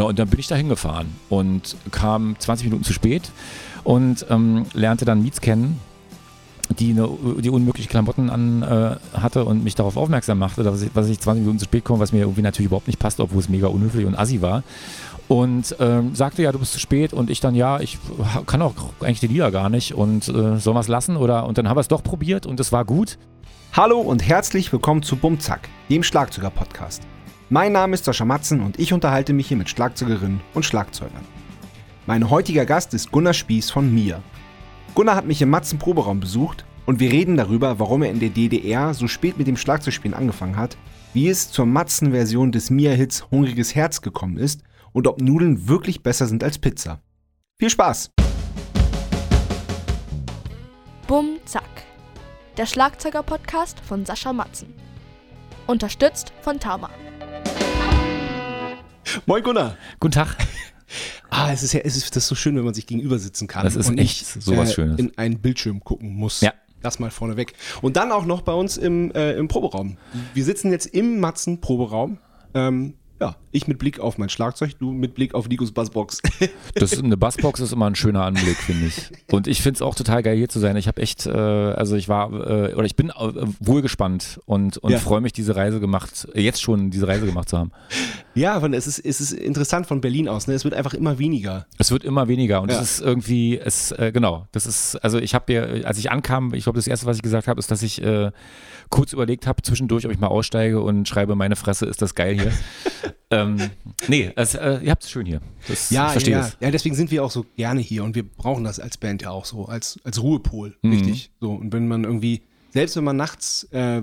Ja, und dann bin ich da hingefahren und kam 20 Minuten zu spät und ähm, lernte dann Miets kennen, die eine, die unmögliche Klamotten an äh, hatte und mich darauf aufmerksam machte, dass ich, dass ich 20 Minuten zu spät komme, was mir irgendwie natürlich überhaupt nicht passt, obwohl es mega unhöflich und assi war. Und ähm, sagte, ja, du bist zu spät und ich dann, ja, ich kann auch eigentlich die Lieder gar nicht und äh, soll wir es lassen oder und dann haben wir es doch probiert und es war gut. Hallo und herzlich willkommen zu Bumzack, dem Schlagzeuger-Podcast. Mein Name ist Sascha Matzen und ich unterhalte mich hier mit Schlagzeugerinnen und Schlagzeugern. Mein heutiger Gast ist Gunnar Spieß von Mir. Gunnar hat mich im Matzen Proberaum besucht und wir reden darüber, warum er in der DDR so spät mit dem Schlagzeugspielen angefangen hat, wie es zur Matzen-Version des Mia-Hits Hungriges Herz gekommen ist und ob Nudeln wirklich besser sind als Pizza. Viel Spaß! Bum Zack. Der Schlagzeuger-Podcast von Sascha Matzen. Unterstützt von Tama. Moin Gunnar! Guten Tag. Ah, es ist ja, es ist das ist so schön, wenn man sich gegenüber sitzen kann. Das ist und echt nicht, sowas äh, Schönes. in einen Bildschirm gucken muss. Ja. Das mal vorneweg. Und dann auch noch bei uns im, äh, im Proberaum. Wir sitzen jetzt im Matzen-Proberaum. Ähm, ja, ich mit Blick auf mein Schlagzeug, du mit Blick auf Nikos Bassbox. Das eine Bassbox ist immer ein schöner Anblick, finde ich. Und ich finde es auch total geil, hier zu sein. Ich habe echt, äh, also ich war, äh, oder ich bin äh, wohlgespannt und, und Ja. freue mich, diese Reise gemacht, äh, jetzt schon diese Reise gemacht zu haben. ja, es ist, es ist interessant von Berlin aus. Ne? Es wird einfach immer weniger. Es wird immer weniger und Ja. es ist irgendwie, es, äh, genau, das ist, also ich habe ja, als ich ankam, ich glaube, das erste, was ich gesagt habe, ist, dass ich äh, kurz überlegt habe zwischendurch, ob ich mal aussteige und schreibe, meine Fresse, ist das geil hier. ähm, nee, es, äh, ihr habt es schön hier. Das, ich verstehe ja, es. ja, deswegen sind wir auch so gerne hier und wir brauchen das als Band ja auch so, als, als Ruhepol, Mhm. richtig. So, und wenn man irgendwie, selbst wenn man nachts, äh,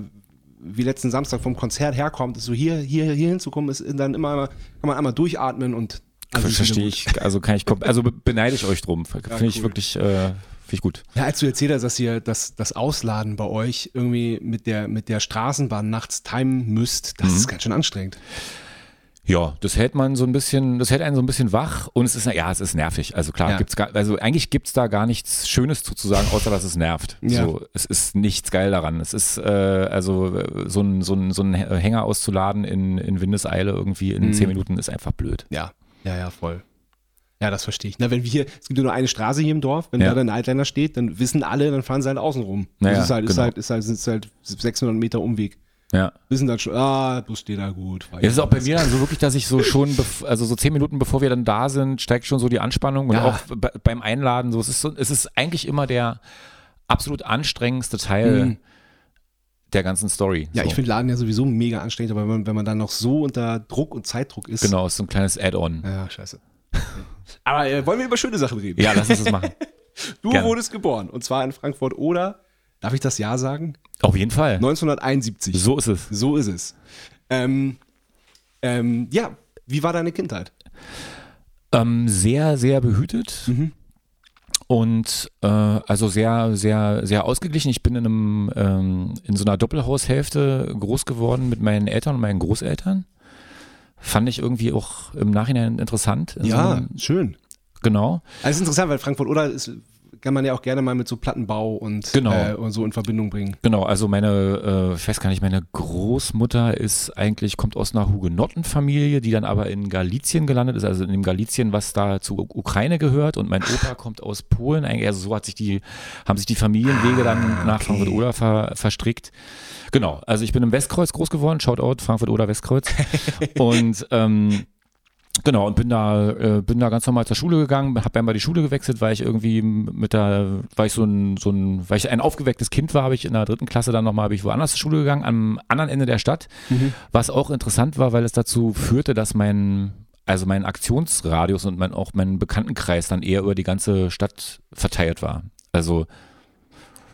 wie letzten Samstag vom Konzert herkommt, ist so hier, hier, hier hinzukommen, ist dann immer, kann man einmal durchatmen und wieder Verstehe ich, also kann ich, also be- beneide ich euch drum. Finde ich cool. wirklich, äh, finde ich gut. Ja, als du erzählt hast, dass ihr das, das Ausladen bei euch irgendwie mit der, mit der Straßenbahn nachts timen müsst, das Mhm. ist ganz schön anstrengend. Ja, das hält man so ein bisschen, das hält einen so ein bisschen wach und es ist, ja, es ist nervig. Also klar, Ja. gibt's gar, also eigentlich gibt's da gar nichts Schönes zu, zu sagen, außer dass es nervt. Ja. So, es ist nichts geil daran. Es ist, äh, also, äh, so ein, so ein, so ein Hänger auszuladen in, in Windeseile irgendwie in Mhm. zehn Minuten ist einfach blöd. Ja, ja, ja, voll. Ja, das verstehe ich. Na, wenn wir hier, es gibt nur eine Straße hier im Dorf, wenn Ja. da der Nightliner steht, dann wissen alle, dann fahren sie halt außen rum. Naja, das ist halt, ist genau. halt, ist halt, ist halt 600 Meter Umweg. Ja. Wissen dann schon, ah, Bus steht da gut. Ja, es ist auch bei mir dann so wirklich, dass ich so schon, also so zehn Minuten bevor wir dann da sind, steigt schon so die Anspannung und Ja. auch be- beim Einladen so. Es ist so, es ist eigentlich immer der absolut anstrengendste Teil Mhm. der ganzen Story. Ja, so. ich finde Laden ja sowieso mega anstrengend, aber wenn man, wenn man dann noch so unter Druck und Zeitdruck ist. Genau, ist so ein kleines Add-on. Ja, scheiße. aber äh, wollen wir über schöne Sachen reden? Ja, lass uns das machen. Du gerne. wurdest geboren und zwar in Frankfurt oder, darf ich das Ja sagen? Auf jeden Fall. 1971. So ist es. So ist es. Ähm, ähm, ja, wie war deine Kindheit? Ähm, sehr, sehr behütet. Mhm. Und äh, also sehr, sehr, sehr ausgeglichen. Ich bin in einem ähm, in so einer Doppelhaushälfte groß geworden mit meinen Eltern und meinen Großeltern. Fand ich irgendwie auch im Nachhinein interessant. In so Ja, einem- schön. genau. Also es ist interessant, weil Frankfurt oder ist, kann man ja auch gerne mal mit so Plattenbau und, Genau. äh, und so in Verbindung bringen. Genau, also meine, äh, ich weiß gar nicht, meine Großmutter ist eigentlich, kommt aus einer Hugenottenfamilie, die dann aber in Galizien gelandet ist, also in dem Galizien, was da zur U- Ukraine gehört und mein Opa kommt aus Polen, eigentlich, also so hat sich die, haben sich die Familienwege dann nach Frankfurt oder ver, verstrickt. Genau, also ich bin im Westkreuz groß geworden, Shoutout Frankfurt oder Westkreuz und ähm, Genau, und bin da, äh, bin da ganz normal zur Schule gegangen, habe einmal die Schule gewechselt, weil ich irgendwie mit der, weil ich so ein, so ein, weil ich ein aufgewecktes Kind war, habe ich in der dritten Klasse dann nochmal, habe ich woanders zur Schule gegangen, am anderen Ende der Stadt, was auch interessant war, weil es dazu führte, dass mein, also mein Aktionsradius und mein, auch mein Bekanntenkreis dann eher über die ganze Stadt verteilt war. Also,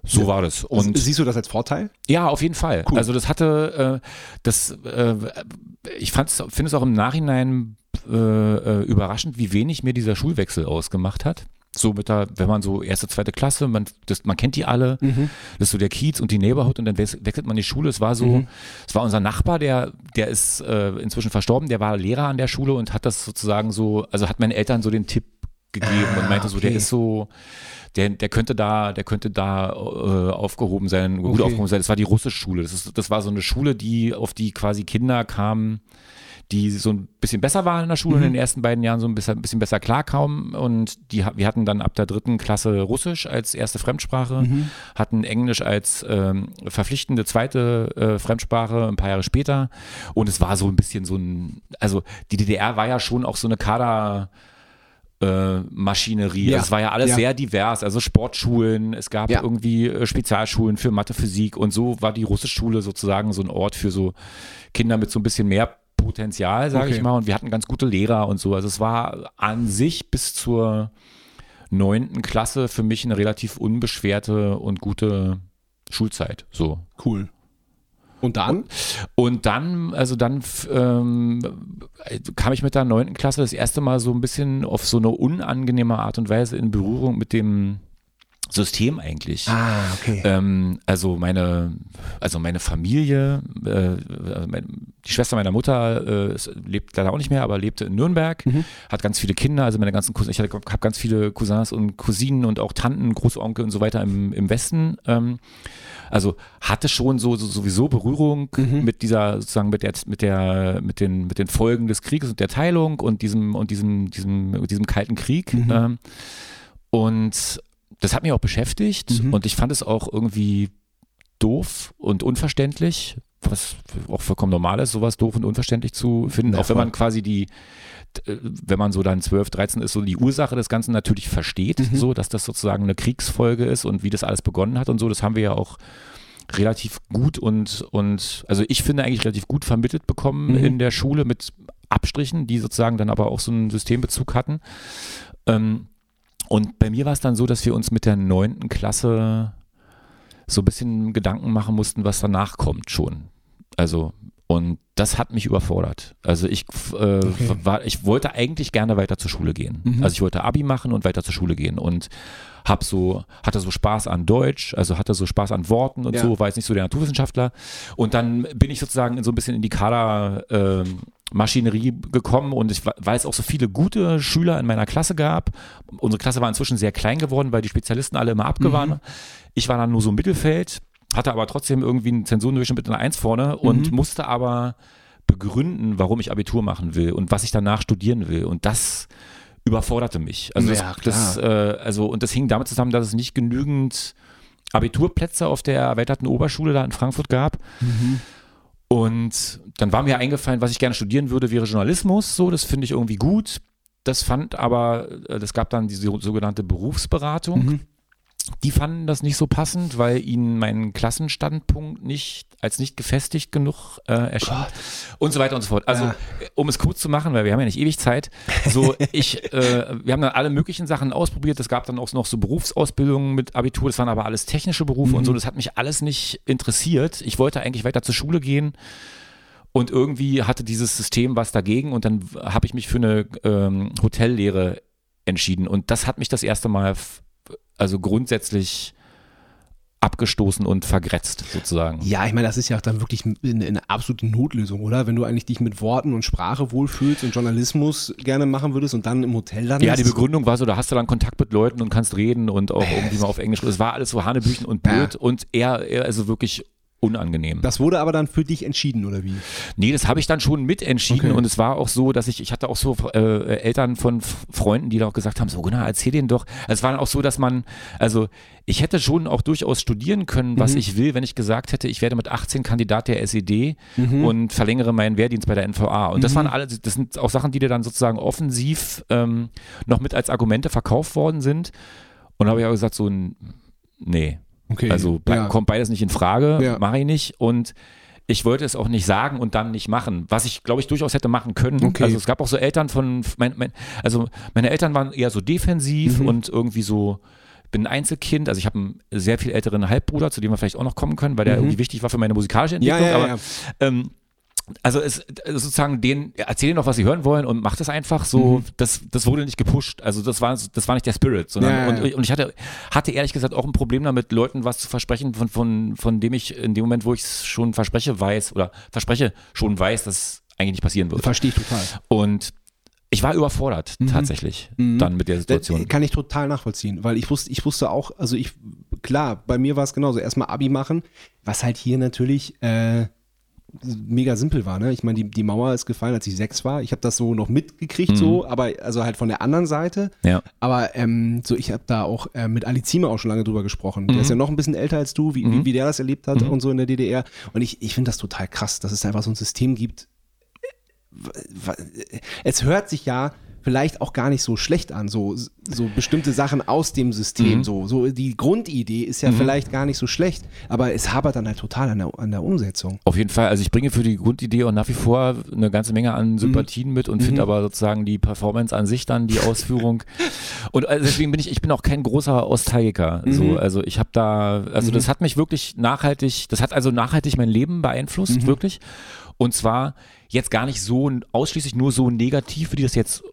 so war das. Und Siehst du das als Vorteil? ja, auf jeden Fall. Cool. Also das hatte, äh, das, äh, ich finde es auch im Nachhinein äh, äh, überraschend, wie wenig mir dieser Schulwechsel ausgemacht hat. So mit der, wenn man so erste, zweite Klasse, man, das, man kennt die alle, das ist so der Kiez und die Neighborhood und dann wech- wechselt man die Schule. Es war so, es war unser Nachbar, der, der ist äh, inzwischen verstorben, der war Lehrer an der Schule und hat das sozusagen so, also hat meinen Eltern so den Tipp gegeben und meinte so, der okay. ist so, der, der könnte da, der könnte da äh, aufgehoben sein, gut Okay. aufgehoben sein. Das war die russische Schule. Das, ist, das war so eine Schule, die, auf die quasi Kinder kamen, die so ein bisschen besser waren in der Schule in den ersten beiden Jahren, so ein bisschen, ein bisschen besser klarkamen. Und die, wir hatten dann ab der dritten Klasse Russisch als erste Fremdsprache, hatten Englisch als ähm, verpflichtende zweite äh, Fremdsprache ein paar Jahre später. Und es war so ein bisschen so ein, also die DDR war ja schon auch so eine Kader. äh, Maschinerie. Ja. Es war ja alles Ja. sehr divers, also Sportschulen, es gab Ja. irgendwie äh, Spezialschulen für Mathe, Physik und so war die Russischschule sozusagen so ein Ort für so Kinder mit so ein bisschen mehr Potenzial, sage Okay. ich mal. Und wir hatten ganz gute Lehrer und so. Also es war an sich bis zur neunten Klasse für mich eine relativ unbeschwerte und gute Schulzeit. So. Cool. Und dann? Und dann, also dann ähm, kam ich mit der neunten Klasse das erste Mal so ein bisschen auf so eine unangenehme Art und Weise in Berührung mit dem System eigentlich. Ah, okay. Ähm, also meine, also meine Familie, äh, mein, die Schwester meiner Mutter äh, lebt leider auch nicht mehr, aber lebte in Nürnberg, hat ganz viele Kinder, also meine ganzen Cousins, ich habe ganz viele Cousins und Cousinen und auch Tanten, Großonkel und so weiter im, im Westen. Ähm, also hatte schon so, so sowieso Berührung mit dieser sozusagen mit der mit der mit den mit den Folgen des Krieges und der Teilung und diesem und diesem diesem diesem kalten Krieg. Ähm, und das hat mich auch beschäftigt und ich fand es auch irgendwie doof und unverständlich, was auch vollkommen normal ist, sowas doof und unverständlich zu finden, Ja, auch wenn man quasi die, äh, wenn man so dann 12, 13 ist, so die Ursache des Ganzen natürlich versteht, so, dass das sozusagen eine Kriegsfolge ist und wie das alles begonnen hat und so, das haben wir ja auch relativ gut und, und also ich finde eigentlich relativ gut vermittelt bekommen in der Schule mit Abstrichen, die sozusagen dann aber auch so einen Systembezug hatten. Ähm, und bei mir war es dann so, dass wir uns mit der neunten Klasse so ein bisschen Gedanken machen mussten, was danach kommt schon. Also, und das hat mich überfordert. Also ich äh, war, ich wollte eigentlich gerne weiter zur Schule gehen. Also ich wollte Abi machen und weiter zur Schule gehen und hab so, hatte so Spaß an Deutsch, also hatte so Spaß an Worten und Ja. so, war jetzt nicht so der Naturwissenschaftler. Und dann bin ich sozusagen so ein bisschen in die Kader Maschinerie gekommen und ich, weil es auch so viele gute Schüler in meiner Klasse gab. Unsere Klasse war inzwischen sehr klein geworden, weil die Spezialisten alle immer abgewandt. Ich war dann nur so im Mittelfeld, hatte aber trotzdem irgendwie einen Zensurendurchschnitt mit einer Eins vorne und musste aber begründen, warum ich Abitur machen will und was ich danach studieren will. Und das überforderte mich. Also, Ja, das, das, äh, also und das hing damit zusammen, dass es nicht genügend Abiturplätze auf der erweiterten Oberschule da in Frankfurt gab. Und dann war mir eingefallen, was ich gerne studieren würde, wäre Journalismus. So, das finde ich irgendwie gut. Das fand aber, äh, das gab dann diese sogenannte Berufsberatung. Die fanden das nicht so passend, weil ihnen mein Klassenstandpunkt nicht als nicht gefestigt genug äh, erschien und so weiter und so fort. Also, Ja. äh, um es kurz zu machen, weil wir haben ja nicht ewig Zeit. So, ich, äh, wir haben dann alle möglichen Sachen ausprobiert. Es gab dann auch noch so Berufsausbildungen mit Abitur. Das waren aber alles technische Berufe und so. Das hat mich alles nicht interessiert. Ich wollte eigentlich weiter zur Schule gehen. Und irgendwie hatte dieses System was dagegen und dann habe ich mich für eine ähm, Hotellehre entschieden. Und das hat mich das erste Mal also grundsätzlich abgestoßen und vergrätzt sozusagen. Ja, ich meine, das ist ja auch dann wirklich eine, eine absolute Notlösung, oder? Wenn du eigentlich dich mit Worten und Sprache wohlfühlst und Journalismus gerne machen würdest und dann im Hotel landest. Ja, die Begründung war so, da hast du dann Kontakt mit Leuten und kannst reden und auch irgendwie mal auf Englisch. Es war alles so Hanebüchen und blöd Ja. und eher, eher also wirklich unangenehm. Das wurde aber dann für dich entschieden, oder wie? Nee, das habe ich dann schon mitentschieden Okay. und es war auch so, dass ich, ich hatte auch so äh, Eltern von Freunden, die da auch gesagt haben, so Gunnar, erzähl denen doch. Es war dann auch so, dass man, also ich hätte schon auch durchaus studieren können, was ich will, wenn ich gesagt hätte, ich werde mit 18 Kandidat der SED und verlängere meinen Wehrdienst bei der NVA. Und das waren alle, das sind auch Sachen, die dir dann sozusagen offensiv ähm, noch mit als Argumente verkauft worden sind. Und da habe ich auch gesagt, so, n- nee, Okay. also ja. kommt beides nicht in Frage, Ja. mache ich nicht. Und ich wollte es auch nicht sagen und dann nicht machen, was ich, glaube ich, durchaus hätte machen können. Okay. Also es gab auch so Eltern von, mein, mein, also meine Eltern waren eher so defensiv Mhm. und irgendwie so, bin ein Einzelkind, also ich habe einen sehr viel älteren Halbbruder, zu dem wir vielleicht auch noch kommen können, weil der irgendwie wichtig war für meine musikalische Mhm. ja, Entwicklung. ja, aber ja. ähm, also es also sozusagen den erzähl denen doch, was sie hören wollen und macht es einfach so. Das das wurde nicht gepusht. Also das war das war nicht der Spirit, sondern Ja, ja, und, und ich hatte hatte ehrlich gesagt auch ein Problem damit, Leuten was zu versprechen, von von von dem ich in dem Moment, wo ich es schon verspreche, weiß oder verspreche schon weiß, dass es eigentlich nicht passieren wird. Verstehe ich total. Und ich war überfordert tatsächlich dann mit der Situation. Das kann ich total nachvollziehen, weil ich wusste, ich wusste auch, also ich, klar, bei mir war es genauso, erstmal Abi machen, was halt hier natürlich, äh, mega simpel war. Ne? Ich meine, die, die Mauer ist gefallen, als ich sechs war. Ich habe das so noch mitgekriegt, Mhm. so, aber also halt von der anderen Seite. Ja. Aber ähm, so, ich habe da auch äh, mit Ali Zime auch schon lange drüber gesprochen. Der ist ja noch ein bisschen älter als du, wie, wie, wie der das erlebt hat und so in der DDR. Und ich, ich finde das total krass, dass es einfach so ein System gibt. W- w- Es hört sich ja vielleicht auch gar nicht so schlecht an, so, so bestimmte Sachen aus dem System. So, so die Grundidee ist ja vielleicht gar nicht so schlecht, aber es hapert dann halt total an der, an der Umsetzung. Auf jeden Fall, also ich bringe für die Grundidee und nach wie vor eine ganze Menge an Sympathien mit und finde aber sozusagen die Performance an sich dann, die Ausführung. und also deswegen bin ich, ich bin auch kein großer Nostalgiker. So, also ich habe da, also das hat mich wirklich nachhaltig, das hat also nachhaltig mein Leben beeinflusst, wirklich. Und zwar jetzt gar nicht so ausschließlich nur so negativ, wie das jetzt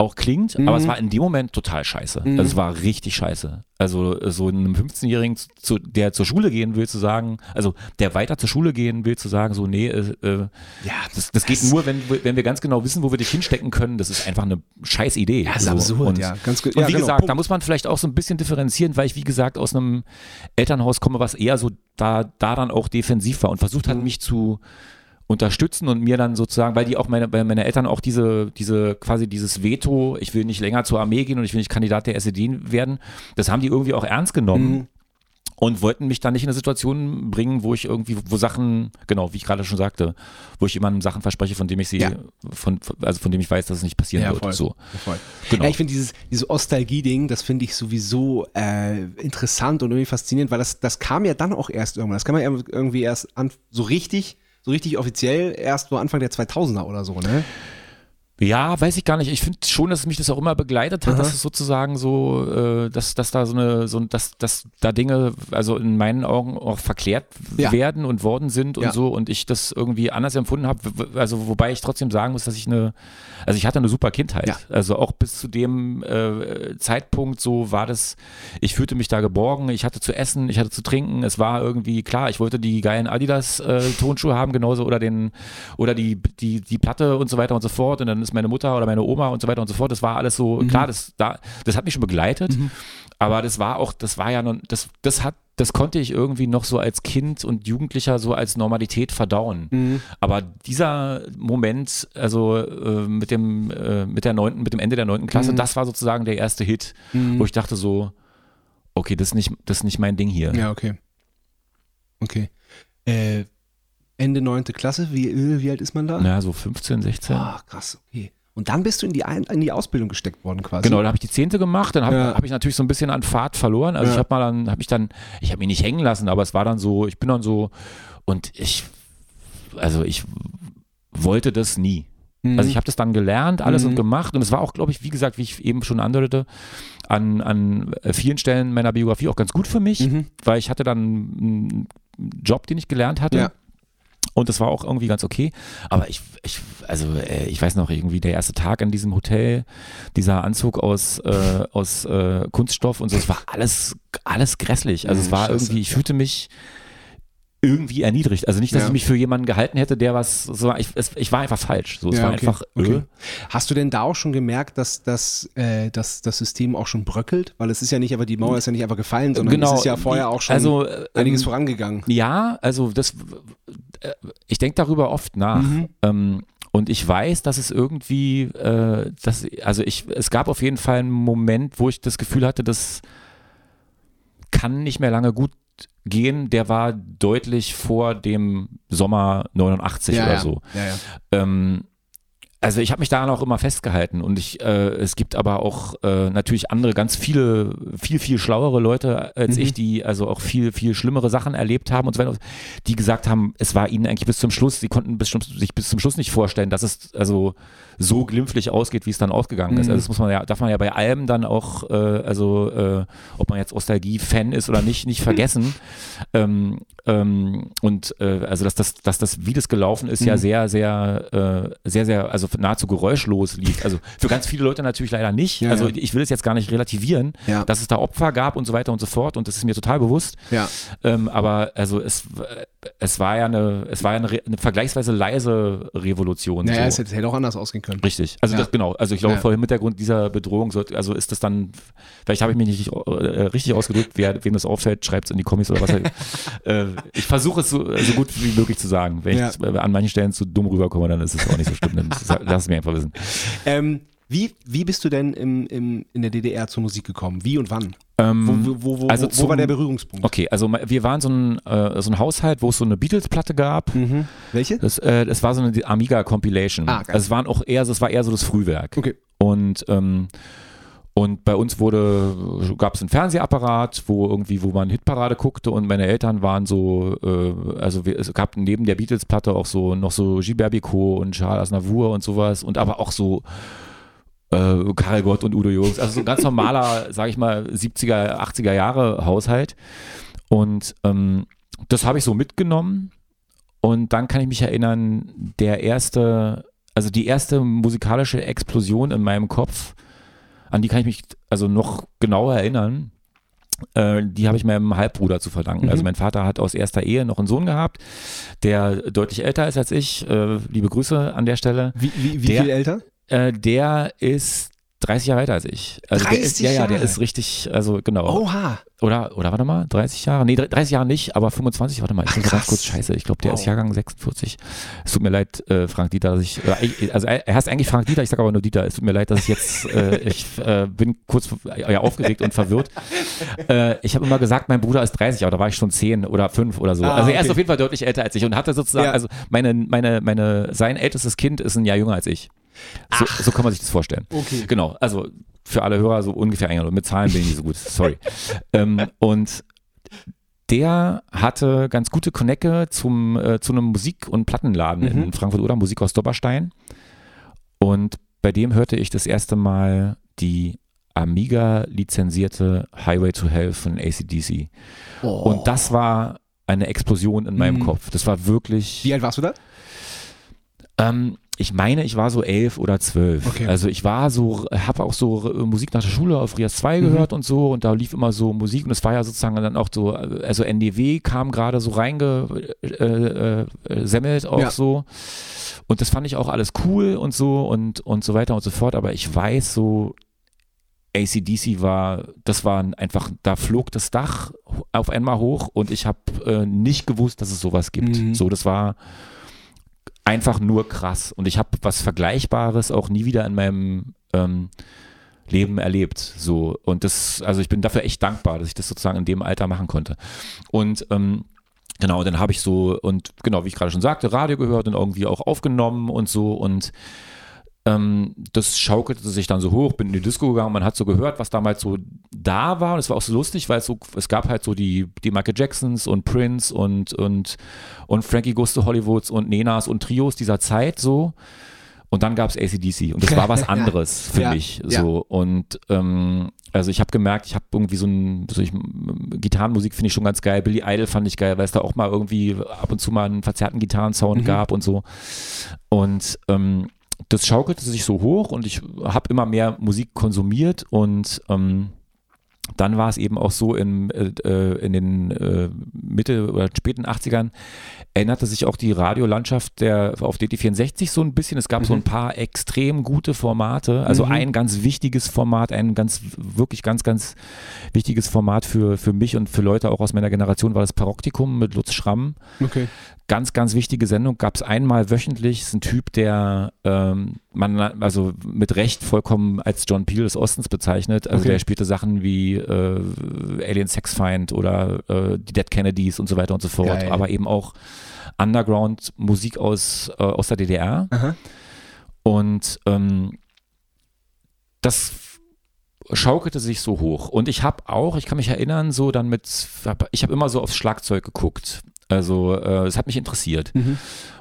auch klingt, aber es war in dem Moment total scheiße. Also es war richtig scheiße. Also so einem 15-Jährigen, zu, der zur Schule gehen will, zu sagen, also der weiter zur Schule gehen will, zu sagen, so, nee, äh, äh, Ja, das, das geht nur, wenn, wir- wenn wir ganz genau wissen, wo wir dich hinstecken können. Das ist einfach eine scheiß Idee. Ja, ist so. absurd, und, ja. Ganz gut. Und Ja, wie genau, gesagt, Punkt. da muss man vielleicht auch so ein bisschen differenzieren, weil ich, wie gesagt, aus einem Elternhaus komme, was eher so da, da dann auch defensiv war und versucht hat, Mhm. mich zu unterstützen und mir dann sozusagen, weil die auch meine, weil meine Eltern auch diese, diese, quasi dieses Veto, ich will nicht länger zur Armee gehen und ich will nicht Kandidat der SED werden, das haben die irgendwie auch ernst genommen Mhm. und wollten mich dann nicht in eine Situation bringen, wo ich irgendwie, wo Sachen, genau, wie ich gerade schon sagte, wo ich jemandem Sachen verspreche, von dem ich sie, Ja. von, also von dem ich weiß, dass es nicht passieren Ja, wird. voll. So. Voll. Genau. Ja, ich finde dieses, dieses Ostalgie-Ding, das finde ich sowieso äh, interessant und irgendwie faszinierend, weil das, das kam ja dann auch erst irgendwann. Das kam ja irgendwie erst an, so richtig, so richtig offiziell erst so Anfang der 2000er oder so, ne? Ja, weiß ich gar nicht. Ich finde schon, dass mich das auch immer begleitet hat, dass es sozusagen so, äh, dass, dass da so eine, so, dass, dass da Dinge, also in meinen Augen auch verklärt Ja. werden und worden sind und Ja. so und ich das irgendwie anders empfunden habe. Also wobei ich trotzdem sagen muss, dass ich eine, also ich hatte eine super Kindheit. Ja. Also auch bis zu dem äh, Zeitpunkt so war das, ich fühlte mich da geborgen, ich hatte zu essen, ich hatte zu trinken. Es war irgendwie klar, ich wollte die geilen Adidas äh, Tonschuhe haben, genauso oder den oder die die die Platte und so weiter und so fort und dann ist meine Mutter oder meine Oma und so weiter und so fort. Das war alles so klar, das da das hat mich schon begleitet, aber das war auch, das war ja noch, das das hat das konnte ich irgendwie noch so als Kind und Jugendlicher so als Normalität verdauen. Aber dieser Moment, also äh, mit dem äh, mit der neunten, mit dem Ende der neunten Klasse, das war sozusagen der erste Hit, wo ich dachte so, okay, das ist nicht, das ist nicht mein Ding hier. Ja, okay. Okay. Äh, Ende neunte Klasse, wie, wie alt ist man da? Ja, so 15, 16. Ah, krass, okay. Und dann bist du in die, Ein in die Ausbildung gesteckt worden quasi. Genau, dann habe ich die Zehnte gemacht, dann habe Ja. hab ich natürlich so ein bisschen an Fahrt verloren. Also Ja. ich habe mal dann, habe ich dann, ich habe mich nicht hängen lassen, aber es war dann so, ich bin dann so und ich, also ich wollte das nie. Mhm. Also ich habe das dann gelernt, alles Mhm. und gemacht und es war auch, glaube ich, wie gesagt, wie ich eben schon andeutete, an, an vielen Stellen meiner Biografie auch ganz gut für mich, Mhm. weil ich hatte dann einen Job, den ich gelernt hatte. Ja. Und das war auch irgendwie ganz okay. Aber ich, ich also äh, ich weiß noch irgendwie der erste Tag in diesem Hotel, dieser Anzug aus, äh, aus äh, Kunststoff und so, es war alles, alles grässlich. Also es Ja, war irgendwie, ich fühlte mich irgendwie erniedrigt. Also nicht, dass Ja. ich mich für jemanden gehalten hätte, der was, so, ich, es, ich war einfach falsch. So, es Ja, war okay. einfach, Okay. äh, Hast du denn da auch schon gemerkt, dass, dass, äh, dass das System auch schon bröckelt? Weil es ist ja nicht einfach, die Mauer ist ja nicht einfach gefallen, sondern Genau, es ist ja vorher auch schon also, äh, einiges ähm, vorangegangen. Ja, also das, äh, ich denke darüber oft nach. Mhm. Ähm, und ich weiß, dass es irgendwie, äh, dass, also ich, es gab auf jeden Fall einen Moment, wo ich das Gefühl hatte, das kann nicht mehr lange gut gehen. Der war deutlich vor dem Sommer 89 ja, oder ja. so. Ja. Ähm, also ich habe mich daran auch immer festgehalten und ich, äh, es gibt aber auch äh, natürlich andere, ganz viele, viel, viel schlauere Leute als Mhm. ich, die also auch viel, viel schlimmere Sachen erlebt haben und so weiter, die gesagt haben, es war ihnen eigentlich bis zum Schluss, sie konnten bis, sich bis zum Schluss nicht vorstellen, dass es also so glimpflich ausgeht, wie es dann ausgegangen ist. Mhm. Also das muss man ja, darf man ja bei allem dann auch, äh, also äh, ob man jetzt Nostalgie-Fan ist oder nicht, nicht vergessen. ähm, ähm, und äh, also dass das, dass das, wie das gelaufen ist, ja Mhm. sehr, sehr, äh, sehr, sehr, also nahezu geräuschlos lief. Also für ganz viele Leute natürlich leider nicht. Ja, also ja. ich will es jetzt gar nicht relativieren, Ja. dass es da Opfer gab und so weiter und so fort und das ist mir total bewusst. Ja. Ähm, aber also es, es war ja eine, es war ja eine, eine vergleichsweise leise Revolution. Naja, so. es hätte, hätte auch anders ausgehen können. Richtig, also Ja. das genau. Also ich glaube, Ja. vor dem Hintergrund dieser Bedrohung, sollte, also ist das dann, vielleicht habe ich mich nicht äh, richtig ausgedrückt, wer, wem das auffällt, schreibt es in die Kommis oder was. Halt. äh, ich versuche es so, so gut wie möglich zu sagen. Wenn Ja. ich äh, an manchen Stellen zu dumm rüberkomme, dann ist es auch nicht so schlimm. Dann lass es mir einfach wissen. Ähm, wie, wie bist du denn im, im, in der DDR zur Musik gekommen? Wie und wann? Ähm, Wo, wo, wo, also wo, wo war zum- der Berührungspunkt? Okay, also wir waren so ein, äh, so ein Haushalt, wo es so eine Beatles-Platte gab. Mhm. Welche? Das, äh, das war so eine Amiga Compilation. Ah, geil. also es waren auch eher, es war eher so das Frühwerk. Okay. Und ähm, und bei uns wurde gab es einen Fernsehapparat, wo irgendwie wo man Hitparade guckte und meine Eltern waren so äh, also wir, es gab neben der Beatles Platte auch so noch so Gilbert Bécaud und Charles Aznavour und sowas und aber auch so äh, Karel Gott und Udo Jürgens, also so ein ganz normaler, sag ich mal 70er, 80er Jahre Haushalt und ähm, das habe ich so mitgenommen und dann kann ich mich erinnern, der erste, also die erste musikalische Explosion in meinem Kopf, an die kann ich mich also noch genauer erinnern. Äh, die habe ich meinem Halbbruder zu verdanken. Mhm. Also mein Vater hat aus erster Ehe noch einen Sohn gehabt, der deutlich älter ist als ich. Äh, liebe Grüße an der Stelle. Wie, wie, wie Der- viel älter? Äh, der ist 30 Jahre älter als ich. Also der ist, 30 ja, ja, der Jahre? ist richtig, also genau. Oha. Oder, oder warte mal, 30 Jahre? Nee, 30 Jahre nicht, aber 25, warte mal, ich Ach, krass. kurz scheiße. Ich glaube, der Wow. ist Jahrgang 46. Es tut mir leid, äh, Frank Dieter, dass ich, äh, also er er heißt eigentlich Frank Dieter, ich sage aber nur Dieter. Es tut mir leid, dass ich jetzt, äh, ich äh, bin kurz äh, ja, aufgeregt und verwirrt. Äh, ich habe immer gesagt, mein Bruder ist 30, aber da war ich schon 10 oder 5 oder so. Ah, also er ist okay. auf jeden Fall deutlich älter als ich und hatte sozusagen, Ja. also meine, meine, meine, sein ältestes Kind ist ein Jahr jünger als ich. So, so kann man sich das vorstellen. Okay. Genau, also für alle Hörer so ungefähr eingeordnet. Mit Zahlen bin ich nicht so gut, sorry. ähm, und der hatte ganz gute Konecke zum, äh, zu einem Musik- und Plattenladen Mhm. in Frankfurt oder Musik aus Dobberstein. Und bei dem hörte ich das erste Mal die Amiga lizenzierte Highway to Hell von ACDC. Und das war eine Explosion in meinem Mhm. Kopf. Das war wirklich. Wie alt warst du da? Ähm, ich meine, ich war so elf oder zwölf. Okay. Also ich war so, habe auch so äh, Musik nach der Schule auf Rias 2 gehört und so und da lief immer so Musik und es war ja sozusagen dann auch so, äh, also NDW kam gerade so reingesemmelt äh, äh, semmelt auch Ja. so und das fand ich auch alles cool und so und, und so weiter und so fort, aber ich weiß so, ACDC war, das war einfach, da flog das Dach auf einmal hoch und ich habe äh, nicht gewusst, dass es sowas gibt. Mhm. So, das war einfach nur krass. Und ich habe was Vergleichbares auch nie wieder in meinem ähm, Leben erlebt. So. Und das, also ich bin dafür echt dankbar, dass ich das sozusagen in dem Alter machen konnte. Und ähm, genau, dann habe ich so, und genau, wie ich gerade schon sagte, Radio gehört und irgendwie auch aufgenommen und so. Und ähm, das schaukelte sich dann so hoch, bin in die Disco gegangen, man hat so gehört, was damals so da war und es war auch so lustig, weil es so, es gab halt so die, die Michael Jacksons und Prince und, und, und Frankie Goes to Hollywoods und Nenas und Trios dieser Zeit so. Und dann gab es ACDC und das war was anderes für Ja, mich ja. so. Und ähm, also ich habe gemerkt, ich habe irgendwie so ein, so ich, Gitarrenmusik finde ich schon ganz geil, Billy Idol fand ich geil, weil es da auch mal irgendwie ab und zu mal einen verzerrten Gitarrensound Mhm. gab und so. Und ähm, das schaukelte sich so hoch und ich habe immer mehr Musik konsumiert und ähm, dann war es eben auch so in, äh, äh, in den äh, Mitte oder späten 80ern änderte sich auch die Radiolandschaft der auf DT64 so ein bisschen. Es gab so ein paar extrem gute Formate. Also Mhm. ein ganz wichtiges Format, ein ganz wirklich ganz ganz wichtiges Format für für mich und für Leute auch aus meiner Generation war das Paroktikum mit Lutz Schramm Okay. Ganz, ganz wichtige Sendung. Gab es einmal wöchentlich. Ist ein Typ, der ähm, man also mit Recht vollkommen als John Peel des Ostens bezeichnet. Also Okay. der spielte Sachen wie äh, Alien Sexfind oder äh, die Dead Kennedys und so weiter und so fort. Geil. Aber eben auch Underground-Musik aus, äh, aus der DDR. Aha. Und ähm, das schaukelte sich so hoch. Und ich habe auch, ich kann mich erinnern, so dann mit, ich habe immer so aufs Schlagzeug geguckt. Also äh, es hat mich interessiert.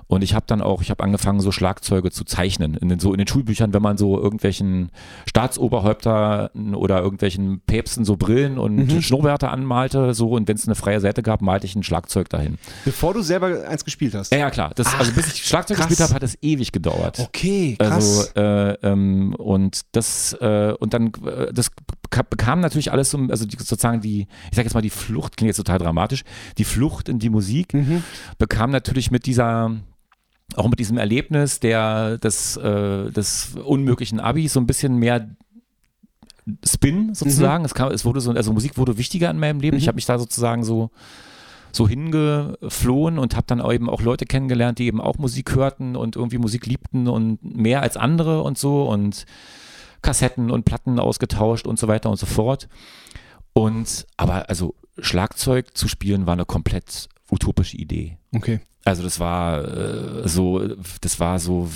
Und ich habe dann auch, ich habe angefangen, so Schlagzeuge zu zeichnen. In den, so in den Schulbüchern, wenn man so irgendwelchen Staatsoberhäuptern oder irgendwelchen Päpsten so Brillen und Schnurrbärte anmalte, so und wenn es eine freie Seite gab, malte ich ein Schlagzeug dahin. Bevor du selber eins gespielt hast. Ja, ja klar. Das, also bis ich Schlagzeug krass. gespielt habe, hat es ewig gedauert. Okay, krass. Also äh, ähm, und das äh, und dann äh, das bekam natürlich alles so, also die, sozusagen die, ich sag jetzt mal die Flucht klingt jetzt total dramatisch, die Flucht in die Musik bekam natürlich mit dieser auch mit diesem Erlebnis der des, äh, des unmöglichen Abis so ein bisschen mehr Spin sozusagen. Es, kam, es wurde so, also Musik wurde wichtiger in meinem Leben. Ich habe mich da sozusagen so so hingeflohen und habe dann auch eben auch Leute kennengelernt, die eben auch Musik hörten und irgendwie Musik liebten und mehr als andere und so und Kassetten und Platten ausgetauscht und so weiter und so fort. Und aber also Schlagzeug zu spielen war eine komplett utopische Idee. Okay. Also das war äh, so, das war so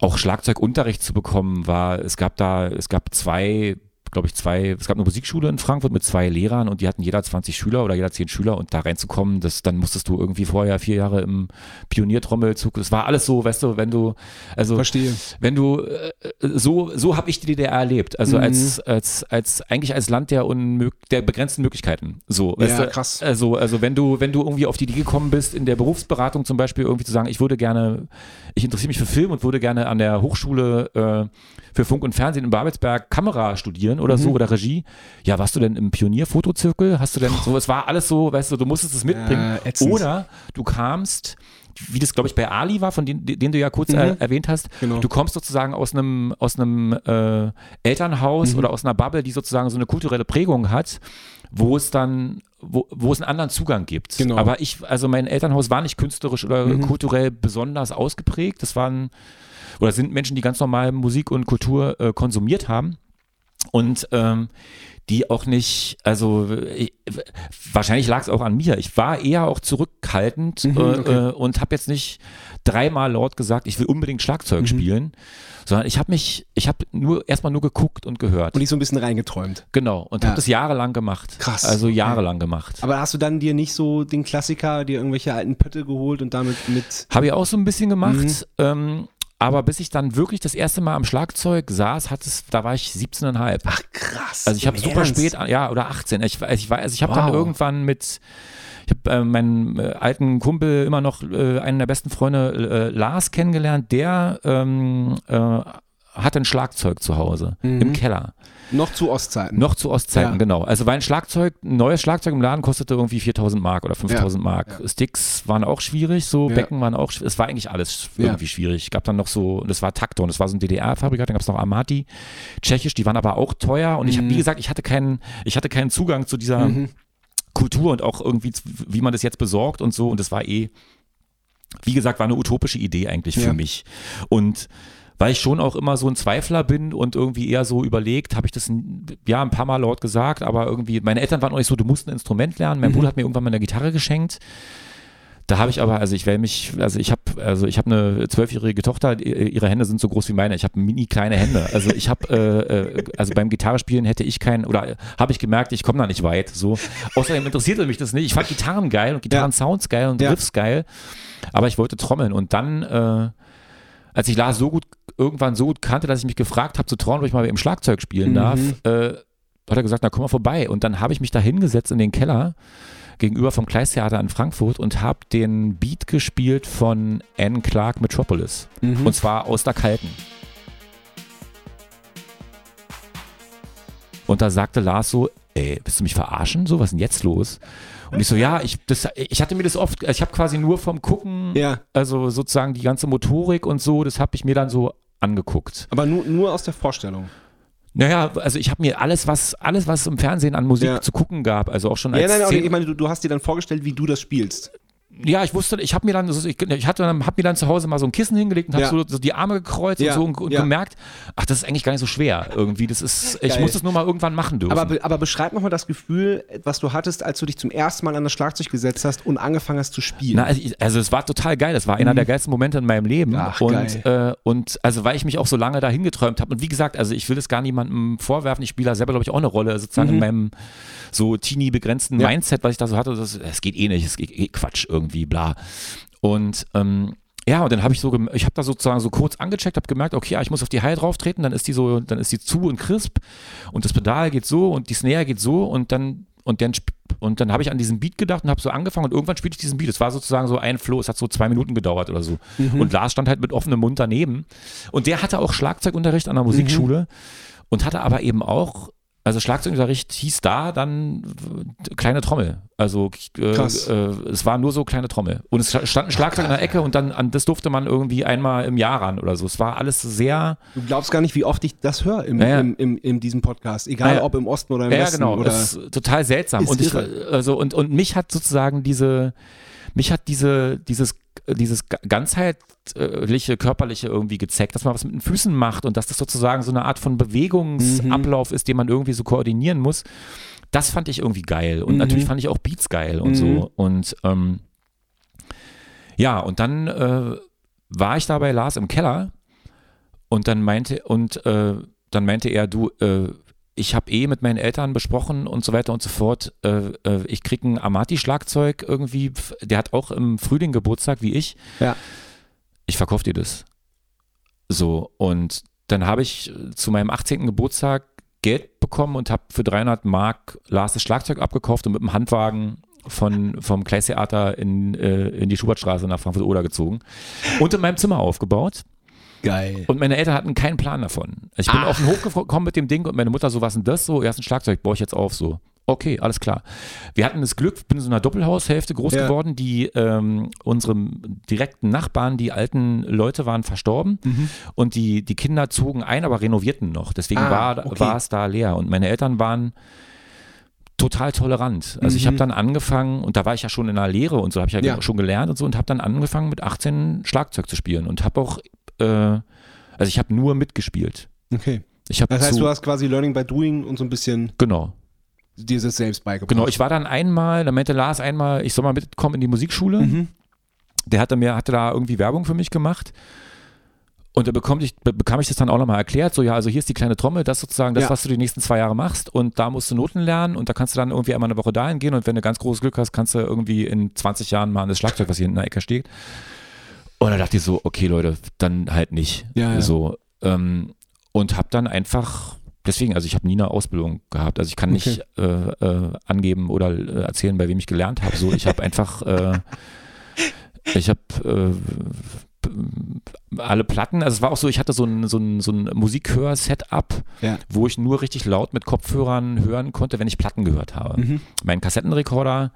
auch Schlagzeugunterricht zu bekommen war, es gab da, es gab zwei, glaube ich, zwei, es gab eine Musikschule in Frankfurt mit zwei Lehrern und die hatten jeder 20 Schüler oder jeder 10 Schüler und da reinzukommen, das, dann musstest du irgendwie vorher vier Jahre im Pioniertrommelzug, das war alles so, weißt du, wenn du, also Verstehe. wenn du äh, so so habe ich die DDR erlebt also Mhm. als als als eigentlich als Land der unmög der begrenzten Möglichkeiten so weißt Ja, du? krass. also also wenn du wenn du irgendwie auf die Idee gekommen bist in der Berufsberatung zum Beispiel irgendwie zu sagen ich würde gerne ich interessiere mich für Film und würde gerne an der Hochschule äh, für Funk und Fernsehen in Babelsberg Kamera studieren oder Mhm. so oder Regie ja warst du denn im Pionierfotozirkel hast du denn so es war alles so weißt du du musstest es mitbringen Äh, oder du kamst wie das glaube ich bei Ali war, von dem, den du ja kurz äh, erwähnt hast, Genau. du kommst sozusagen aus einem aus einem äh, Elternhaus oder aus einer Bubble, die sozusagen so eine kulturelle Prägung hat, wo es dann wo, wo es einen anderen Zugang gibt. Genau. Aber ich, also mein Elternhaus war nicht künstlerisch oder kulturell besonders ausgeprägt. Das waren oder sind Menschen, die ganz normal Musik und Kultur äh, konsumiert haben und ähm, die auch nicht, also ich, wahrscheinlich lag es auch an mir. Ich war eher auch zurückhaltend äh, okay. äh, und habe jetzt nicht dreimal laut gesagt, ich will unbedingt Schlagzeug spielen, sondern ich habe mich, ich habe nur erstmal nur geguckt und gehört. Und dich so ein bisschen reingeträumt. genau und Ja. habe das jahrelang gemacht. Krass. Also jahrelang gemacht. Aber hast du dann dir nicht so den Klassiker, dir irgendwelche alten Pötte geholt und damit mit. Habe ich auch so ein bisschen gemacht. Mhm. Ähm, aber bis ich dann wirklich das erste Mal am Schlagzeug saß, hat es, da war ich 17,5. Ach krass. Also ich habe super Ernst? spät, ja, oder 18. Ich, ich, also ich habe Wow. dann irgendwann mit, ich habe äh, meinen äh, alten Kumpel immer noch, äh, einen der besten Freunde, äh, Lars, kennengelernt. Der ähm, äh, hatte ein Schlagzeug zu Hause im Keller. Noch zu Ostzeiten. Noch zu Ostzeiten, Ja. genau. Also weil ein Schlagzeug, ein neues Schlagzeug im Laden kostete irgendwie 4000 Mark oder 5000 Mark. Ja. Sticks waren auch schwierig, so Ja. Becken waren auch, es war eigentlich alles Ja. irgendwie schwierig. Gab dann noch so, das war Taktor und das war so ein DDR-Fabrikat, dann gab es noch Amati, tschechisch, die waren aber auch teuer und ich habe, wie gesagt, ich hatte keinen, ich hatte keinen Zugang zu dieser Kultur und auch irgendwie, wie man das jetzt besorgt und so und das war eh, wie gesagt, war eine utopische Idee eigentlich für Ja. mich. Und weil ich schon auch immer so ein Zweifler bin und irgendwie eher so überlegt, habe ich das ja ein paar Mal laut gesagt, aber irgendwie, meine Eltern waren auch nicht so, du musst ein Instrument lernen. Mein Bruder hat mir irgendwann mal eine Gitarre geschenkt. Da habe ich aber, also ich will mich, also ich habe, also ich habe eine zwölfjährige Tochter, i- ihre Hände sind so groß wie meine. Ich habe mini kleine Hände. Also ich habe, äh, äh, also beim Gitarrespielen hätte ich keinen, oder äh, habe ich gemerkt, ich komme da nicht weit. So. Außerdem interessierte mich das nicht. Ich fand Gitarren geil und Gitarren-Sounds geil und Ja. Riffs geil, aber ich wollte trommeln und dann äh, als ich Lars so gut irgendwann so kannte, dass ich mich gefragt habe zu trauen, ob ich mal im Schlagzeug spielen darf, äh, hat er gesagt, na komm mal vorbei. Und dann habe ich mich da hingesetzt in den Keller gegenüber vom Kleistheater in Frankfurt und habe den Beat gespielt von Anne Clark Metropolis. Und zwar aus der Kalten. Und da sagte Lars so, ey, willst du mich verarschen? So, was ist denn jetzt los? Und ich so, ja, ich, das, ich hatte mir das oft, ich habe quasi nur vom Gucken, Ja. also sozusagen die ganze Motorik und so, das habe ich mir dann so angeguckt. Aber nur, nur aus der Vorstellung. Naja, also ich habe mir alles, was alles, was im Fernsehen an Musik Ja. zu gucken gab, also auch schon als Ja, nein, nein, ich meine, du, du hast dir dann vorgestellt, wie du das spielst. Ja, ich wusste, ich habe mir dann, ich, ich hatte, hab mir dann zu Hause mal so ein Kissen hingelegt und habe Ja. so, so die Arme gekreuzt Ja, und so und, und ja. gemerkt, ach, das ist eigentlich gar nicht so schwer irgendwie. Das ist, ich muss das nur mal irgendwann machen dürfen. Aber, be- aber beschreib nochmal das Gefühl, was du hattest, als du dich zum ersten Mal an das Schlagzeug gesetzt hast und angefangen hast zu spielen. Na, also, ich, also es war total geil. Es war einer der geilsten Momente in meinem Leben. Mhm. Ach, und, äh, und also weil ich mich auch so lange dahin geträumt habe. Und wie gesagt, also ich will es gar niemandem vorwerfen. Ich spiele da selber, glaube ich, auch eine Rolle, sozusagen in meinem so teeny begrenzten Mhm. Mindset, was ich da so hatte. Das, es geht eh nicht, es geht eh Quatsch irgendwie, bla. Und ähm, ja, und dann habe ich so, ich habe da sozusagen so kurz angecheckt, habe gemerkt, okay, ja, ich muss auf die High drauf treten, dann ist die so, dann ist die zu und crisp und das Pedal geht so und die Snare geht so und dann und dann und dann habe ich an diesen Beat gedacht und habe so angefangen und irgendwann spielte ich diesen Beat. Es war sozusagen so ein Flow, es hat so zwei Minuten gedauert oder so. Und Lars stand halt mit offenem Mund daneben und der hatte auch Schlagzeugunterricht an der Musikschule und hatte aber eben auch also Schlagzeugunterricht hieß da dann äh, kleine Trommel. Also äh, äh, es war nur so kleine Trommel. Und es stand ein Schlagzeug in der Ecke und dann an das durfte man irgendwie einmal im Jahr ran oder so. Es war alles sehr Du glaubst gar nicht, wie oft ich das höre im, Ja, ja. im, im, in diesem Podcast. Egal Ja, ja. ob im Osten oder im ja, Westen. genau. Oder Das ist total seltsam. Und ich, also und, und mich hat sozusagen diese, mich hat diese, dieses, dieses ga- ganzheitliche, körperliche irgendwie gezeigt, dass man was mit den Füßen macht und dass das sozusagen so eine Art von Bewegungsablauf ist, den man irgendwie so koordinieren muss. Das fand ich irgendwie geil. Und Mhm. natürlich fand ich auch Beats geil und so. Und ähm, ja, und dann äh, war ich da bei Lars im Keller und dann meinte, und äh, dann meinte er, du, äh, ich habe eh mit meinen Eltern besprochen und so weiter und so fort. Äh, äh, ich krieg ein Amati-Schlagzeug irgendwie. Der hat auch im Frühling Geburtstag wie ich. Ja. Ich verkaufe dir das. So, und dann habe ich zu meinem 18. Geburtstag Geld bekommen und habe für 300 Mark Lars das Schlagzeug abgekauft und mit dem Handwagen von, vom Kleistheater in, äh, in die Schubertstraße nach Frankfurt-Oder gezogen und in meinem Zimmer aufgebaut. Geil. Und meine Eltern hatten keinen Plan davon. Ich bin Ach. auf den Hof gekommen mit dem Ding und meine Mutter so, was ist denn das so? Erst ein Schlagzeug, baue ich jetzt auf, so. Okay, alles klar. Wir hatten das Glück, ich bin in so einer Doppelhaushälfte groß Ja. geworden, die ähm, unsere direkten Nachbarn, die alten Leute waren verstorben und die, die Kinder zogen ein, aber renovierten noch. Deswegen Ah, war, okay. war es da leer. Und meine Eltern waren total tolerant. Also ich Mhm. habe dann angefangen, und da war ich ja schon in der Lehre und so, habe ich ja, Ja. schon gelernt und so, und habe dann angefangen mit 18 Schlagzeug zu spielen und habe auch, äh, also ich habe nur mitgespielt. Okay. Ich Das heißt, zu, du hast quasi Learning by Doing und so ein bisschen genau, dir das selbst beigebracht. genau. Ich war dann einmal, da meinte Lars einmal, ich soll mal mitkommen in die Musikschule. Mhm. Der hatte mir, hatte da irgendwie Werbung für mich gemacht. Und da bekomme ich, be- bekam ich das dann auch nochmal erklärt, so ja, also hier ist die kleine Trommel, das ist sozusagen das, Ja. was du die nächsten zwei Jahre machst und da musst du Noten lernen und da kannst du dann irgendwie einmal eine Woche dahin gehen und wenn du ganz großes Glück hast, kannst du irgendwie in 20 Jahren mal an das Schlagzeug, was hier in der Ecke steht. Und dann dachte ich so, okay Leute, dann halt nicht. Ja, ja. So, ähm, und habe dann einfach, deswegen, also ich habe nie eine Ausbildung gehabt, also ich kann nicht äh, äh, angeben oder äh, erzählen, bei wem ich gelernt habe. So, ich habe einfach, äh, ich habe äh, alle Platten, also es war auch so, ich hatte so ein, so ein, so ein Musikhör-Setup, Ja. wo ich nur richtig laut mit Kopfhörern hören konnte, wenn ich Platten gehört habe. Mhm. Mein Kassettenrekorder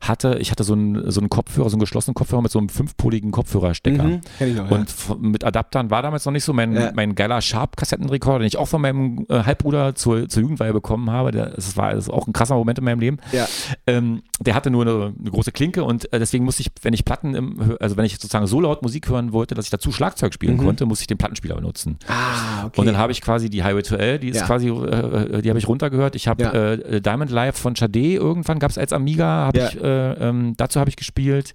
hatte, ich hatte so einen, so einen Kopfhörer, so einen geschlossenen Kopfhörer mit so einem fünfpoligen Kopfhörerstecker. Mhm. Noch, Und f- mit Adaptern war damals noch nicht so mein, Ja. mein geiler Sharp-Kassettenrekorder, den ich auch von meinem äh, Halbbruder zur, zur Jugendweihe bekommen habe. Der, das war das ist auch ein krasser Moment in meinem Leben. ja. Ähm, der hatte nur eine, eine große Klinke und äh, deswegen musste ich, wenn ich Platten, im, also wenn ich sozusagen so laut Musik hören wollte, dass ich dazu Schlagzeug spielen Mhm. konnte, musste ich den Plattenspieler benutzen. Ah, okay. Und dann habe ich quasi die Highway to L, die ist Ja. quasi, äh, die habe ich runtergehört. Ich habe Ja. äh, Diamond Live von Sade irgendwann gab es als Amiga, habe Ja. ich, äh, ähm, dazu habe ich gespielt.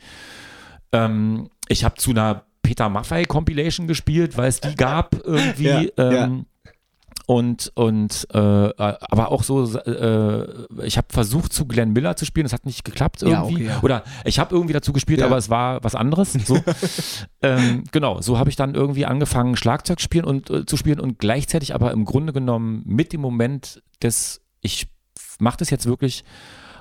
Ähm, ich habe zu einer Peter Maffei Compilation gespielt, weil es die gab irgendwie. Ja, ja. ähm, Und, und äh, aber auch so, äh, ich habe versucht zu Glenn Miller zu spielen, das hat nicht geklappt Ja, irgendwie. okay, ja. Oder ich habe irgendwie dazu gespielt, Ja. aber es war was anderes. So. ähm, genau, so habe ich dann irgendwie angefangen, Schlagzeug spielen und äh, zu spielen und gleichzeitig aber im Grunde genommen mit dem Moment des, ich mache das jetzt wirklich,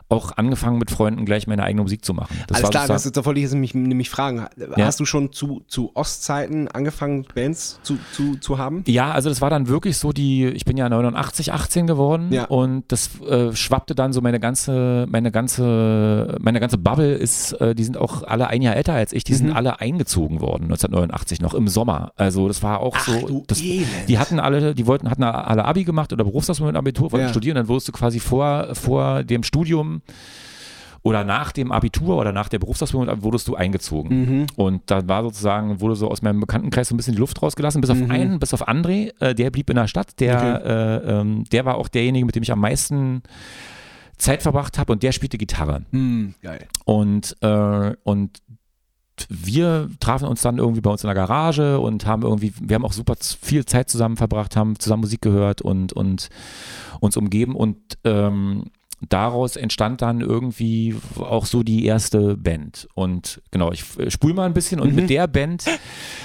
auch angefangen mit Freunden gleich meine eigene Musik zu machen. Das Alles war klar, das ist, da wollte ich jetzt nämlich, nämlich fragen. Ja. Hast du schon zu, zu Ostzeiten angefangen, Bands zu, zu, zu haben? Ja, also das war dann wirklich so die, ich bin ja 89, 18 geworden Ja. und das äh, schwappte dann so meine ganze, meine ganze, meine ganze Bubble ist, äh, die sind auch alle ein Jahr älter als ich, die Mhm. sind alle eingezogen worden 1989 noch im Sommer. Also das war auch Ach, so, das, die hatten alle, die wollten, hatten alle Abi gemacht oder Berufsausbildung Abitur, wollten Ja. studieren, dann wurdest du quasi vor, vor dem Studium oder nach dem Abitur oder nach der Berufsausbildung wurdest du eingezogen. Mhm. Und da war sozusagen, wurde so aus meinem Bekanntenkreis so ein bisschen die Luft rausgelassen, bis auf Mhm. einen, bis auf André, äh, der blieb in der Stadt, der, Okay. äh, ähm, der war auch derjenige, mit dem ich am meisten Zeit verbracht habe und der spielte Gitarre. Hm, geil. Und, äh, und wir trafen uns dann irgendwie bei uns in der Garage und haben irgendwie, wir haben auch super viel Zeit zusammen verbracht, haben zusammen Musik gehört und, und uns umgeben und ähm, daraus entstand dann irgendwie auch so die erste Band. Und genau, ich äh, spul mal ein bisschen und Mhm. mit der Band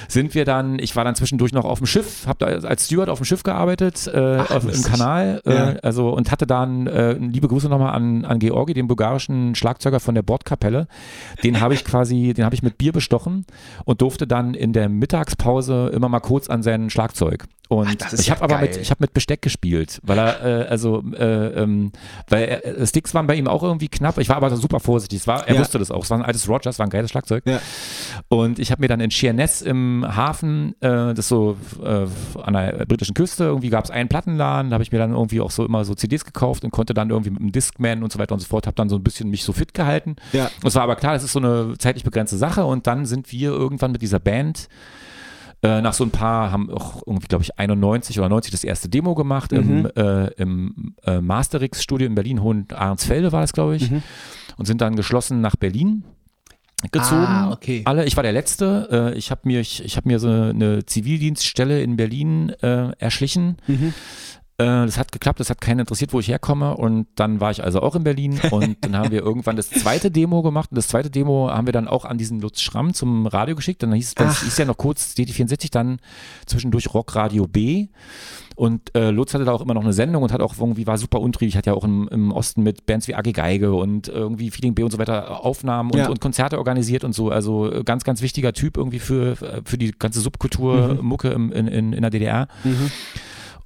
sind wir dann, ich war dann zwischendurch noch auf dem Schiff, habe da als Steward auf dem Schiff gearbeitet, äh, Ach, auf, im. Kanal, äh, Ja. also und hatte dann äh, liebe Grüße nochmal an, an Georgi, den bulgarischen Schlagzeuger von der Bordkapelle. Den habe ich quasi, den habe ich mit Bier bestochen und durfte dann in der Mittagspause immer mal kurz an sein Schlagzeug. Und Ach, ich ja habe aber mit, ich habe mit Besteck gespielt, weil er, äh, also, äh, ähm, weil er, äh, Sticks waren bei ihm auch irgendwie knapp. Ich war aber super vorsichtig. Es war, er Ja. wusste das auch. Es war ein altes Rogers, war ein geiles Schlagzeug. Ja. Und ich habe mir dann in Sheerness im Hafen, äh, das so äh, an der britischen Küste, irgendwie gab es einen Plattenladen, da habe ich mir dann irgendwie auch so immer so CDs gekauft und konnte dann irgendwie mit dem Discman und so weiter und so fort, habe dann so ein bisschen mich so fit gehalten. Ja. Und es war aber klar, das ist so eine zeitlich begrenzte Sache und dann sind wir irgendwann mit dieser Band äh, nach so ein paar, haben auch irgendwie, glaube ich, 91 oder 90 das erste Demo gemacht im, Mhm. äh, im äh, Masterix-Studio in Berlin, Hohen-Ahrensfelde war das, glaube ich, Mhm. und sind dann geschlossen nach Berlin gezogen. Ah, okay. Alle, ich war der Letzte. Äh, ich habe mir, ich, ich hab mir so eine Zivildienststelle in Berlin äh, erschlichen. Mhm. Äh, das hat geklappt, das hat keinen interessiert, wo ich herkomme. Und dann war ich also auch in Berlin. Und dann haben wir irgendwann das zweite Demo gemacht. Und das zweite Demo haben wir dann auch an diesen Lutz Schramm zum Radio geschickt. Dann hieß hieß ja noch kurz DT64, dann zwischendurch Rockradio B. Und äh, Lutz hatte da auch immer noch eine Sendung und hat auch irgendwie, war super untriebig, hat ja auch im, im Osten mit Bands wie AG Geige und irgendwie Feeling B und so weiter Aufnahmen und, Ja. und Konzerte organisiert und so. Also äh, ganz, ganz wichtiger Typ irgendwie für, für die ganze Subkultur Mhm. Mucke im, in, in, in der DDR. Mhm.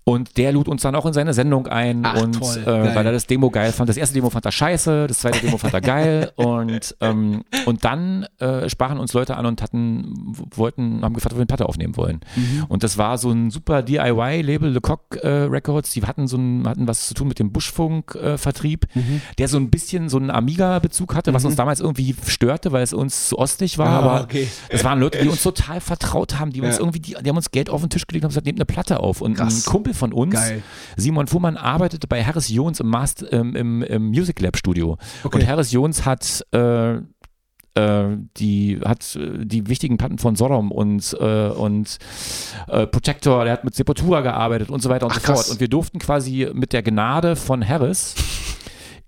Und der lud uns dann auch in seine Sendung ein Ach, und toll, äh, weil er das Demo geil fand. Das erste Demo fand er scheiße, das zweite Demo fand er geil und ähm, und dann äh, sprachen uns Leute an und hatten wollten haben gefragt, ob wir eine Platte aufnehmen wollen. Mhm. Und das war so ein super DIY-Label, Lecoq äh, Records. Die hatten so ein, hatten was zu tun mit dem Buschfunk-Vertrieb, Mhm. der so ein bisschen so einen Amiga-Bezug hatte, was uns damals irgendwie störte, weil es uns zu ostig war. Ah, aber okay. das waren Leute, die uns total vertraut haben, die uns Ja. irgendwie, die, die haben uns Geld auf den Tisch gelegt und haben gesagt, nehmt eine Platte auf. Und Krass. ein Kumpel von uns, Geil. Simon Fuhrmann, arbeitete bei Harris Jones im, Master, ähm, im, im Music Lab Studio. Okay. Und Harris Jones hat äh, äh, die hat äh, die wichtigen Platten von Sodom und, äh, und äh, Protector, der hat mit Sepultura gearbeitet und so weiter und Ach, so fort. krass. Und wir durften quasi mit der Gnade von Harris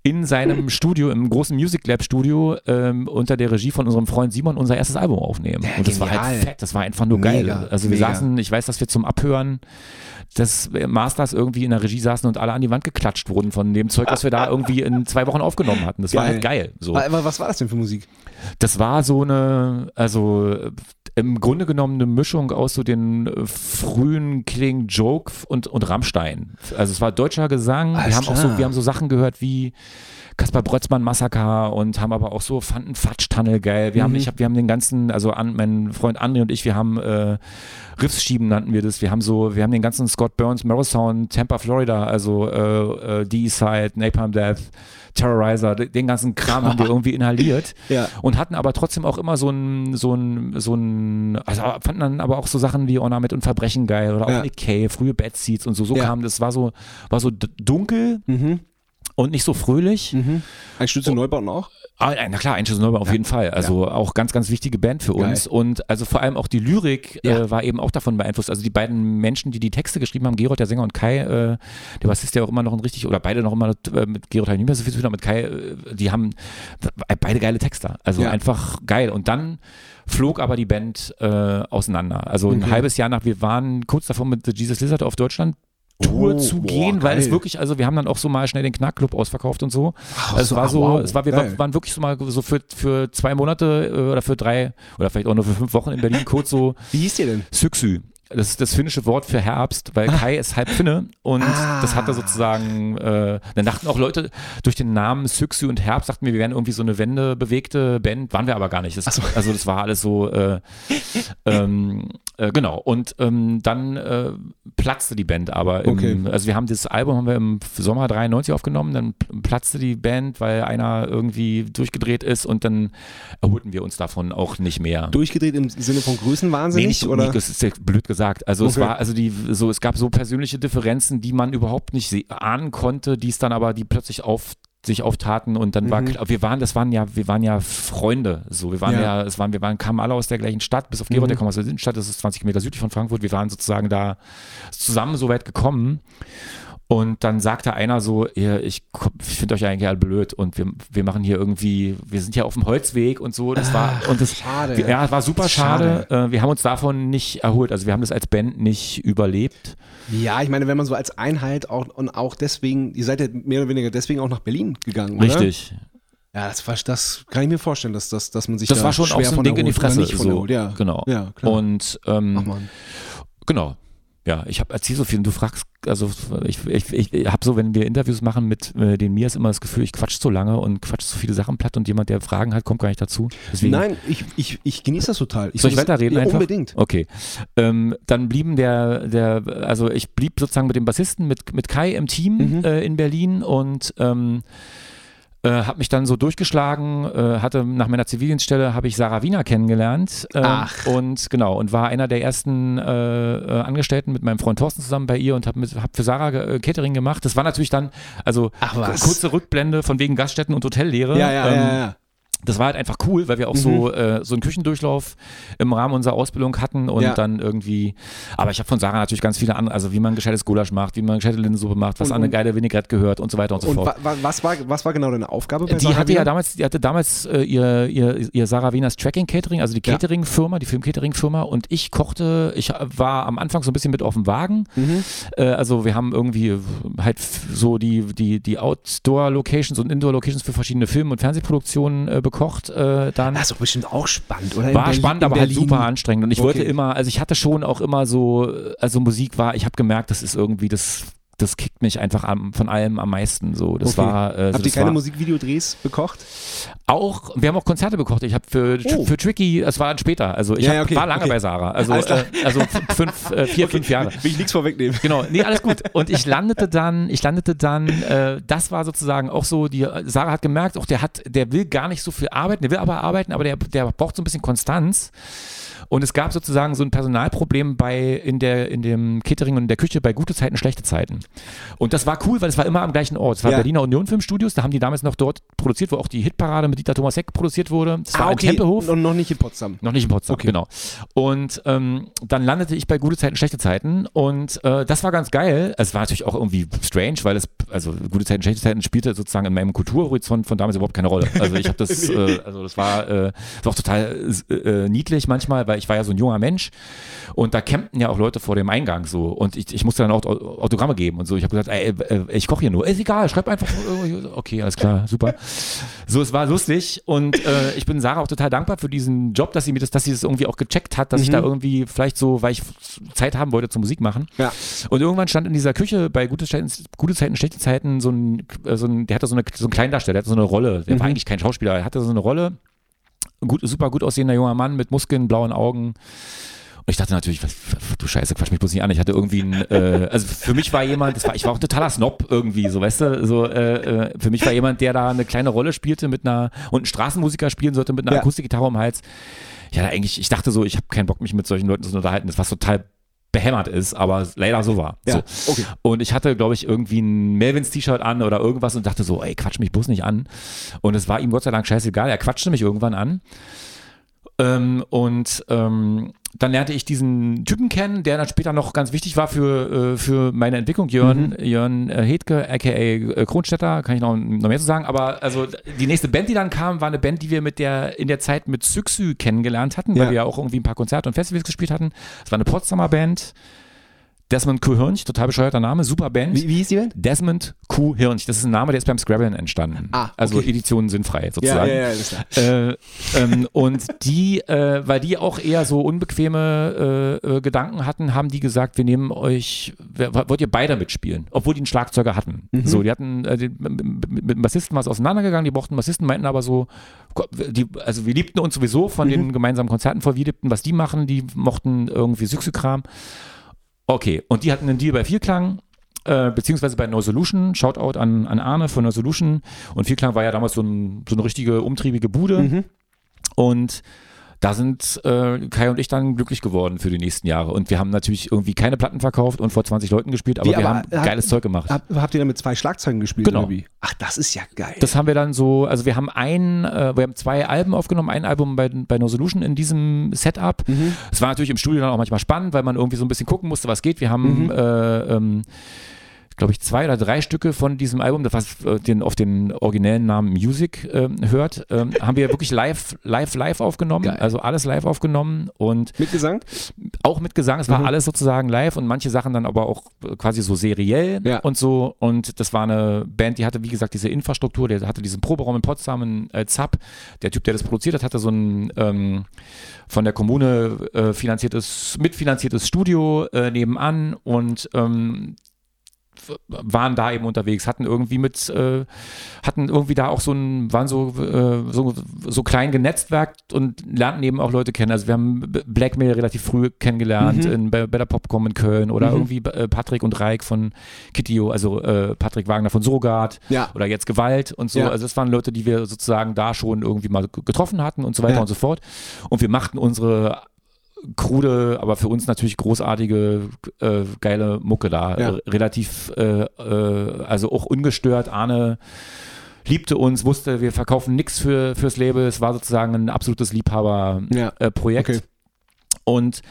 in seinem Studio, im großen Music Lab Studio, ähm, unter der Regie von unserem Freund Simon unser erstes Album aufnehmen. Ja, und das war genial. halt fett, das war einfach nur geil. Mega, also wir mega. saßen, ich weiß, dass wir zum Abhören des Masters irgendwie in der Regie saßen und alle an die Wand geklatscht wurden von dem Zeug, was wir da irgendwie in zwei Wochen aufgenommen hatten. Das war Geil. halt geil. So. Aber was war das denn für Musik? Das war so eine, also im Grunde genommen eine Mischung aus so den frühen Killing Joke und, und Rammstein. Also es war deutscher Gesang. Alles wir haben auch so, klar. wir haben so Sachen gehört wie Kaspar Brötzmann Massaker und haben aber auch so fanden Fatsch-Tunnel geil. Wir haben, Mhm. ich hab, wir haben den ganzen, also an, mein Freund André und ich, wir haben äh, Riffs schieben nannten wir das. Wir haben so, wir haben den ganzen Scott Burns, Sound, Tampa, Florida, also äh, äh, D-Side, Napalm Death, Terrorizer, de- den ganzen Kram haben wir irgendwie inhaliert Ja. und hatten aber trotzdem auch immer so ein, so ein, so ein, also fanden dann aber auch so Sachen wie Ornament und Verbrechen geil oder auch Ja. Nick Cave, frühe Bad Seeds und so, so kam das, war so, war so dunkel Mhm. und nicht so fröhlich. Mhm. Ein Stütze Oh. Neubauten auch? Ah, na klar, Einschuss Neubau auf jeden Fall. Also auch ganz, ganz wichtige Band für uns. Geil. Und also vor allem auch die Lyrik Ja. äh, war eben auch davon beeinflusst. Also die beiden Menschen, die die Texte geschrieben haben, Gerold, der Sänger und Kai, äh, der Bassist, der auch immer noch ein richtig, oder beide noch immer äh, mit Gerold ich nicht mehr so viel zu tun, aber mit Kai, äh, die haben beide geile Texter. Also Ja. einfach geil. Und dann flog aber die Band äh, auseinander. Also ein Okay. halbes Jahr nach, wir waren kurz davor mit The Jesus Lizard auf Deutschland Tour Oh, zu boah, gehen, weil es wirklich, also wir haben dann auch so mal schnell den Knackclub ausverkauft und so. Ach, Also es war so, wow, es war, wir geil. war, waren wirklich so mal so für, für zwei Monate äh, oder für drei oder vielleicht auch nur für fünf Wochen in Berlin kurz so Wie hieß der denn? Süchsü. Das ist das finnische Wort für Herbst, weil Kai ist halb Finne und Ah. das hatte sozusagen, äh, dann dachten auch Leute durch den Namen Syksy und Herbst, dachten wir, wir wären irgendwie so eine wendebewegte Band, waren wir aber gar nicht. Das, Also das war alles so, äh, ähm, äh, genau. Und ähm, dann äh, platzte die Band aber. Im, Okay. Also wir haben das Album haben wir im Sommer 93 aufgenommen, dann platzte die Band, weil einer irgendwie durchgedreht ist und dann erholten wir uns davon auch nicht mehr. Durchgedreht im Sinne von Größenwahnsinnig? Nee, nicht, oder? nicht, das ist ja blöd gesagt. Also es Okay. war, also die, so, es gab so persönliche Differenzen, die man überhaupt nicht ahnen konnte, die es dann aber, die plötzlich auf sich auftaten und dann war Mhm. klar, wir waren, das waren ja, wir waren ja Freunde, so, wir waren Ja. ja, es waren, wir waren, kamen alle aus der gleichen Stadt, bis auf Gerold, Mhm. der kommt aus der Innenstadt, das ist 20 Kilometer südlich von Frankfurt, wir waren sozusagen da zusammen so weit gekommen und dann sagte einer so, ihr, ich, ich finde euch eigentlich alle blöd und wir, wir machen hier irgendwie, wir sind hier auf dem Holzweg und so, das war, und das, schade. ja, war super Schade. schade. Äh, wir haben uns davon nicht erholt. Also wir haben das als Band nicht überlebt. Ja, ich meine, wenn man so als Einheit auch und auch deswegen, ihr seid ja mehr oder weniger deswegen auch nach Berlin gegangen, oder? Richtig. Ja, das, war, das kann ich mir vorstellen, dass, dass, dass man sich Das da war schon schwer auch so ein von Ding in die Fresse. So. ja. Genau. Ja, klar. Und ähm, Ach genau. Ja, ich habe erzähl so viel und du fragst, also ich, ich, ich habe so, wenn wir Interviews machen mit äh, den Mias immer das Gefühl, ich quatsch so lange und quatsch so viele Sachen platt und jemand, der Fragen hat, kommt gar nicht dazu. Deswegen, Nein, ich, ich, ich genieße das total. Soll ich finde das- weiterreden ja, einfach? Unbedingt. Okay. Ähm, dann blieben der, der, also ich blieb sozusagen mit dem Bassisten, mit, mit Kai im Team Mhm. äh, in Berlin und ähm, äh, habe mich dann so durchgeschlagen, äh, hatte nach meiner Zivildienststelle habe ich Sarah Wiener kennengelernt ähm, Ach. und genau und war einer der ersten äh, äh, Angestellten mit meinem Freund Thorsten zusammen bei ihr und habe hab für Sarah äh, Catering gemacht. Das war natürlich dann also kurze Rückblende von wegen Gaststätten und Hotellehre. Ja, ja, Ähm, ja, ja. Das war halt einfach cool, weil wir auch so, äh, so einen Küchendurchlauf im Rahmen unserer Ausbildung hatten und Ja. dann irgendwie, aber ich habe von Sarah natürlich ganz viele andere, also wie man gescheites Gulasch macht, wie man gescheite Linsensuppe macht, was Und- an eine geile Vinaigrette gehört und so weiter und so Und fort. wa, wa, was, war, was war genau deine Aufgabe bei Die Sarah hatte ja damals, die hatte damals äh, ihr, ihr, ihr Sarah Wieners Tracking Catering, also die. Catering-Firma, die Film-Catering-Firma und ich kochte, ich war am Anfang so ein bisschen mit auf dem Wagen, Mhm. äh, also wir haben irgendwie halt so die, die, die Outdoor-Locations und Indoor-Locations für verschiedene Film- und Fernsehproduktionen äh, bekocht äh, dann. Das ist doch bestimmt auch spannend, oder? War Berlin- spannend, aber halt super anstrengend. Und ich wollte Okay. immer, also ich hatte schon auch immer so, also Musik war, ich habe gemerkt, das ist irgendwie, das, das kickt mich einfach am, von allem am meisten. So, das Okay. war, äh, so, Habt ihr das keine war Musikvideodrehs bekocht? auch, wir haben auch Konzerte bekocht. Ich habe für, Oh. für Tricky, es war dann später, also ich Ja, hab, ja, okay, war lange okay. bei Sarah, also, äh, also fünf, äh, vier, fünf Jahre. Will ich nichts vorwegnehmen. Genau, nee, alles gut. Und ich landete dann, ich landete dann, äh, das war sozusagen auch so, die Sarah hat gemerkt, auch der hat, der will gar nicht so viel arbeiten, der will aber arbeiten, aber der, der braucht so ein bisschen Konstanz. Und es gab sozusagen so ein Personalproblem bei in der in dem Catering und in der Küche bei gute Zeiten, schlechte Zeiten. Und das war cool, weil es war immer am gleichen Ort. Es war Ja. Berliner Union Filmstudios, da haben die damals noch dort produziert, wo auch die Hitparade mit Dieter Thomas Heck produziert wurde. Das war ah, in Tempelhof. Und noch nicht in Potsdam. Noch nicht in Potsdam, Okay. genau. Und ähm, dann landete ich bei gute Zeiten, schlechte Zeiten und äh, das war ganz geil. Es war natürlich auch irgendwie strange, weil es, also gute Zeiten, schlechte Zeiten spielte sozusagen in meinem Kulturhorizont von damals überhaupt keine Rolle. Also ich habe das, äh, also das war, äh, das war auch total äh, niedlich manchmal, weil ich war ja so ein junger Mensch und da campten ja auch Leute vor dem Eingang so und ich, ich musste dann auch Au- Autogramme geben und so. Ich habe gesagt, ey, äh, ich koche hier nur. Ist egal, schreib einfach. äh, Okay, alles klar, super. So, es war lustig und äh, ich bin Sarah auch total dankbar für diesen Job, dass sie mir das, dass sie das irgendwie auch gecheckt hat, dass ich da irgendwie vielleicht so, weil ich Zeit haben wollte zum Musik machen. Ja. Und irgendwann stand in dieser Küche bei gute Zeiten, gute Zeiten, schlechte Zeiten so ein, äh, so ein der hatte so, eine, so einen Kleindarsteller, der hatte so eine Rolle. Der war eigentlich kein Schauspieler, er hatte so eine Rolle. Gut, super gut aussehender junger Mann mit Muskeln, blauen Augen. Und ich dachte natürlich, was, du Scheiße, quatsch mich bloß nicht an. Ich hatte irgendwie ein, äh, also für mich war jemand, das war, ich war auch ein totaler Snob irgendwie, so weißt du, so äh, äh, für mich war jemand, der da eine kleine Rolle spielte mit einer und ein Straßenmusiker spielen sollte mit einer Ja. Akustikgitarre um den Hals. Ja, eigentlich, ich dachte so, ich habe keinen Bock, mich mit solchen Leuten zu unterhalten, das was total behämmert ist, aber leider so war. Ja, So. okay. Und ich hatte, glaube ich, irgendwie ein Melvins T-Shirt an oder irgendwas und dachte so, ey, quatsch mich bloß nicht an. Und es war ihm Gott sei Dank scheißegal. Er quatschte mich irgendwann an. Ähm, und ähm, dann lernte ich diesen Typen kennen, der dann später noch ganz wichtig war für, äh, für meine Entwicklung, Jörn, Jörn äh, Hedke, aka äh, Kronstetter, kann ich noch, noch mehr zu sagen. Aber also die nächste Band, die dann kam, war eine Band, die wir mit der in der Zeit mit Syxy kennengelernt hatten, Ja. weil wir ja auch irgendwie ein paar Konzerte und Festivals gespielt hatten. Es war eine Potsdamer Band. Desmond Q. Hirnch, total bescheuerter Name, super Band. Wie, wie hieß die Band? Desmond Q. Hirnch, das ist ein Name, der ist beim Scrabblen entstanden. Ah, Also okay. Editionen sind frei sozusagen. ja, ist klar. Äh, ähm, und die, äh, weil die auch eher so unbequeme äh, äh, Gedanken hatten, haben die gesagt, wir nehmen euch, wer- wollt ihr beide mitspielen? Obwohl die einen Schlagzeuger hatten. Mhm. So, die hatten, äh, die, mit, dem Bassisten war es auseinandergegangen, die brauchten Bassisten, meinten aber so, die, also wir liebten uns sowieso von Mhm. den gemeinsamen Konzerten vor, wir liebten, was die machen, die mochten irgendwie Süchsekram. Okay, und die hatten einen Deal bei Vierklang, äh, beziehungsweise bei No Solution. Shoutout an, an Arne von No Solution. Und Vierklang war ja damals so, ein, so eine richtige, umtriebige Bude. Mhm. Und da sind äh, Kai und ich dann glücklich geworden für die nächsten Jahre. Und wir haben natürlich irgendwie keine Platten verkauft und vor 20 Leuten gespielt, aber Wie, wir aber haben geiles Zeug gemacht. Hab, habt ihr dann mit zwei Schlagzeugen gespielt? Genau. Oder wie? Ach, das ist ja geil. Das haben wir dann so, also wir haben ein, äh, wir haben zwei Alben aufgenommen, ein Album bei, bei No Solution in diesem Setup. Mhm. Es war natürlich im Studio dann auch manchmal spannend, weil man irgendwie so ein bisschen gucken musste, was geht. Wir haben, Mhm. äh, ähm, glaube ich, zwei oder drei Stücke von diesem Album, das was äh, den, auf den originellen Namen Music ähm, hört, ähm, haben wir wirklich live, live, live aufgenommen. Geil. Also alles live aufgenommen und mit Gesang? auch mit Gesang. Es war Mhm. alles sozusagen live und manche Sachen dann aber auch äh, quasi so seriell Ja. und so. Und das war eine Band, die hatte, wie gesagt, diese Infrastruktur, der hatte diesen Proberaum in Potsdam, in äh, ZAP. Der Typ, der das produziert hat, hatte so ein ähm, von der Kommune äh, finanziertes, mitfinanziertes Studio äh, nebenan und ähm, waren da eben unterwegs, hatten irgendwie mit, äh, hatten irgendwie da auch so ein, waren so, äh, so, so klein genetzwerkt und lernten eben auch Leute kennen. Also wir haben Blackmail relativ früh kennengelernt Mhm. in, bei der Popcom in Köln oder Mhm. irgendwie äh, Patrick und Reik von Kittio, also äh, Patrick Wagner von Surrogat Ja. oder jetzt Gewalt und so. Ja. Also das waren Leute, die wir sozusagen da schon irgendwie mal getroffen hatten und so weiter Ja. und so fort. Und wir machten unsere krude, aber für uns natürlich großartige, äh, geile Mucke da. Ja. Relativ, äh, äh, also auch ungestört. Arne liebte uns, wusste, wir verkaufen nichts für, fürs Label. Es war sozusagen ein absolutes Ja. Liebhaberprojekt. Okay. Und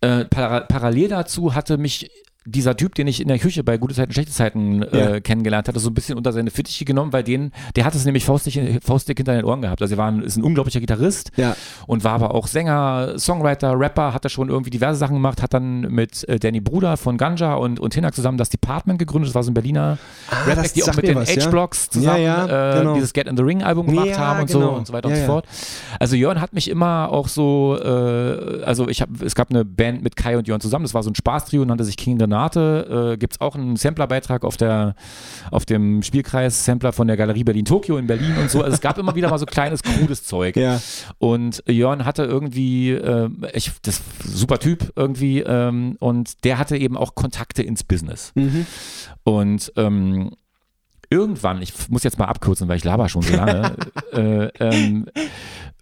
äh, para parallel dazu hatte mich dieser Typ, den ich in der Küche bei gute Zeiten, schlechte Zeiten äh, Ja. kennengelernt hatte, so ein bisschen unter seine Fittiche genommen, weil den, der hat es nämlich faustdick, faustdick hinter den Ohren gehabt. Also er war ein, ist ein unglaublicher Gitarrist Ja. und war aber auch Sänger, Songwriter, Rapper, hat er schon irgendwie diverse Sachen gemacht, hat dann mit äh, Danny Bruder von Ganja und, und Hinak zusammen das Department gegründet, das war so ein Berliner Ah, Rap die auch mit den ja. H-Blocks zusammen Ja, ja, äh, genau. dieses Get in the Ring Album gemacht haben und genau. so und so weiter und so fort. Also Jörn hat mich immer auch so, äh, also ich habe, es gab eine Band mit Kai und Jörn zusammen, das war so ein Spaßtrio, nannte sich King Renate, äh, gibt es auch einen Samplerbeitrag auf der, auf dem Spielkreis Sampler von der Galerie Berlin-Tokio in Berlin und so. Also es gab immer wieder mal so kleines, krudes Zeug. Ja. Und Jörn hatte irgendwie, äh, ich, das super Typ irgendwie, ähm, und der hatte eben auch Kontakte ins Business. Mhm. Und ähm, irgendwann, ich muss jetzt mal abkürzen, weil ich laber schon so lange, äh, ähm,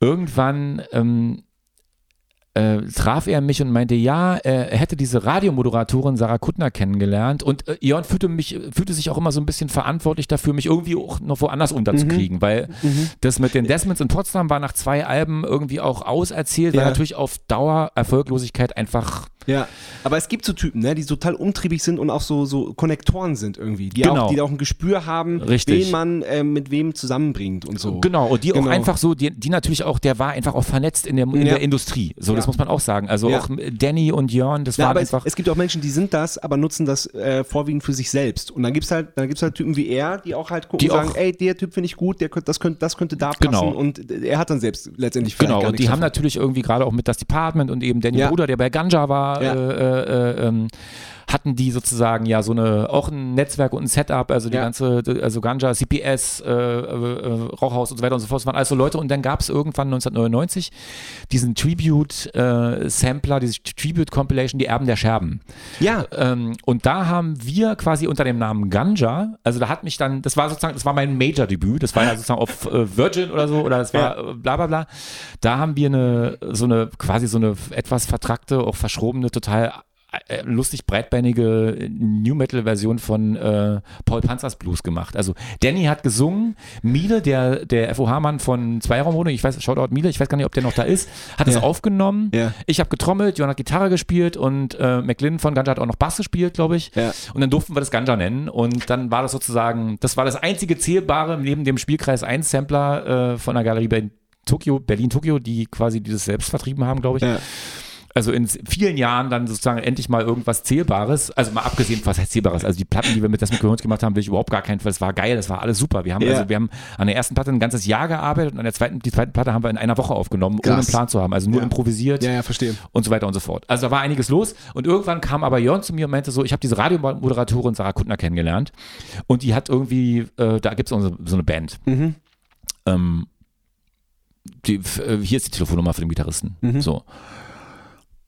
irgendwann ähm, äh, traf er mich und meinte, ja, äh, er hätte diese Radiomoderatorin Sarah Kuttner kennengelernt. Und äh, Jörn fühlte, mich, fühlte sich auch immer so ein bisschen verantwortlich dafür, mich irgendwie auch noch woanders unterzukriegen, weil das mit den Desmonds in Potsdam war nach zwei Alben irgendwie auch auserzählt, weil Ja. natürlich auf Dauer Erfolglosigkeit einfach Ja, aber es gibt so Typen, ne, die total umtriebig sind und auch so, so Konnektoren sind irgendwie, die, Genau. auch, die auch ein Gespür haben, Richtig. wen man äh, mit wem zusammenbringt und so. Genau, und die Genau. auch einfach so, die, die natürlich auch, der war einfach auch vernetzt in der, in Ja. der Industrie. So, das Ja. muss man auch sagen. Also Ja. auch Danny und Jörn, das Ja, waren aber es, einfach. es gibt auch Menschen, die sind das, aber nutzen das äh, vorwiegend für sich selbst. Und dann gibt's halt, dann gibt's halt Typen wie er, die auch halt gucken Die und sagen, auch- ey, der Typ finde ich gut, der könnte, das könnte, das könnte da passen. Genau. Und er hat dann selbst letztendlich Genau, und die haben davon. natürlich irgendwie gerade auch mit das Department und eben Danny. Bruder, der bei Ganja war, Ja. äh, äh, ähm, hatten die sozusagen ja so eine, auch ein Netzwerk und ein Setup, also die Ja. ganze, also Ganja, CPS, äh, äh, äh, Rauchhaus und so weiter und so fort, das waren alles so Leute und dann gab es irgendwann 1999 diesen Tribute-Sampler, diese Tribute-Compilation, die Erben der Scherben. Ja, Ähm, und da haben wir quasi unter dem Namen Ganja, also da hat mich dann, das war sozusagen, das war mein Major-Debüt, das war ja sozusagen auf äh, Virgin oder so, oder das war äh, bla bla bla. Da haben wir eine, so eine, quasi so eine etwas vertrackte, auch verschrobene, total äh, lustig breitbeinige New Metal Version von äh, Paul Panzers Blues gemacht. Also Danny hat gesungen, Miele, der der FOH Mann von Zweiraumwohnung, ich weiß Shoutout Miele, ich weiß gar nicht, ob der noch da ist, hat es Ja. aufgenommen. Ja. Ich habe getrommelt, Jon hat Gitarre gespielt und äh, McLinn von Ganja hat auch noch Bass gespielt, glaube ich. Ja. Und dann durften wir das Ganja nennen und dann war das sozusagen, das war das einzige zählbare neben dem Spielkreis 1 Sampler äh, von der Galerie Berlin Tokio, Berlin Tokio, die quasi dieses selbst vertrieben haben, glaube ich. Also in vielen Jahren dann sozusagen endlich mal irgendwas Zählbares, also mal abgesehen von was heißt Zählbares, also die Platten, die wir mit das mit Gehirns gemacht haben, will ich überhaupt gar keinen Fall, das war geil, das war alles super. Wir haben Ja. also wir haben an der ersten Platte ein ganzes Jahr gearbeitet und an der zweiten, die zweite Platte haben wir in einer Woche aufgenommen, ohne einen Krass. Plan zu haben, also nur Ja. improvisiert Ja, ja, verstehe. und so weiter und so fort. Also da war einiges los und irgendwann kam aber Jörn zu mir und meinte so, ich habe diese Radiomoderatorin Sarah Kuttner kennengelernt und die hat irgendwie, äh, da gibt es so, so eine Band. Mhm. Ähm, die, äh, hier ist die Telefonnummer für den Gitarristen. Mhm. So.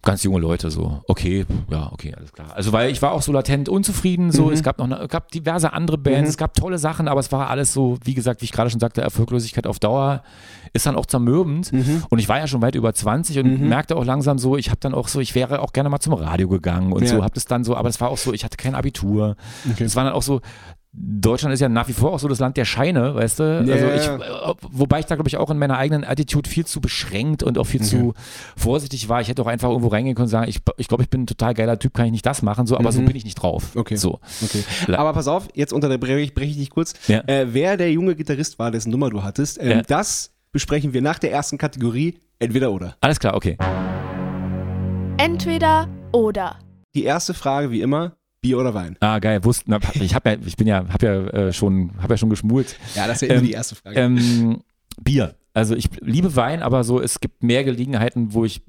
Ganz junge Leute, so, okay, ja, okay, alles klar. Also, weil ich war auch so latent unzufrieden, so, Mhm. es gab noch, eine, gab diverse andere Bands, Mhm. es gab tolle Sachen, aber es war alles so, wie gesagt, wie ich gerade schon sagte, Erfolglosigkeit auf Dauer ist dann auch zermürbend. Mhm. Und ich war ja schon weit über 20 und Mhm. merkte auch langsam so, ich habe dann auch so, ich wäre auch gerne mal zum Radio gegangen und Ja. so, habe das dann so, aber es war auch so, ich hatte kein Abitur. Okay. Es war dann auch so, Deutschland ist ja nach wie vor auch so das Land der Scheine, weißt du? Ja, also ich, äh, wobei ich da, glaube ich, auch in meiner eigenen Attitude viel zu beschränkt und auch viel zu vorsichtig war. Ich hätte auch einfach irgendwo reingehen können und sagen, ich, ich glaube, ich bin ein total geiler Typ, kann ich nicht das machen, so, aber so Mhm. bin ich nicht drauf. Okay. So. Okay. Aber pass auf, jetzt unterbreche ich, breche ich dich kurz. Ja. Äh, wer der junge Gitarrist war, dessen Nummer du hattest, ähm, Ja. das besprechen wir nach der ersten Kategorie, entweder oder. Alles klar, okay. Entweder oder. Die erste Frage, wie immer, Bier oder Wein? Ah, geil, wussten, ich habe ja, ich bin ja, habe ja äh, schon, habe ja schon geschmult. Ja, das ist ja immer Ähm, die erste Frage. Ähm, Bier. Also ich liebe Wein, aber so, es gibt mehr Gelegenheiten, wo ich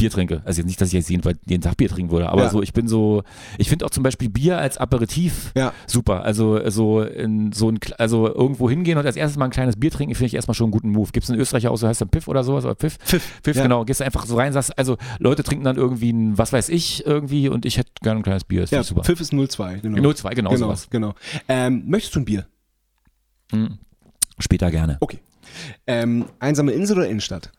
Bier trinke. Also jetzt nicht, dass ich jetzt jeden, jeden Tag Bier trinken würde, aber Ja. so, ich bin so, ich finde auch zum Beispiel Bier als Aperitif ja. super. Also so in so ein, also irgendwo hingehen und als erstes mal ein kleines Bier trinken, finde ich erstmal schon einen guten Move. Gibt es in Österreich auch so, heißt dann Piff oder sowas, oder Pfiff? Pfiff. Pfiff, Ja. genau. Gehst du einfach so rein, sagst, also Leute trinken dann irgendwie ein, was weiß ich, irgendwie und ich hätte gerne ein kleines Bier. Das Ja, super. Pfiff ist 02, genau. 02, genau, genau, sowas. genau. Ähm, möchtest du ein Bier? Mhm. Später gerne. Okay. Ähm, einsame Insel oder Innenstadt?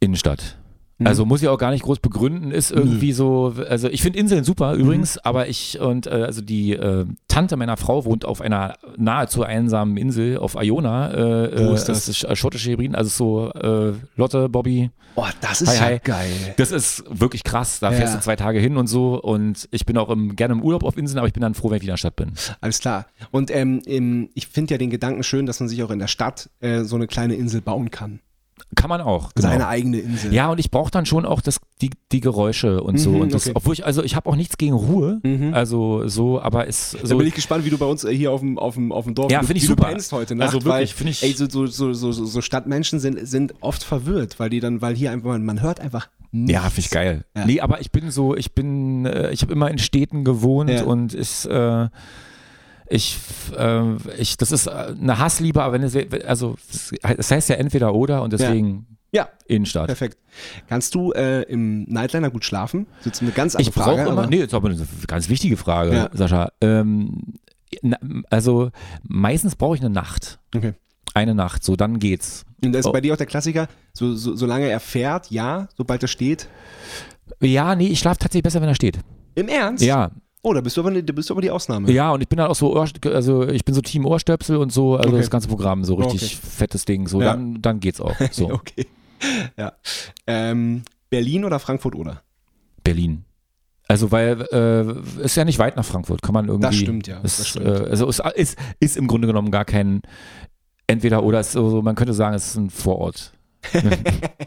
Innenstadt. Mhm. Also muss ich auch gar nicht groß begründen, ist irgendwie so, also ich finde Inseln super Mhm. übrigens, aber ich und äh, also die äh, Tante meiner Frau wohnt auf einer nahezu einsamen Insel auf Iona. Äh, Wo ist äh, das? ist äh, schottische Hebriden, also so äh, Lotte, Bobby. Oh, das ist Hi, ja hi. geil. Das ist wirklich krass. Da Ja. fährst du zwei Tage hin und so und ich bin auch im, gerne im Urlaub auf Inseln, aber ich bin dann froh, wenn ich wieder in der Stadt bin. Alles klar. Und ähm, im, ich finde ja den Gedanken schön, dass man sich auch in der Stadt äh, so eine kleine Insel bauen kann. Kann man auch. Genau. Seine eigene Insel. Ja, und ich brauche dann schon auch das, die, die Geräusche und so. Mhm, Und das, okay. obwohl ich, also ich habe auch nichts gegen Ruhe. Mhm. Also so, aber ist Da so. bin ich gespannt, wie du bei uns äh, hier auf dem, auf dem, auf dem Dorf Ja, finde ich super. du heute Nacht. Also wirklich, finde ich- Ey, so, so, so, so, so Stadtmenschen sind, sind oft verwirrt, weil die dann, weil hier einfach, man hört einfach nichts. Ja, finde ich geil. Ja. Nee, aber ich bin so, ich bin, äh, ich habe immer in Städten gewohnt Ja. und ich, äh, ich, äh, ich, das ist äh, eine Hassliebe, aber wenn es, also, es heißt ja entweder oder und deswegen Ja, Innenstadt. perfekt. Kannst du äh, im Nightliner gut schlafen? Das ist jetzt eine ganz andere Ich Frage. immer, aber- nee, das ist aber eine ganz wichtige Frage, Ja. Sascha. Ähm, na, also meistens brauche ich eine Nacht. Okay. Eine Nacht, so dann geht's. Und das ist Oh. bei dir auch der Klassiker, so, so, solange er fährt, ja, sobald er steht. Ja, nee, ich schlafe tatsächlich besser, wenn er steht. Im Ernst? Ja, Oh, da bist du aber, ne- da bist du aber die Ausnahme. ja, und ich bin halt auch so, Ohr, also ich bin so Team Ohrstöpsel und so, also Okay. das ganze Programm, so richtig Okay. fettes Ding, so Ja. dann, dann geht's auch. So, Okay. Ja. Ähm, Berlin oder Frankfurt oder? Berlin. Also weil äh, ist ja nicht weit nach Frankfurt, kann man irgendwie. Das stimmt, ja. Ist, Das stimmt. Äh, also es ist, ist im Grunde genommen gar kein entweder oder, ist so, man könnte sagen, es ist ein Vorort.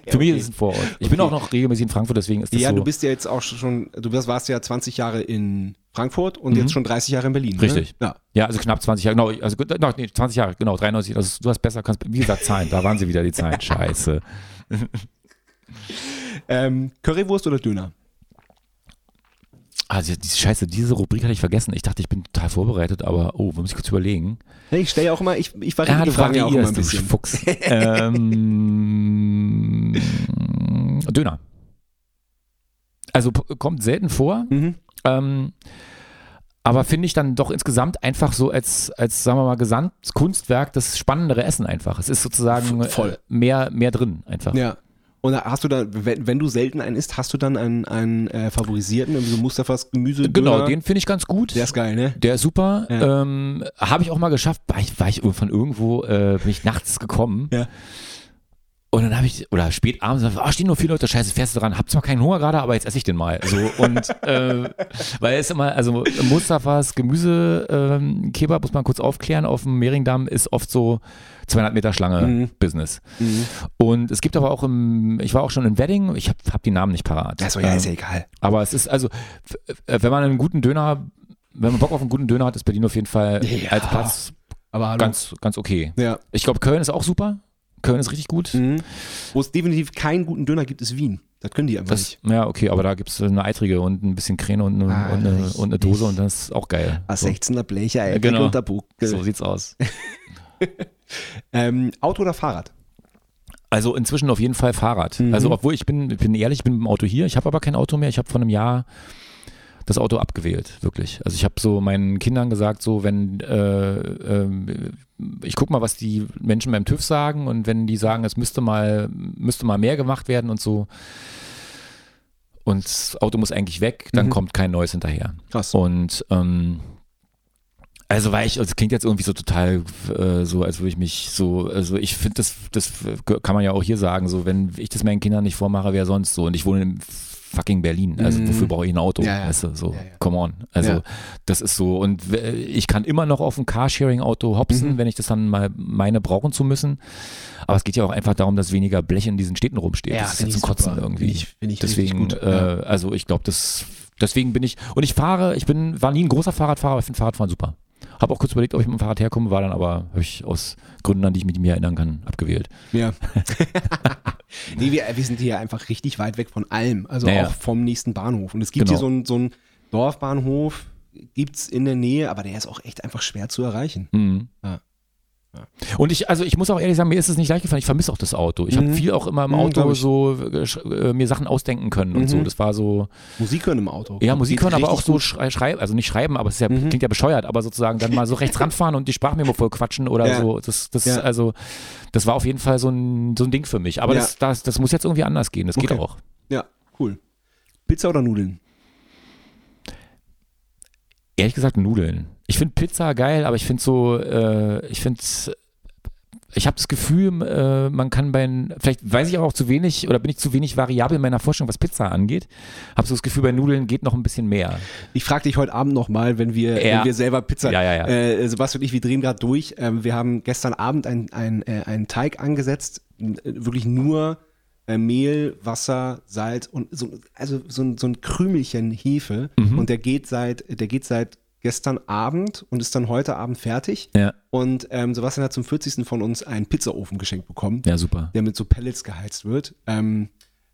Für mich ist es ein Vorort. Ich bin Okay. auch noch regelmäßig in Frankfurt, deswegen ist das Ja, so. du bist ja jetzt auch schon, du warst- ja 20 Jahre in Frankfurt und Mhm. jetzt schon 30 Jahre in Berlin. Ne? Richtig. Ja. Ja, also knapp 20 Jahre, genau, also nee, 20 Jahre, genau, 93. Also du hast besser, kannst, wie gesagt, Zahlen, da waren sie wieder die Zahlen. Scheiße. Ähm, Currywurst oder Döner? Also die Scheiße, diese Rubrik hatte ich vergessen. Ich dachte, ich bin total vorbereitet, aber oh, muss ich kurz überlegen. Nee, Ich stelle ja auch immer, ich, ich variiere die Fragen ja auch immer ein bisschen. Fuchs. ähm, Döner. Also kommt selten vor, Mhm. ähm, aber finde ich dann doch insgesamt einfach so als, als sagen wir mal, Gesamtkunstwerk das spannendere Essen einfach. Es ist sozusagen voll. äh, mehr, mehr drin einfach. Ja. Und hast du da, wenn, wenn du selten einen isst, hast du dann einen, einen äh, favorisierten, irgendwie so Mustafas Gemüse? Genau, den finde ich ganz gut. Der ist geil, ne? Der ist super. Ja. Ähm, Habe ich auch mal geschafft. War ich, war ich von irgendwo, äh, bin ich nachts gekommen. Ja. Und dann habe ich, oder spät abends, ah, stehen nur vier Leute, scheiße, fährst du dran, hab zwar keinen Hunger gerade, aber jetzt esse ich den mal. So, und äh, weil es immer, also Mustafas Gemüse, ähm, muss man kurz aufklären, auf dem Mehringdamm ist oft so 200 Meter Schlange Mhm. Business. Und es gibt aber auch im, ich war auch schon in Wedding, ich habe hab die Namen nicht parat. Achso, ja, ist ja Ähm, egal. aber es ist also, wenn man einen guten Döner, wenn man Bock auf einen guten Döner hat, ist Berlin auf jeden Fall Ja. als Platz Aber hallo. ganz, ganz okay. ja. Ich glaube, Köln ist auch super. Köln ist richtig gut. Mhm. Wo es definitiv keinen guten Döner gibt, ist Wien. Das können die einfach Das, nicht. ja, okay, aber da gibt es eine eitrige und ein bisschen Kräne und eine, Ah, und eine, und eine Dose und das ist auch geil. A So, 16er Blecher, ey, Genau. und der so sieht's aus. Ähm, Auto oder Fahrrad? Also inzwischen auf jeden Fall Fahrrad. Mhm. Also obwohl ich bin, ich bin ehrlich, ich bin mit dem Auto hier, ich habe aber kein Auto mehr. Ich habe vor einem Jahr das Auto abgewählt, wirklich. Also ich habe so meinen Kindern gesagt, so wenn äh, ähm, ich guck mal, was die Menschen beim TÜV sagen und wenn die sagen, es müsste mal müsste mal mehr gemacht werden und so und das Auto muss eigentlich weg, dann Mhm. kommt kein neues hinterher. Krass. Und ähm, also weil ich, es klingt jetzt irgendwie so total äh, so, als würde ich mich so, also ich finde das, das kann man ja auch hier sagen, so wenn ich das meinen Kindern nicht vormache, wer sonst so. Und ich wohne in fucking Berlin. Also Mhm. wofür brauche ich ein Auto? Ja, ja. Weißt du, so, Ja, come on. Also das ist so. Und ich kann immer noch auf ein Carsharing-Auto hopsen, Mhm. wenn ich das dann mal meine brauchen zu müssen. Aber es geht ja auch einfach darum, dass weniger Blech in diesen Städten rumsteht. Ja, das ist ja zum Kotzen super. irgendwie. Find ich- find ich Deswegen, gut. äh, also ich glaube, das, deswegen bin ich, und ich fahre, ich bin, war nie ein großer Fahrradfahrer, aber ich finde Fahrradfahren super. Habe auch kurz überlegt, ob ich mit dem Fahrrad herkomme, war dann aber, habe ich aus Gründen, an die ich mich nicht mehr erinnern kann, abgewählt. Ja. nee, wir, wir sind hier einfach richtig weit weg von allem. Also Ja, ja. auch vom nächsten Bahnhof. Und es gibt Genau. hier so einen so Dorfbahnhof, gibt's in der Nähe, aber der ist auch echt einfach schwer zu erreichen. Mhm. Ja. Und ich, also ich muss auch ehrlich sagen, mir ist es nicht leicht gefallen. Ich vermisse auch das Auto. Ich Mhm. habe viel auch immer im Mhm, Auto ich. so äh, äh, mir Sachen ausdenken können und Mhm. so. Das war so, Musik hören im Auto. ja, Musik Geht hören, aber auch so schreiben, also nicht schreiben, aber es ja, Mhm. klingt ja bescheuert, aber sozusagen dann mal so rechts ranfahren und die Sprachmemo voll quatschen oder Ja. so. Das, das, Ja. also, das war auf jeden Fall so ein, so ein Ding für mich. Aber das, das, das muss jetzt irgendwie anders gehen. Das geht Okay. auch. Ja, cool. Pizza oder Nudeln? Ehrlich gesagt, Nudeln. Ich finde Pizza geil, aber ich finde so, äh, ich finde, ich habe das Gefühl, äh, man kann bei, vielleicht weiß ich auch zu wenig oder bin ich zu wenig variabel in meiner Forschung, was Pizza angeht. Habe so das Gefühl, bei Nudeln geht noch ein bisschen mehr. Ich frage dich heute Abend nochmal, wenn wir, Ja. wenn wir selber Pizza. Ja, ja, ja. Äh, Sebastian und ich, wir drehen gerade durch. Ähm, wir haben gestern Abend ein, ein, äh, einen Teig angesetzt, äh, wirklich nur äh, Mehl, Wasser, Salz und so, also so, ein- so ein Krümelchen Hefe. Mhm. Und der geht seit, der geht seit gestern Abend und ist dann heute Abend fertig. Ja, Und ähm, Sebastian hat zum 40. von uns einen Pizzaofen geschenkt bekommen ja, super. der mit so Pellets geheizt wird. Ähm,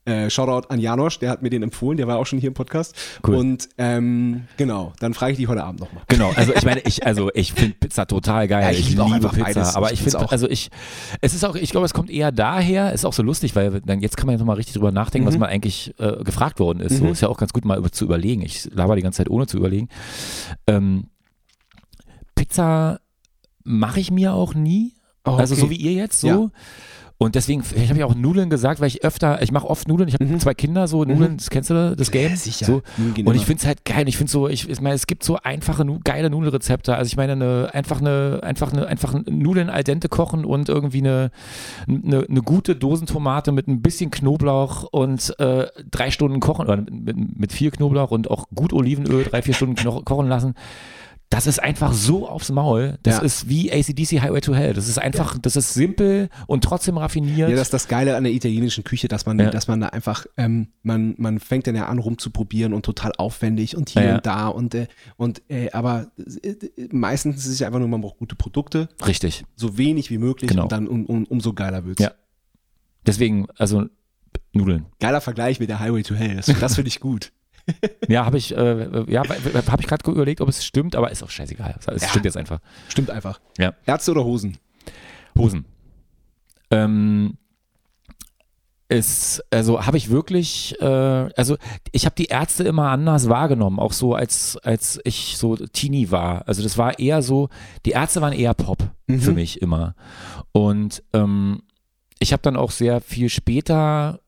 äh, Shoutout an Janosch, der hat mir den empfohlen, der war auch schon hier im Podcast. Cool. Und ähm, genau, dann frage ich dich heute Abend nochmal. Genau, also ich meine, ich, also ich finde Pizza total geil. Ja, ich ich liebe liebe Pizza, beides. aber Ich ich finde, auch. also ich, es ist auch, ich glaube, es kommt eher daher, ist auch so lustig, weil dann jetzt kann man ja nochmal richtig drüber nachdenken, was Mhm. man eigentlich äh, gefragt worden ist. So Mhm. ist ja auch ganz gut mal über, zu überlegen. Ich laber die ganze Zeit ohne zu überlegen. Ähm, Pizza mache ich mir auch nie. Also so wie ihr jetzt so. Ja. Und deswegen, ich habe ja auch Nudeln gesagt, weil ich öfter, ich mache oft Nudeln, ich habe Mhm. zwei Kinder, so Nudeln, das kennst du, das Game? Ja, sicher. So. Gehen Und ich finde es halt geil. Ich finde so, ich, ich meine, es gibt so einfache, geile Nudelrezepte. Also ich meine, eine, einfach eine, einfach eine, einfach Nudeln al dente kochen und irgendwie eine, eine, eine gute Dosentomate mit ein bisschen Knoblauch und äh, drei Stunden kochen oder mit, mit viel Knoblauch und auch gut Olivenöl drei, vier Stunden kochen lassen. Das ist einfach so aufs Maul. Das Ja. ist wie ACDC Highway to Hell. Das ist einfach, das ist simpel und trotzdem raffiniert. ja, das ist das Geile an der italienischen Küche, dass man, Ja. dass man da einfach, ähm, man, man fängt dann ja an rumzuprobieren und total aufwendig und hier Ja, ja. und da und, äh, und äh, aber äh, meistens ist es ja einfach nur, man braucht gute Produkte, Richtig. so wenig wie möglich Genau. und dann um, um, umso geiler wird's. Ja. Deswegen, also Nudeln. Geiler Vergleich mit der Highway to Hell, das, das finde ich gut. Ja, habe ich, äh, ja, habe ich gerade überlegt, ob es stimmt, aber ist auch scheißegal. Es Ja. stimmt jetzt einfach. Stimmt einfach. Ja. Ärzte oder Hosen? Hosen. Ähm, ist, also habe ich wirklich, äh, also ich habe die Ärzte immer anders wahrgenommen, auch so als, als ich so Teenie war. Also das war eher so, die Ärzte waren eher Pop Mhm. für mich immer. Und ähm, ich habe dann auch sehr viel später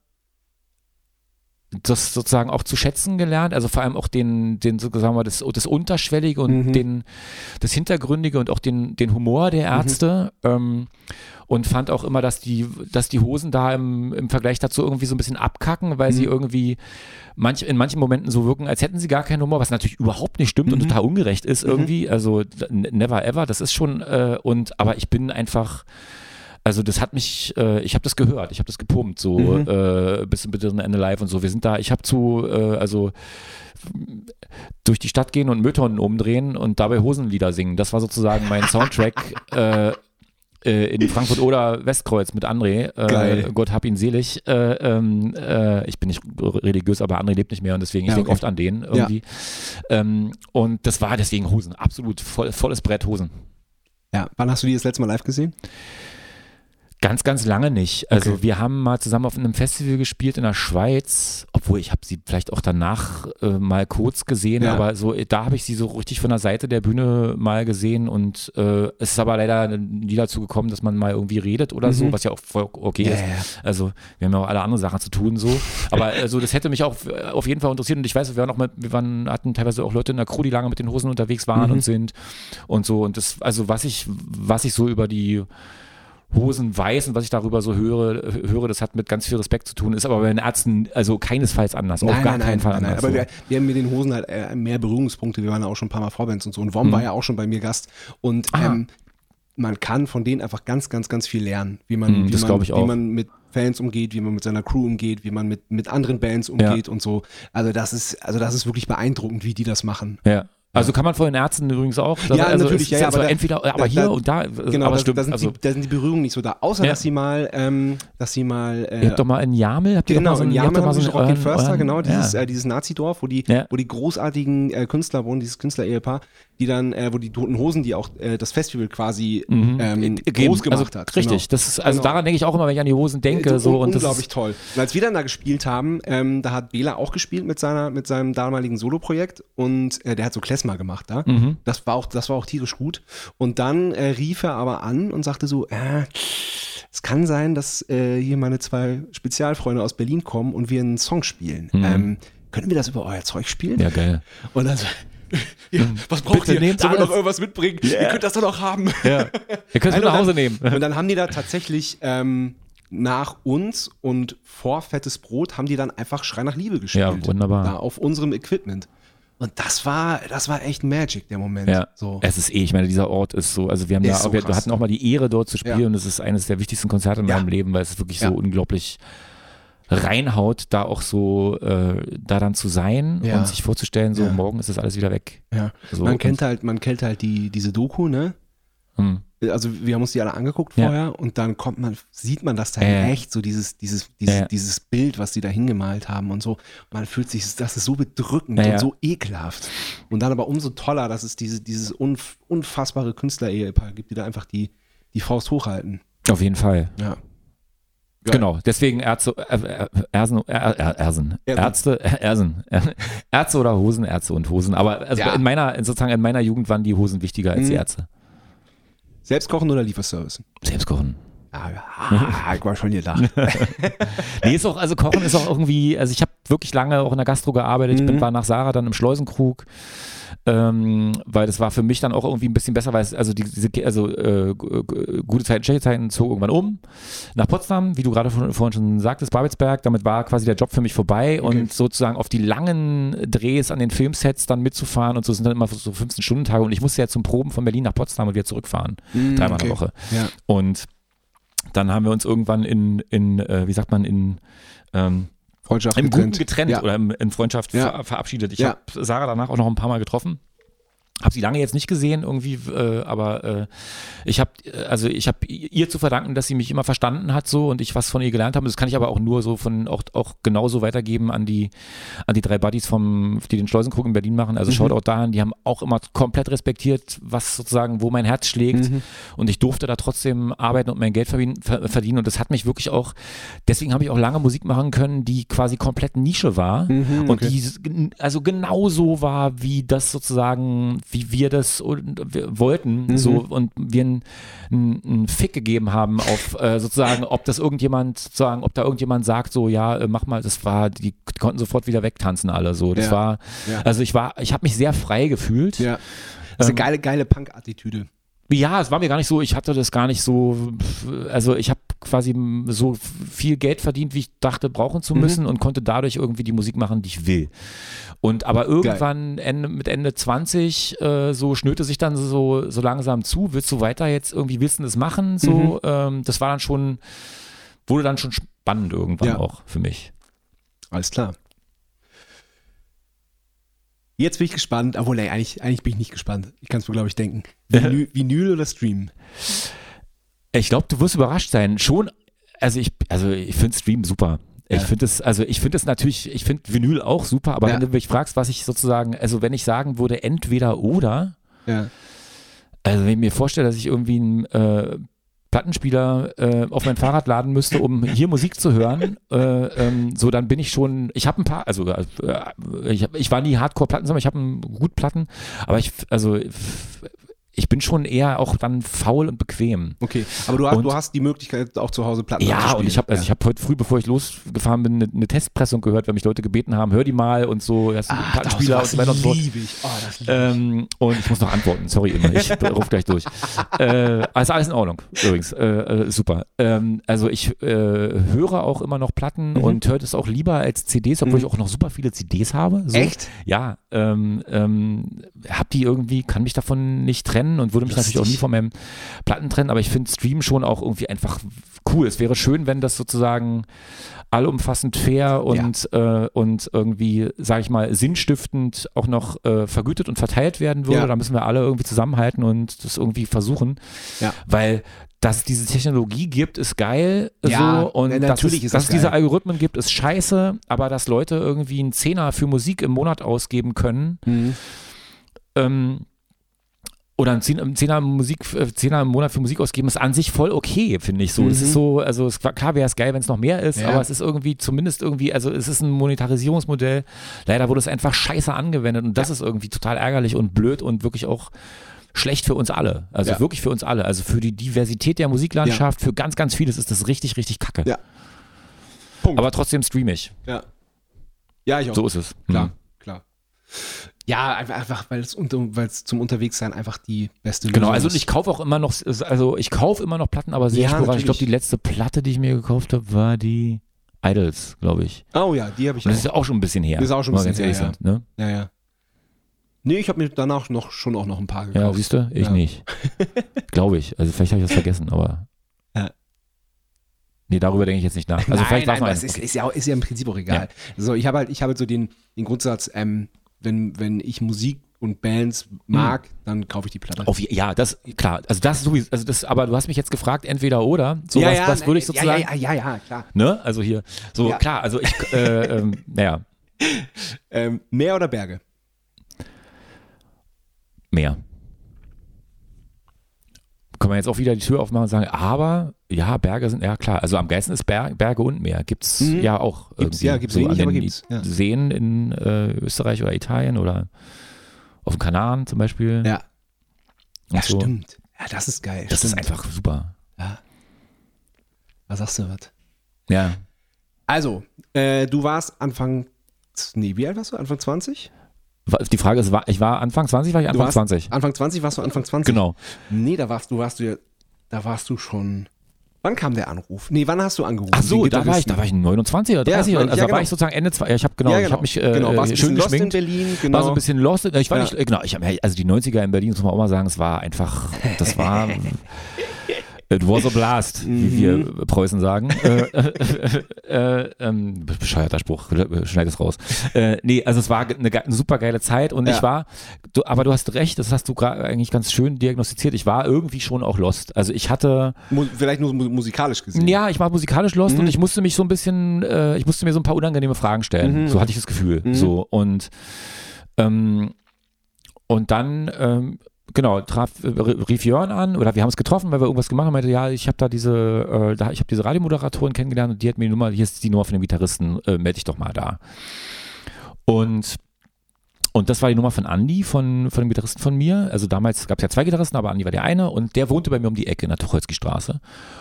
das sozusagen auch zu schätzen gelernt, also vor allem auch den, den so sagen wir, das, das Unterschwellige und Mhm. den, das Hintergründige und auch den, den Humor der Mhm. Ärzte. Ähm, und fand auch immer, dass die, dass die Hosen da im, im Vergleich dazu irgendwie so ein bisschen abkacken, weil sie Mhm. irgendwie manch, in manchen Momenten so wirken, als hätten sie gar keinen Humor, was natürlich überhaupt nicht stimmt und Mhm. total ungerecht ist Mhm. irgendwie. Also never ever, das ist schon, äh, und aber ich bin einfach. Also das hat mich, äh, ich habe das gehört, ich habe das gepumpt, so Mhm. äh, bis zum bitteren Ende live und so. Wir sind da, ich habe zu, äh, also durch die Stadt gehen und Mülltonnen umdrehen und dabei Hosenlieder singen. Das war sozusagen mein Soundtrack äh, äh, in Frankfurt oder Westkreuz mit André. Äh, Geil. Gott hab ihn selig. Äh, ähm, äh, ich bin nicht religiös, aber André lebt nicht mehr und deswegen, ich Ja, denke okay. oft an den irgendwie. Ähm, und das war deswegen Hosen, absolut voll, volles Brett Hosen. Ja, wann hast du die das letzte Mal live gesehen? Ganz, ganz lange nicht. Also Okay. wir haben mal zusammen auf einem Festival gespielt in der Schweiz, obwohl ich habe sie vielleicht auch danach äh, mal kurz gesehen, Ja. aber so da habe ich sie so richtig von der Seite der Bühne mal gesehen und äh, es ist aber leider nie dazu gekommen, dass man mal irgendwie redet oder so, Mhm. was ja auch voll okay Ja, ist. Also wir haben ja auch alle andere Sachen zu tun so, aber also das hätte mich auch auf jeden Fall interessiert und ich weiß, wir waren auch mit, wir waren, hatten teilweise auch Leute in der Crew, die lange mit den Hosen unterwegs waren Mhm. und sind und so und das also was ich was ich so über die Hosen weiß und was ich darüber so höre, höre, das hat mit ganz viel Respekt zu tun, ist aber bei den Ärzten also keinesfalls anders, auf gar keinen Fall anders. Aber so. wir, wir haben mit den Hosen halt äh, mehr Berührungspunkte. Wir waren ja auch schon ein paar Mal Vorbands und so. Und Wom Mhm. war ja auch schon bei mir Gast. Und Ah. ähm, man kann von denen einfach ganz, ganz, ganz viel lernen. Wie man, Mhm, wie man, wie man mit Fans umgeht, wie man mit seiner Crew umgeht, wie man mit, mit anderen Bands umgeht und so. Also das ist, also das ist wirklich beeindruckend, wie die das machen. ja. Also kann man von den Ärzten übrigens auch. Ja, also natürlich, ja, ja, aber da- entweder, aber da- hier da- und da, Genau, aber da, stimmt. da, sind also, die, da sind die Berührungen nicht so da. Außer, Ja. dass sie mal, ähm, dass sie mal, äh, ihr habt doch mal in Jamel, habt ihr Genau, doch mal so in doch mal haben so sie ein Rocket euren- Förster, euren- genau, dieses, ja. äh, dieses Nazi-Dorf, wo die, Ja. wo die großartigen äh, Künstler wohnen, dieses Künstler-Ehepaar, die dann, äh, wo die Toten Hosen, die auch äh, das Festival quasi Mhm. ähm, Geben. groß gemacht also, hat. Richtig, genau. das ist, also Genau. daran denke ich auch immer, wenn ich an die Hosen denke. Äh, so, un- und das unglaublich toll. Und als wir dann da gespielt haben, ähm, da hat Bela auch gespielt mit seiner, mit seinem damaligen Soloprojekt und äh, der hat so Klezmer gemacht da. Mhm. Das war auch, das war auch tierisch gut. Und dann äh, rief er aber an und sagte so, äh, es kann sein, dass äh, hier meine zwei Spezialfreunde aus Berlin kommen und wir einen Song spielen. Mhm. Ähm, können wir das über euer Zeug spielen? ja, geil. Und dann so, ja, was braucht Bitte ihr? nehmt Sollen wir noch irgendwas mitbringen? Ihr könnt das doch noch haben. Ja. Ihr könnt es nach Hause nehmen. Und dann haben die da tatsächlich ähm, nach uns und vor Fettes Brot haben die dann einfach Schrei nach Liebe gespielt. Ja, wunderbar. Da auf unserem Equipment. Und das war, das war echt Magic, der Moment. Ja, So. es ist eh, ich meine, dieser Ort ist so, also wir haben Ist da, so wir krass. hatten auch mal die Ehre dort zu spielen Ja. und es ist eines der wichtigsten Konzerte in Ja. meinem Leben, weil es wirklich Ja. so unglaublich reinhaut, da auch so, äh, da dann zu sein Ja. und sich vorzustellen, so Ja. morgen ist das alles wieder weg. Ja. So, man kennt halt, man kennt halt die, diese Doku, ne? Hm. Also wir haben uns die alle angeguckt vorher und dann kommt man, sieht man das da ja. echt, so dieses, dieses, dieses, dieses Bild, was die da hingemalt haben und so. Man fühlt sich, das ist so bedrückend und so ekelhaft. Und dann aber umso toller, dass es diese, dieses unf unfassbare Künstler-Ehepaar gibt, die da einfach die, die Faust hochhalten. Auf jeden Fall. Ja. Geil. Genau, deswegen Ärzte, äh, äh, Ersen, äh, Ersen, Ersen. Ärzte, Ersen, Ärzte oder Hosen, Ärzte und Hosen. Aber also Ja. in meiner, in sozusagen in meiner Jugend waren die Hosen wichtiger als die Mhm. Ärzte. Selbst kochen oder Lieferservice? Selbst kochen. Ah, ja, ich war schon gedacht. Nee, ist auch, also Kochen ist auch irgendwie, also ich habe wirklich lange auch in der Gastro gearbeitet. Ich bin, Mhm. war nach Sarah dann im Schleusenkrug, ähm, weil das war für mich dann auch irgendwie ein bisschen besser, weil es, also die, diese, also äh, g- gute Zeiten, schlechte Zeiten zog irgendwann um nach Potsdam, wie du gerade vorhin schon sagtest, Babelsberg. Damit war quasi der Job für mich vorbei Okay. und sozusagen auf die langen Drehs an den Filmsets dann mitzufahren und so sind dann immer so 15-Stunden-Tage und ich musste ja zum Proben von Berlin nach Potsdam und wieder zurückfahren, dreimal in der Woche. Ja. Und dann haben wir uns irgendwann in, in äh, wie sagt man, in ähm, Freundschaft im Guten getrennt Ja. oder im, in Freundschaft Ja. ver verabschiedet. Ich Ja. habe Sarah danach auch noch ein paar Mal getroffen. Habe sie lange jetzt nicht gesehen irgendwie, äh, aber äh, ich habe also ich habe ihr zu verdanken, dass sie mich immer verstanden hat so und ich was von ihr gelernt habe. Das kann ich aber auch nur so von auch auch genauso weitergeben an die an die drei Buddies vom die den Schleusenkrug in Berlin machen. Also Mhm. schaut auch dahin, die haben auch immer komplett respektiert, was sozusagen wo mein Herz schlägt Mhm. und ich durfte da trotzdem arbeiten und mein Geld verdienen, ver- verdienen und das hat mich wirklich auch deswegen habe ich auch lange Musik machen können, die quasi komplett Nische war Mhm, und okay. die also genauso war, wie das sozusagen wie wir das und wir wollten, Mhm. so und wir einen einen Fick gegeben haben auf äh, sozusagen, ob das irgendjemand sozusagen, ob da irgendjemand sagt, so ja, äh, mach mal, das war, die konnten sofort wieder wegtanzen alle so. Das Ja. war, Ja. also ich war, ich habe mich sehr frei gefühlt. Ja. Das ist eine Ähm, geile, geile Punk-Attitüde. Ja, es war mir gar nicht so, ich hatte das gar nicht so, also ich habe quasi so viel Geld verdient, wie ich dachte, brauchen zu Mhm. müssen und konnte dadurch irgendwie die Musik machen, die ich will. Und aber irgendwann Ende, mit Ende 20 äh, so schnürte sich dann so, so langsam zu, willst du weiter jetzt irgendwie, willst du das machen? So, Mhm. ähm, das war dann schon, wurde dann schon spannend irgendwann Ja. auch für mich. Alles klar. Jetzt bin ich gespannt, obwohl, ey, eigentlich, eigentlich bin ich nicht gespannt. Ich kann es mir, glaube ich, denken. Vinyl, Vinyl oder Stream? Ich glaube, du wirst überrascht sein. Schon, also ich, also ich finde Stream super. Ich Ja. finde es, also ich finde es natürlich, ich finde Vinyl auch super, aber Ja. wenn du mich fragst, was ich sozusagen, also wenn ich sagen würde, entweder oder, Ja. also wenn ich mir vorstelle, dass ich irgendwie einen äh, Plattenspieler äh, auf mein Fahrrad laden müsste, um hier Musik zu hören, äh, ähm, so dann bin ich schon, ich habe ein paar, also äh, ich, hab, ich war nie Hardcore-Plattensammler, ich habe gut Platten, aber ich, also ich bin schon eher auch dann faul und bequem. Okay, aber du hast, Und- du hast die Möglichkeit, auch zu Hause Platten Ja, abzuspielen. und ich habe also ich habe heute früh, bevor ich losgefahren bin, eine, eine Testpressung gehört, weil mich Leute gebeten haben, hör die mal und so, ein ah, Plattenspieler und so weiter und so fort. liebe ich. Oh, das liebe ich. Ähm, und ich muss noch antworten, sorry immer, ich ruf gleich durch. Äh, also alles in Ordnung, übrigens, äh, äh, super. Ähm, also ich äh, höre auch immer noch Platten Mhm. und höre das auch lieber als CDs, obwohl Mhm. ich auch noch super viele CDs habe. So. Echt? Ja, ähm, ähm, hab die irgendwie, kann mich davon nicht trennen und würde mich Lustig. natürlich auch nie von meinem Platten trennen, aber ich finde Stream schon auch irgendwie einfach cool. Es wäre schön, wenn das sozusagen allumfassend fair und, äh, und irgendwie, sage ich mal, sinnstiftend auch noch äh, vergütet und verteilt werden würde. Ja. Da müssen wir alle irgendwie zusammenhalten und das irgendwie versuchen. Ja. Weil dass es diese Technologie gibt, ist geil. Ja, so, und ja, dass, natürlich es, dass das es diese. Algorithmen gibt, ist scheiße, aber dass Leute irgendwie einen Zehner für Musik im Monat ausgeben können, Mhm. ähm, oder einen Zehner, Musik, äh, Zehner im Monat für Musik ausgeben, ist an sich voll okay, finde ich so. Mhm. ist so, also es, klar wäre es geil, wenn es noch mehr ist, Ja. aber es ist irgendwie zumindest irgendwie, also es ist ein Monetarisierungsmodell. Leider wurde es einfach scheiße angewendet und das ist irgendwie total ärgerlich und blöd und wirklich auch schlecht für uns alle. Also Ja. wirklich für uns alle. Also für die Diversität der Musiklandschaft, für ganz, ganz vieles ist das richtig, richtig kacke. Ja. Punkt. Aber trotzdem stream ich. ja. ja, ich auch. So ist es. Klar, Mhm. klar. Ja, einfach, einfach weil es unter, zum Unterwegssein einfach die beste Lösung Genau, also ist. ich kaufe auch immer noch, also ich kaufe immer noch Platten, aber sehr Ja, sporadisch. Ich glaube, die letzte Platte, die ich mir gekauft habe, war die Idols, glaube ich. Oh ja, die habe ich Und das auch. ist ja auch schon ein bisschen her. Das ist auch schon ein bisschen her, ehrlich sind. Ne? Ja, ja. Nee, ich habe mir danach noch schon auch noch ein paar gekauft. Ja, siehst du? Ich Ja. nicht. glaube ich. Also vielleicht habe ich das vergessen, aber. Ja. Nee, darüber denke ich jetzt nicht nach. Also nein, vielleicht nein, war aber es es ist, ist, ja, ist ja im Prinzip auch egal. So, ich habe halt, ich habe halt so den, den Grundsatz, ähm, wenn, wenn ich Musik und Bands mag, dann kaufe ich die Platte. Auf, ja, das, klar. Also das sowieso, also das, aber du hast mich jetzt gefragt, entweder oder. So ja, was, ja, was würde ich ja, sozusagen. Ja, ja, ja, ja, klar. Ne? Also hier. So, Ja. klar, also ich, äh, ähm, naja, Ähm, Meer oder Berge? mehr. Können wir jetzt auch wieder die Tür aufmachen und sagen, aber ja, Berge sind, ja klar, also am geilsten ist Ber Berge und Meer. Gibt's Mhm. ja auch. Gibt's, ja, gibt's so wenig, aber den gibt's, ja. Seen in äh, Österreich oder Italien oder auf dem Kanaren zum Beispiel. Ja. Ja, so. stimmt. Ja, das ist geil. Das ist stimmt. einfach super. Ja. Was sagst du was? Ja. Also, äh, du warst Anfang, nee, wie alt warst du? Anfang 20? Die Frage ist, war, ich war Anfang 20, war ich Anfang warst 20? Anfang 20 warst du Anfang 20? Genau. Nee, da warst du, warst du ja, da warst du schon. Wann kam der Anruf? Nee, wann hast du angerufen? Ach so, da war ich, da war ich 29 oder 30 Ja, also ja, da war genau. ich sozusagen Ende zwei, ich habe genau, ja, ich genau. habe mich äh, genau, ein schön bisschen lost in geschminkt. Berlin, genau. War so ein bisschen lost. Ich war nicht, äh, genau, ich hab, also die 90er in Berlin, muss man auch mal sagen, es war einfach, das war, it was a blast, wie Mhm. wir Preußen sagen. äh, äh, äh, ähm, bescheuerter Spruch, schneid es raus. Äh, nee, also es war eine, eine super geile Zeit und Ja. ich war, du, aber du hast recht, das hast du gerade eigentlich ganz schön diagnostiziert, ich war irgendwie schon auch lost. Also ich hatte, Mu vielleicht nur mu musikalisch gesehen. ja, ich war musikalisch lost Mhm. und ich musste mich so ein bisschen, äh, ich musste mir so ein paar unangenehme Fragen stellen. Mhm. So hatte ich das Gefühl. Mhm. So und ähm, und dann ähm, genau traf äh, rief Jörn an oder wir haben es getroffen, weil wir irgendwas gemacht haben. Meinte ja, ich habe da diese, äh, da, ich habe diese Radiomoderatorin kennengelernt und die hat mir die Nummer, hier ist die Nummer von dem Gitarristen, äh, melde dich doch mal da. Und und das war die Nummer von Andy, von, von dem Gitarristen von mir. Also damals gab es ja zwei Gitarristen, aber Andy war der eine und der wohnte bei mir um die Ecke in der Tucholsky Straße.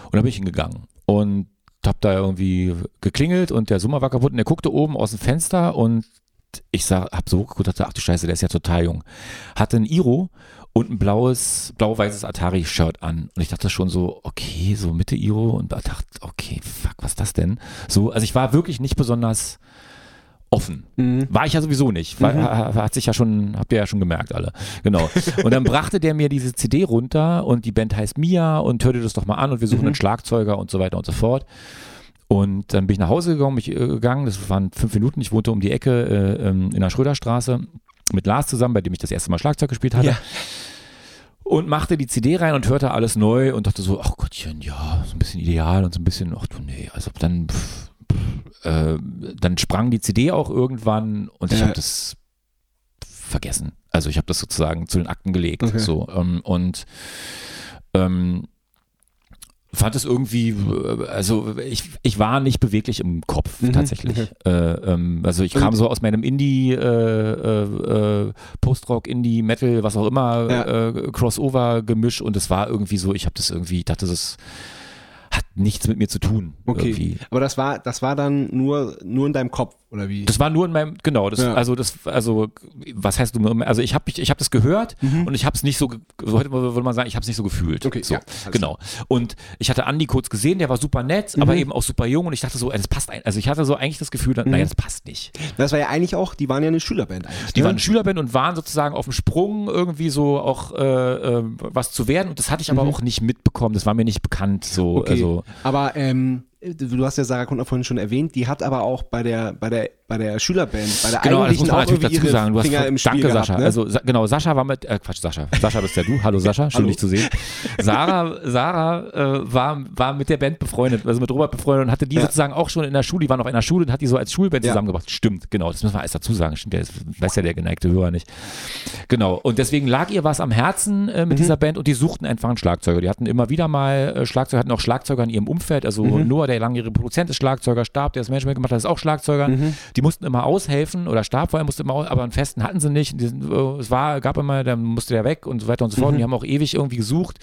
Und da bin ich hingegangen und hab da irgendwie geklingelt und der Summer war kaputt und der guckte oben aus dem Fenster und ich sah, hab so geguckt, dachte, ach du Scheiße, der ist ja total jung. Hatte ein Iro und ein blaues, blau-weißes Atari-Shirt an. Und ich dachte schon so, okay, so Mitte Iro und dachte, okay, fuck, was ist das denn? So, also ich war wirklich nicht besonders offen. Mhm. War ich ja sowieso nicht. War, mhm. Hat sich ja schon, habt ihr ja schon gemerkt alle. Genau. Und dann brachte der mir diese CD runter und die Band heißt Mia und hör dir das doch mal an und wir suchen mhm. einen Schlagzeuger und so weiter und so fort. Und dann bin ich nach Hause gegangen, mich, äh, gegangen, das waren fünf Minuten, ich wohnte um die Ecke äh, ähm, in der Schröderstraße mit Lars zusammen, bei dem ich das erste Mal Schlagzeug gespielt hatte. Ja. Und machte die CD rein und hörte alles neu und dachte so, ach Gottchen, ja, so ein bisschen ideal und so ein bisschen, ach du nee, also dann pff, äh, dann sprang die CD auch irgendwann und ich ja. habe das vergessen. Also ich habe das sozusagen zu den Akten gelegt. Okay. So, ähm, und ähm, fand es irgendwie, also ich, ich war nicht beweglich im Kopf mhm, tatsächlich. Okay. Äh, ähm, also ich kam so aus meinem Indie, äh, äh, äh Post-Rock, Indie, Metal, was auch immer, ja. Äh, Crossover-Gemisch und es war irgendwie so, ich habe das irgendwie, dachte, das hat nichts mit mir zu tun. Okay. Irgendwie. Aber das war, das war dann nur, nur in deinem Kopf, oder wie? Das war nur in meinem, genau, das, ja. also das, also, was heißt du, also ich habe ich hab das gehört mhm. und ich habe es nicht so, heute würde man sagen, ich habe es nicht so gefühlt. Okay, so, ja, genau. Und ich hatte Andi kurz gesehen, der war super nett, mhm. aber eben auch super jung und ich dachte so, das passt, ein, also ich hatte so eigentlich das Gefühl, mhm. naja, das passt nicht. Das war ja eigentlich auch, die waren ja eine Schülerband eigentlich. Die ne? waren eine Schülerband und waren sozusagen auf dem Sprung irgendwie so auch äh, äh, was zu werden und das hatte ich aber mhm. auch nicht mitbekommen, das war mir nicht bekannt so. Okay. Also, aber ähm, du hast ja Sarah Kuntner vorhin schon erwähnt, die hat aber auch bei der, bei der, bei der Schülerband, bei der genau, eigentlichen das muss man natürlich dazu sagen. Du hast Finger danke, Sascha. Gehabt, ne? Also sa genau, Sascha war mit, äh, Quatsch, Sascha. Sascha bist ja du. Hallo Sascha, schön Hallo. dich zu sehen. Sarah, Sarah äh, war, war mit der Band befreundet, also mit Robert befreundet und hatte die ja. sozusagen auch schon in der Schule, die waren auf einer Schule und hat die so als Schulband ja. zusammengebracht. Stimmt, genau, das müssen wir alles dazu sagen. Stimmt, der weiß ja der geneigte Hörer nicht. Genau, und deswegen lag ihr was am Herzen äh, mit mhm. dieser Band und die suchten einfach einen Schlagzeuger. Die hatten immer wieder mal äh, Schlagzeuger, hatten auch Schlagzeuger in ihrem Umfeld, also mhm. Noah, der langjährige Produzent ist Schlagzeuger, Stab, der das Management gemacht hat, ist auch Schlagzeuger. Mhm. Die mussten immer aushelfen oder Stab vor allem musste immer aus, aber einen festen hatten sie nicht. Die, äh, es war, gab immer, dann musste der weg und so weiter und so fort. Mhm. Und die haben auch ewig irgendwie gesucht.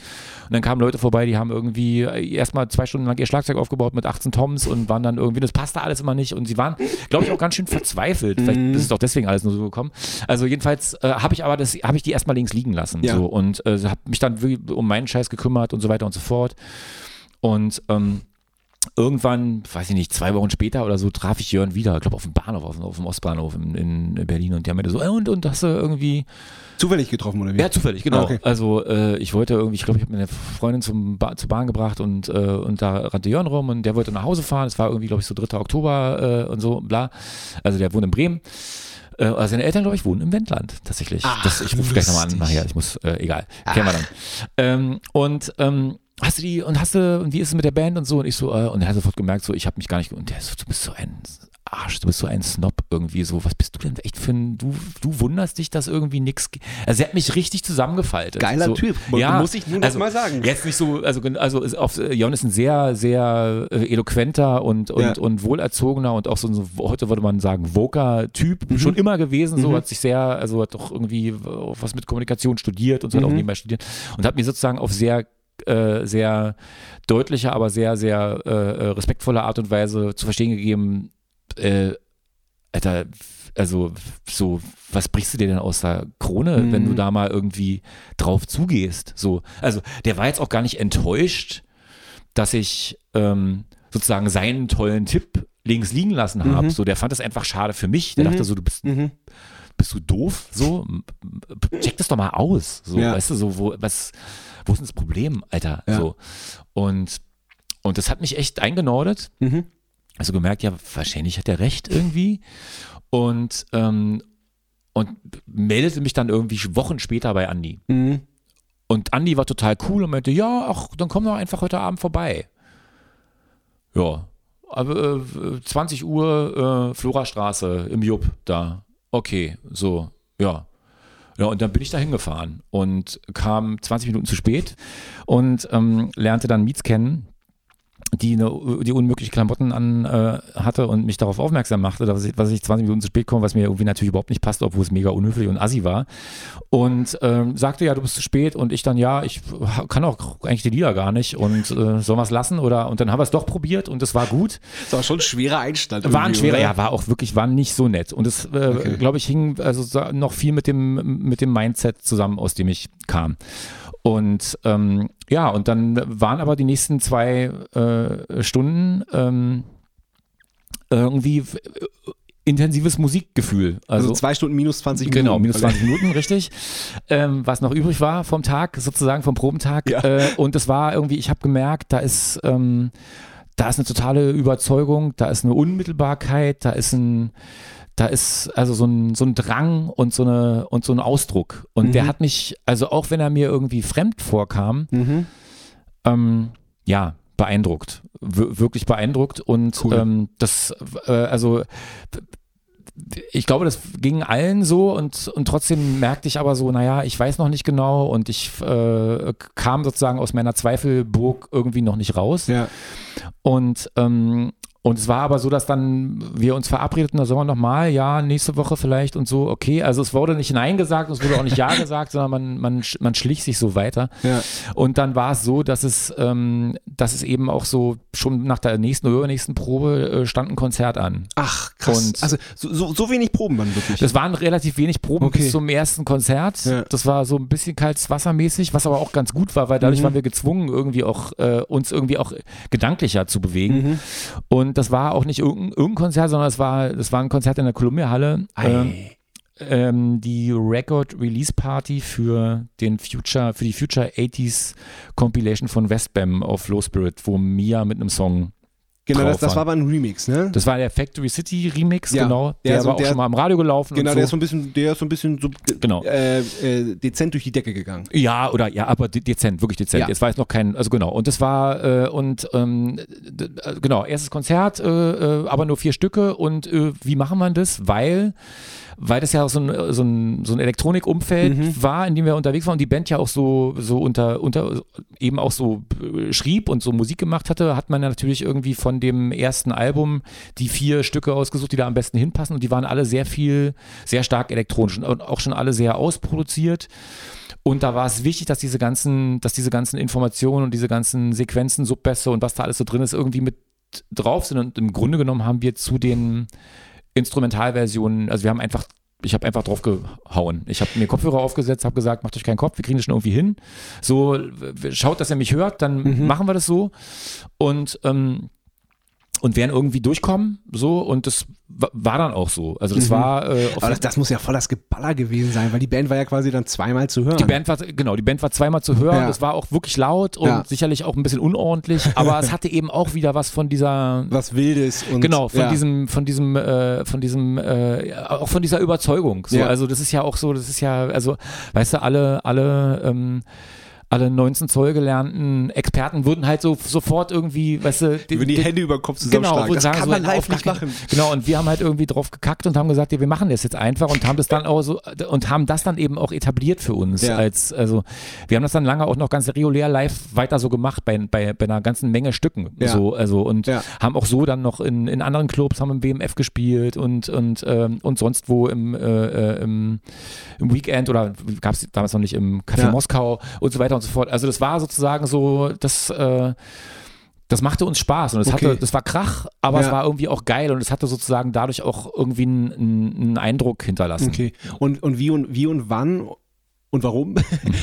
Und dann kamen Leute vorbei, die haben irgendwie erstmal zwei Stunden lang ihr Schlagzeug aufgebaut mit 18 Toms und waren dann irgendwie, das passte alles immer nicht. Und sie waren, glaube ich, auch ganz schön verzweifelt. Vielleicht mhm. ist es doch deswegen alles nur so gekommen. Also jedenfalls äh, habe ich aber das, habe ich die erstmal links liegen lassen. Ja. So, und äh, habe mich dann um meinen Scheiß gekümmert und so weiter und so fort. Und ähm, irgendwann, weiß ich nicht, zwei Wochen später oder so, traf ich Jörn wieder, ich glaube auf dem Bahnhof, auf, auf dem Ostbahnhof in, in, Berlin und der meinte so, äh, und, und hast du irgendwie. Zufällig getroffen oder wie? Ja, zufällig, genau. Ah, okay. Also äh, ich wollte irgendwie, ich glaube, ich habe meine Freundin zum ba zur Bahn gebracht und, äh, und da rannte Jörn rum und der wollte nach Hause fahren. Es war irgendwie, glaube ich, so 3. Oktober äh, und so, bla. Also der wohnt in Bremen. Äh, also seine Eltern, glaube ich, wohnen im Wendland tatsächlich. Ach, das, ich rufe gleich nochmal an nachher. Ich muss, äh, egal, kennen wir dann. Ähm, und ähm, hast du die und hast du und wie ist es mit der Band und so und ich so äh, und er hat sofort gemerkt so ich habe mich gar nicht und der so du bist so ein Arsch, du bist so ein Snob irgendwie so. Was bist du denn echt für ein, du, du wunderst dich, dass irgendwie nichts, also er hat mich richtig zusammengefaltet. Geiler so, Typ, ja, muss ich noch also, mal sagen. Jetzt nicht so, also, also ist auf, Jon ist ein sehr, sehr äh, eloquenter und, und, ja. und wohlerzogener und auch so, so, heute würde man sagen, voker Typ, mhm. schon immer gewesen, so, mhm. hat sich sehr, also hat doch irgendwie was mit Kommunikation studiert und so mhm. hat auch mhm. nebenbei studiert und hat mir sozusagen auf sehr äh, sehr deutliche, aber sehr, sehr äh, äh, respektvolle Art und Weise zu verstehen gegeben, äh, Alter, also so, was brichst du dir denn aus der Krone, mhm. wenn du da mal irgendwie drauf zugehst? So, also der war jetzt auch gar nicht enttäuscht, dass ich ähm, sozusagen seinen tollen Tipp links liegen lassen habe. Mhm. So, der fand das einfach schade für mich. Der mhm. dachte so, du bist, mhm. bist du doof? So, check das doch mal aus. So, ja. weißt du, so, wo, was, wo ist denn das Problem, Alter? Ja. So. Und, und das hat mich echt eingenordet. Mhm. Also gemerkt, ja, wahrscheinlich hat er recht irgendwie. Und, ähm, und meldete mich dann irgendwie Wochen später bei Andi. Mhm. Und Andi war total cool und meinte, ja, ach, dann komm doch einfach heute Abend vorbei. Ja, aber äh, 20 Uhr äh, Florastraße im Jupp da. Okay, so, ja. Ja, und dann bin ich da hingefahren und kam 20 Minuten zu spät und ähm, lernte dann Mietz kennen, die eine, die unmögliche Klamotten an äh, hatte und mich darauf aufmerksam machte, dass ich, dass ich 20 Minuten zu spät komme, was mir irgendwie natürlich überhaupt nicht passt, obwohl es mega unhöflich und assi war. Und ähm, sagte, ja, du bist zu spät und ich dann, ja, ich kann auch eigentlich die Lieder gar nicht und äh, sollen wir es lassen oder und dann haben wir es doch probiert und es war gut. Das war schon ein schwerer Einstand. War ein schwerer, oder? ja, war auch wirklich, war nicht so nett. Und es, äh, Okay. glaube ich, hing also noch viel mit dem, mit dem Mindset zusammen, aus dem ich kam. Und ähm, ja, und dann waren aber die nächsten zwei äh, Stunden ähm, irgendwie äh, intensives Musikgefühl. Also, Also, zwei Stunden minus 20 Minuten. Genau, minus 20 Minuten, richtig. Ähm, was noch übrig war vom Tag, sozusagen vom Probentag. Ja. Äh, und es war irgendwie, ich habe gemerkt, da ist, ähm, da ist eine totale Überzeugung, da ist eine Unmittelbarkeit, da ist ein, da ist also so ein, so ein Drang und so eine und so ein Ausdruck. Und der Mhm. hat mich, also auch wenn er mir irgendwie fremd vorkam, Mhm. ähm, ja, beeindruckt. W wirklich beeindruckt. Und Cool. ähm, das, äh, also ich glaube, das ging allen so und, und trotzdem merkte ich aber so, naja, ich weiß noch nicht genau und ich äh, kam sozusagen aus meiner Zweifelburg irgendwie noch nicht raus. Ja. Und, ähm, und es war aber so, dass dann wir uns verabredeten, da sollen wir nochmal, ja, nächste Woche vielleicht und so, okay. Also es wurde nicht Nein gesagt, es wurde auch nicht Ja gesagt, sondern man, man, man schlich sich so weiter. Ja. Und dann war es so, dass es, ähm, dass es eben auch so schon nach der nächsten oder übernächsten Probe äh, stand ein Konzert an. Ach, krass. Und- also so, so, so wenig Proben dann wirklich. Das waren relativ wenig Proben Okay. bis zum ersten Konzert. Ja. Das war so ein bisschen kaltes Wassermäßig, was aber auch ganz gut war, weil dadurch Mhm. waren wir gezwungen, irgendwie auch äh, uns irgendwie auch gedanklicher zu bewegen. Mhm. Und das war auch nicht irgendein, irgendein Konzert, sondern es war, das war ein Konzert in der Columbia-Halle. Ähm, ähm, die Record Release Party für den Future, für die Future 80s Compilation von Westbam auf Low Spirit, wo Mia mit einem Song. Genau, das, das war aber ein Remix, ne? Das war der Factory City Remix, Ja, genau. der Der, so- war auch der- schon mal im Radio gelaufen. genau, und der so. ist so ein bisschen, der ist so ein bisschen so, Genau. äh, äh, dezent durch die Decke gegangen. Ja, oder ja, aber de- dezent, wirklich dezent. Ja. Jetzt war jetzt noch kein, also genau. Und das war, äh, und ähm, d- genau, erstes Konzert, äh, äh, aber nur vier Stücke. Und äh, wie machen wir das? Weil, weil das ja auch so ein, so ein, so ein Elektronik-Umfeld Mhm. war, in dem wir unterwegs waren und die Band ja auch so, so unter, unter eben auch so äh, schrieb und so Musik gemacht hatte, hat man ja natürlich irgendwie von dem ersten Album die vier Stücke ausgesucht, die da am besten hinpassen. Und die waren alle sehr viel, sehr stark elektronisch und auch schon alle sehr ausproduziert. Und da war es wichtig, dass diese ganzen, dass diese ganzen Informationen und diese ganzen Sequenzen, Subbässe und was da alles so drin ist, irgendwie mit drauf sind. Und im Grunde genommen haben wir zu den Instrumentalversionen, also wir haben einfach, ich habe einfach drauf gehauen. Ich habe mir Kopfhörer aufgesetzt, habe gesagt, macht euch keinen Kopf, wir kriegen das schon irgendwie hin. So, schaut, dass ihr mich hört, dann Mhm. machen wir das so. Und ähm, und werden irgendwie durchkommen, so und das wa- war dann auch so. Also das Mhm. war äh, Aber das, das muss ja voll das Geballer gewesen sein, weil die Band war ja quasi dann zweimal zu hören. Die Band war, genau, die Band war zweimal zu hören. Ja. Es war auch wirklich laut und Ja. sicherlich auch ein bisschen unordentlich, aber es hatte eben auch wieder was von dieser, was Wildes und genau, von ja. diesem, von diesem, äh, von diesem, äh, auch von dieser Überzeugung. So. Also das ist ja auch so, das ist ja, also, weißt du, alle, alle, ähm, alle 19 Zoll gelernten Experten würden halt so sofort irgendwie, weißt du, Über die den- Hände über den Kopf Genau, zusammenschlagen. wo das sagen kann so, man live nicht machen. Genau, und wir haben halt irgendwie drauf gekackt und haben gesagt, ja, wir machen das jetzt einfach und haben das dann auch so und haben das dann eben auch etabliert für uns. Ja. Als, also wir haben das dann lange auch noch ganz regulär live weiter so gemacht bei, bei, bei einer ganzen Menge Stücken. Ja. So, also und Ja. haben auch so dann noch in, in anderen Clubs, haben im BMF gespielt und, und, ähm, und sonst wo im, äh, äh, im, im Weekend oder gab es damals noch nicht im Café. Moskau und so weiter und so fort. Also das war sozusagen so, das äh, das machte uns Spaß und es Okay. hatte, das war Krach, aber Ja. es war irgendwie auch geil und es hatte sozusagen dadurch auch irgendwie einen, einen, einen Eindruck hinterlassen. Okay. Und, und wie und wie und wann und warum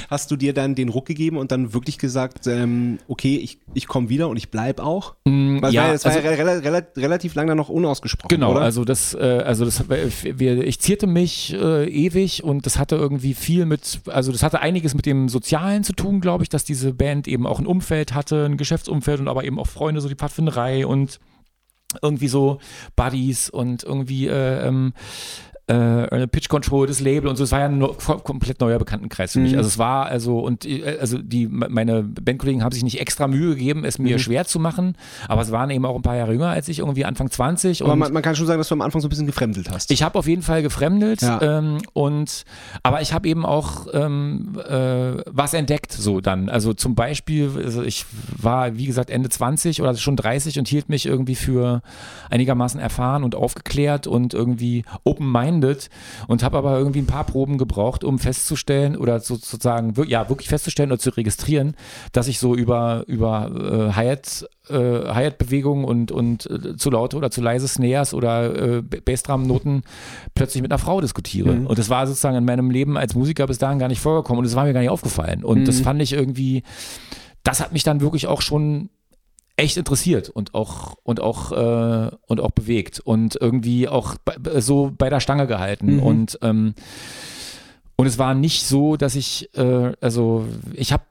hast du dir dann den Ruck gegeben und dann wirklich gesagt, ähm, okay, ich, ich komme wieder und ich bleib auch? Mm, Weil ja, war also, ja rela rela relativ lang dann noch unausgesprochen, genau, oder? also das, äh, also das, wir, ich zierte mich äh, ewig und das hatte irgendwie viel mit, also das hatte einiges mit dem Sozialen zu tun, glaube ich, dass diese Band eben auch ein Umfeld hatte, ein Geschäftsumfeld und aber eben auch Freunde, so die Pfadfinderei und irgendwie so Buddies und irgendwie äh, ähm, äh, Pitch Control, das Label und so. Es war ja ein no, komplett neuer Bekanntenkreis für mich. Mhm. Also es war also und äh, also die meine Bandkollegen haben sich nicht extra Mühe gegeben, es mir Mhm. schwer zu machen, aber es waren eben auch ein paar Jahre jünger als ich, irgendwie Anfang 20 Aber man, man kann schon sagen, dass du am Anfang so ein bisschen gefremdelt hast. ich habe auf jeden Fall gefremdelt Ja. ähm, und aber ich habe eben auch ähm, äh, was entdeckt so dann. Also zum Beispiel, also ich war wie gesagt Ende 20 oder schon 30 und hielt mich irgendwie für einigermaßen erfahren und aufgeklärt und irgendwie open-minded und habe aber irgendwie ein paar Proben gebraucht, um festzustellen oder so- sozusagen ja wirklich festzustellen oder zu registrieren, dass ich so über über äh, Hi-Hat äh, Hi-Hat-Bewegungen und, und äh, zu laute oder zu leise Snares oder äh, Bassdrum-Noten plötzlich mit einer Frau diskutiere. Mhm. Und das war sozusagen in meinem Leben als Musiker bis dahin gar nicht vorgekommen und das war mir gar nicht aufgefallen. Und das Mhm. fand ich irgendwie, das hat mich dann wirklich auch schon echt interessiert und auch und auch äh, und auch bewegt und irgendwie auch bei, so bei der Stange gehalten Mhm. und ähm, und es war nicht so, dass ich äh, also ich habe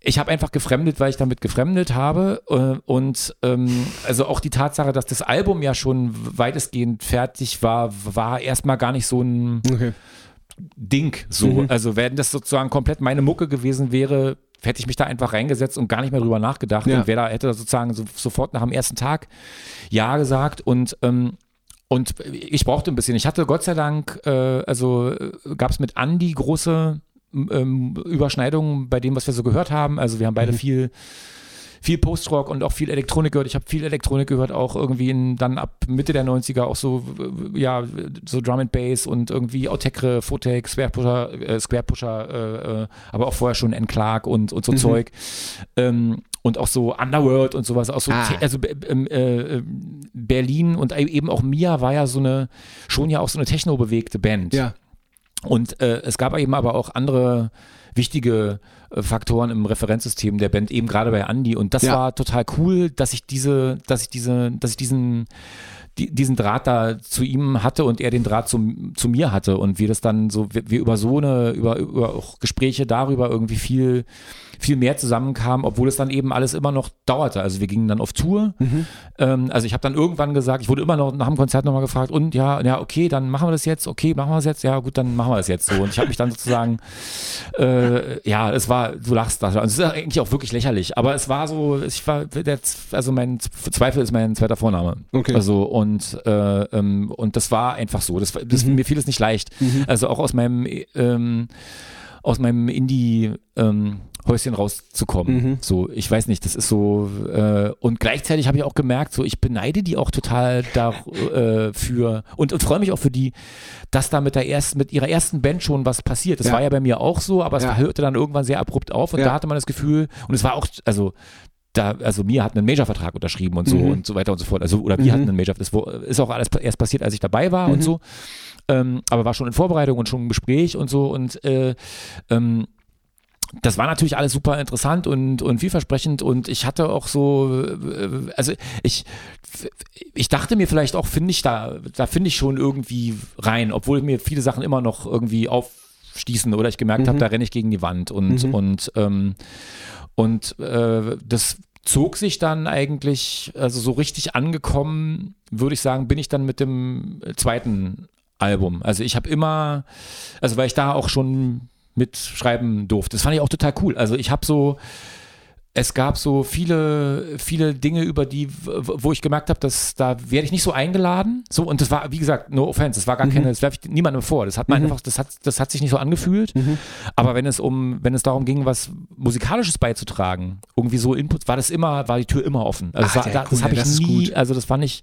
ich habe einfach gefremdet, weil ich damit gefremdet habe äh, und ähm, also auch die Tatsache, dass das Album ja schon weitestgehend fertig war, war erstmal gar nicht so ein Okay. Ding so. Mhm. Also wenn das sozusagen komplett meine Mucke gewesen wäre, hätte ich mich da einfach reingesetzt und gar nicht mehr drüber nachgedacht Ja. und wäre da, hätte sozusagen so, sofort nach dem ersten Tag Ja gesagt und ähm, und ich brauchte ein bisschen. Ich hatte Gott sei Dank, äh, also gab es mit Andy große ähm, Überschneidungen bei dem, was wir so gehört haben. Also wir haben beide Mhm. viel viel Post-Rock und auch viel Elektronik gehört. Ich habe viel Elektronik gehört, auch irgendwie in, dann ab Mitte der 90er auch so, ja, so Drum and Bass und irgendwie Autekre, Photek, Square Pusher, äh, Square Pusher, äh, äh, aber auch vorher schon N. Clark und, und so Mhm. Zeug. Ähm, und auch so Underworld und sowas, auch so, Ah. also ähm, äh, Berlin und eben auch Mia war ja so eine, schon ja auch so eine techno-bewegte Band. Ja. Und äh, es gab eben aber auch andere wichtige äh, Faktoren im Referenzsystem der Band, eben gerade bei Andy. Und das Ja. war total cool, dass ich diese, dass ich diese, dass ich diesen, die, diesen Draht da zu ihm hatte und er den Draht zu, zu mir hatte und wir das dann so, wir, wir über so eine, über, über auch Gespräche darüber irgendwie viel, viel mehr zusammenkamen, obwohl es dann eben alles immer noch dauerte. Also wir gingen dann auf Tour. Ähm, also ich habe dann irgendwann gesagt, ich wurde immer noch nach dem Konzert nochmal gefragt und ja, ja, okay, dann machen wir das jetzt, okay, machen wir das jetzt, ja gut, dann machen wir das jetzt so. Und ich habe mich dann sozusagen, äh, ja, es war, du lachst, das es ist eigentlich auch wirklich lächerlich, aber es war so, ich war, der, also mein Zweifel ist mein zweiter Vorname. Okay. Also und, äh, ähm, und das war einfach so, das, das, Mhm. mir fiel es nicht leicht. Also auch aus meinem, ähm, aus meinem Indie, ähm, Häuschen rauszukommen. Mhm. So, ich weiß nicht, das ist so äh, und gleichzeitig habe ich auch gemerkt, so ich beneide die auch total dafür äh, und, und freue mich auch für die, dass da mit der ersten, mit ihrer ersten Band schon was passiert. Das Ja. war ja bei mir auch so, aber es Ja. hörte dann irgendwann sehr abrupt auf und Ja. da hatte man das Gefühl und es war auch, also da, also mir hat einen Major-Vertrag unterschrieben und so Mhm. und so weiter und so fort. Also, oder wir Mhm. hatten einen Major, das ist auch alles erst passiert, als ich dabei war und Mhm. so. Ähm, aber war schon in Vorbereitung und schon im Gespräch und so und äh, ähm, das war natürlich alles super interessant und, und vielversprechend und ich hatte auch so, äh, also ich, ich dachte mir vielleicht auch, finde ich da, da finde ich schon irgendwie rein, obwohl mir viele Sachen immer noch irgendwie aufstießen oder ich gemerkt Mhm. habe, da renne ich gegen die Wand und, Mhm. und, ähm, und äh, das zog sich dann eigentlich, also so richtig angekommen, würde ich sagen, bin ich dann mit dem zweiten Album. Also ich habe immer, also weil ich da auch schon mitschreiben durfte. Das fand ich auch total cool. Also ich habe so, es gab so viele, viele Dinge, über die, wo ich gemerkt habe, dass da werde ich nicht so eingeladen. So, und das war, wie gesagt, no offense, das war gar Mhm. keine, das werfe ich niemandem vor. Das hat man einfach, das hat, das hat sich nicht so angefühlt. Mhm. Aber wenn es um, wenn es darum ging, was Musikalisches beizutragen, irgendwie so Input, war das immer, war die Tür immer offen. Also Ach, das, war, ja, cool, das habe ja, ich nie, gut. also das fand ich,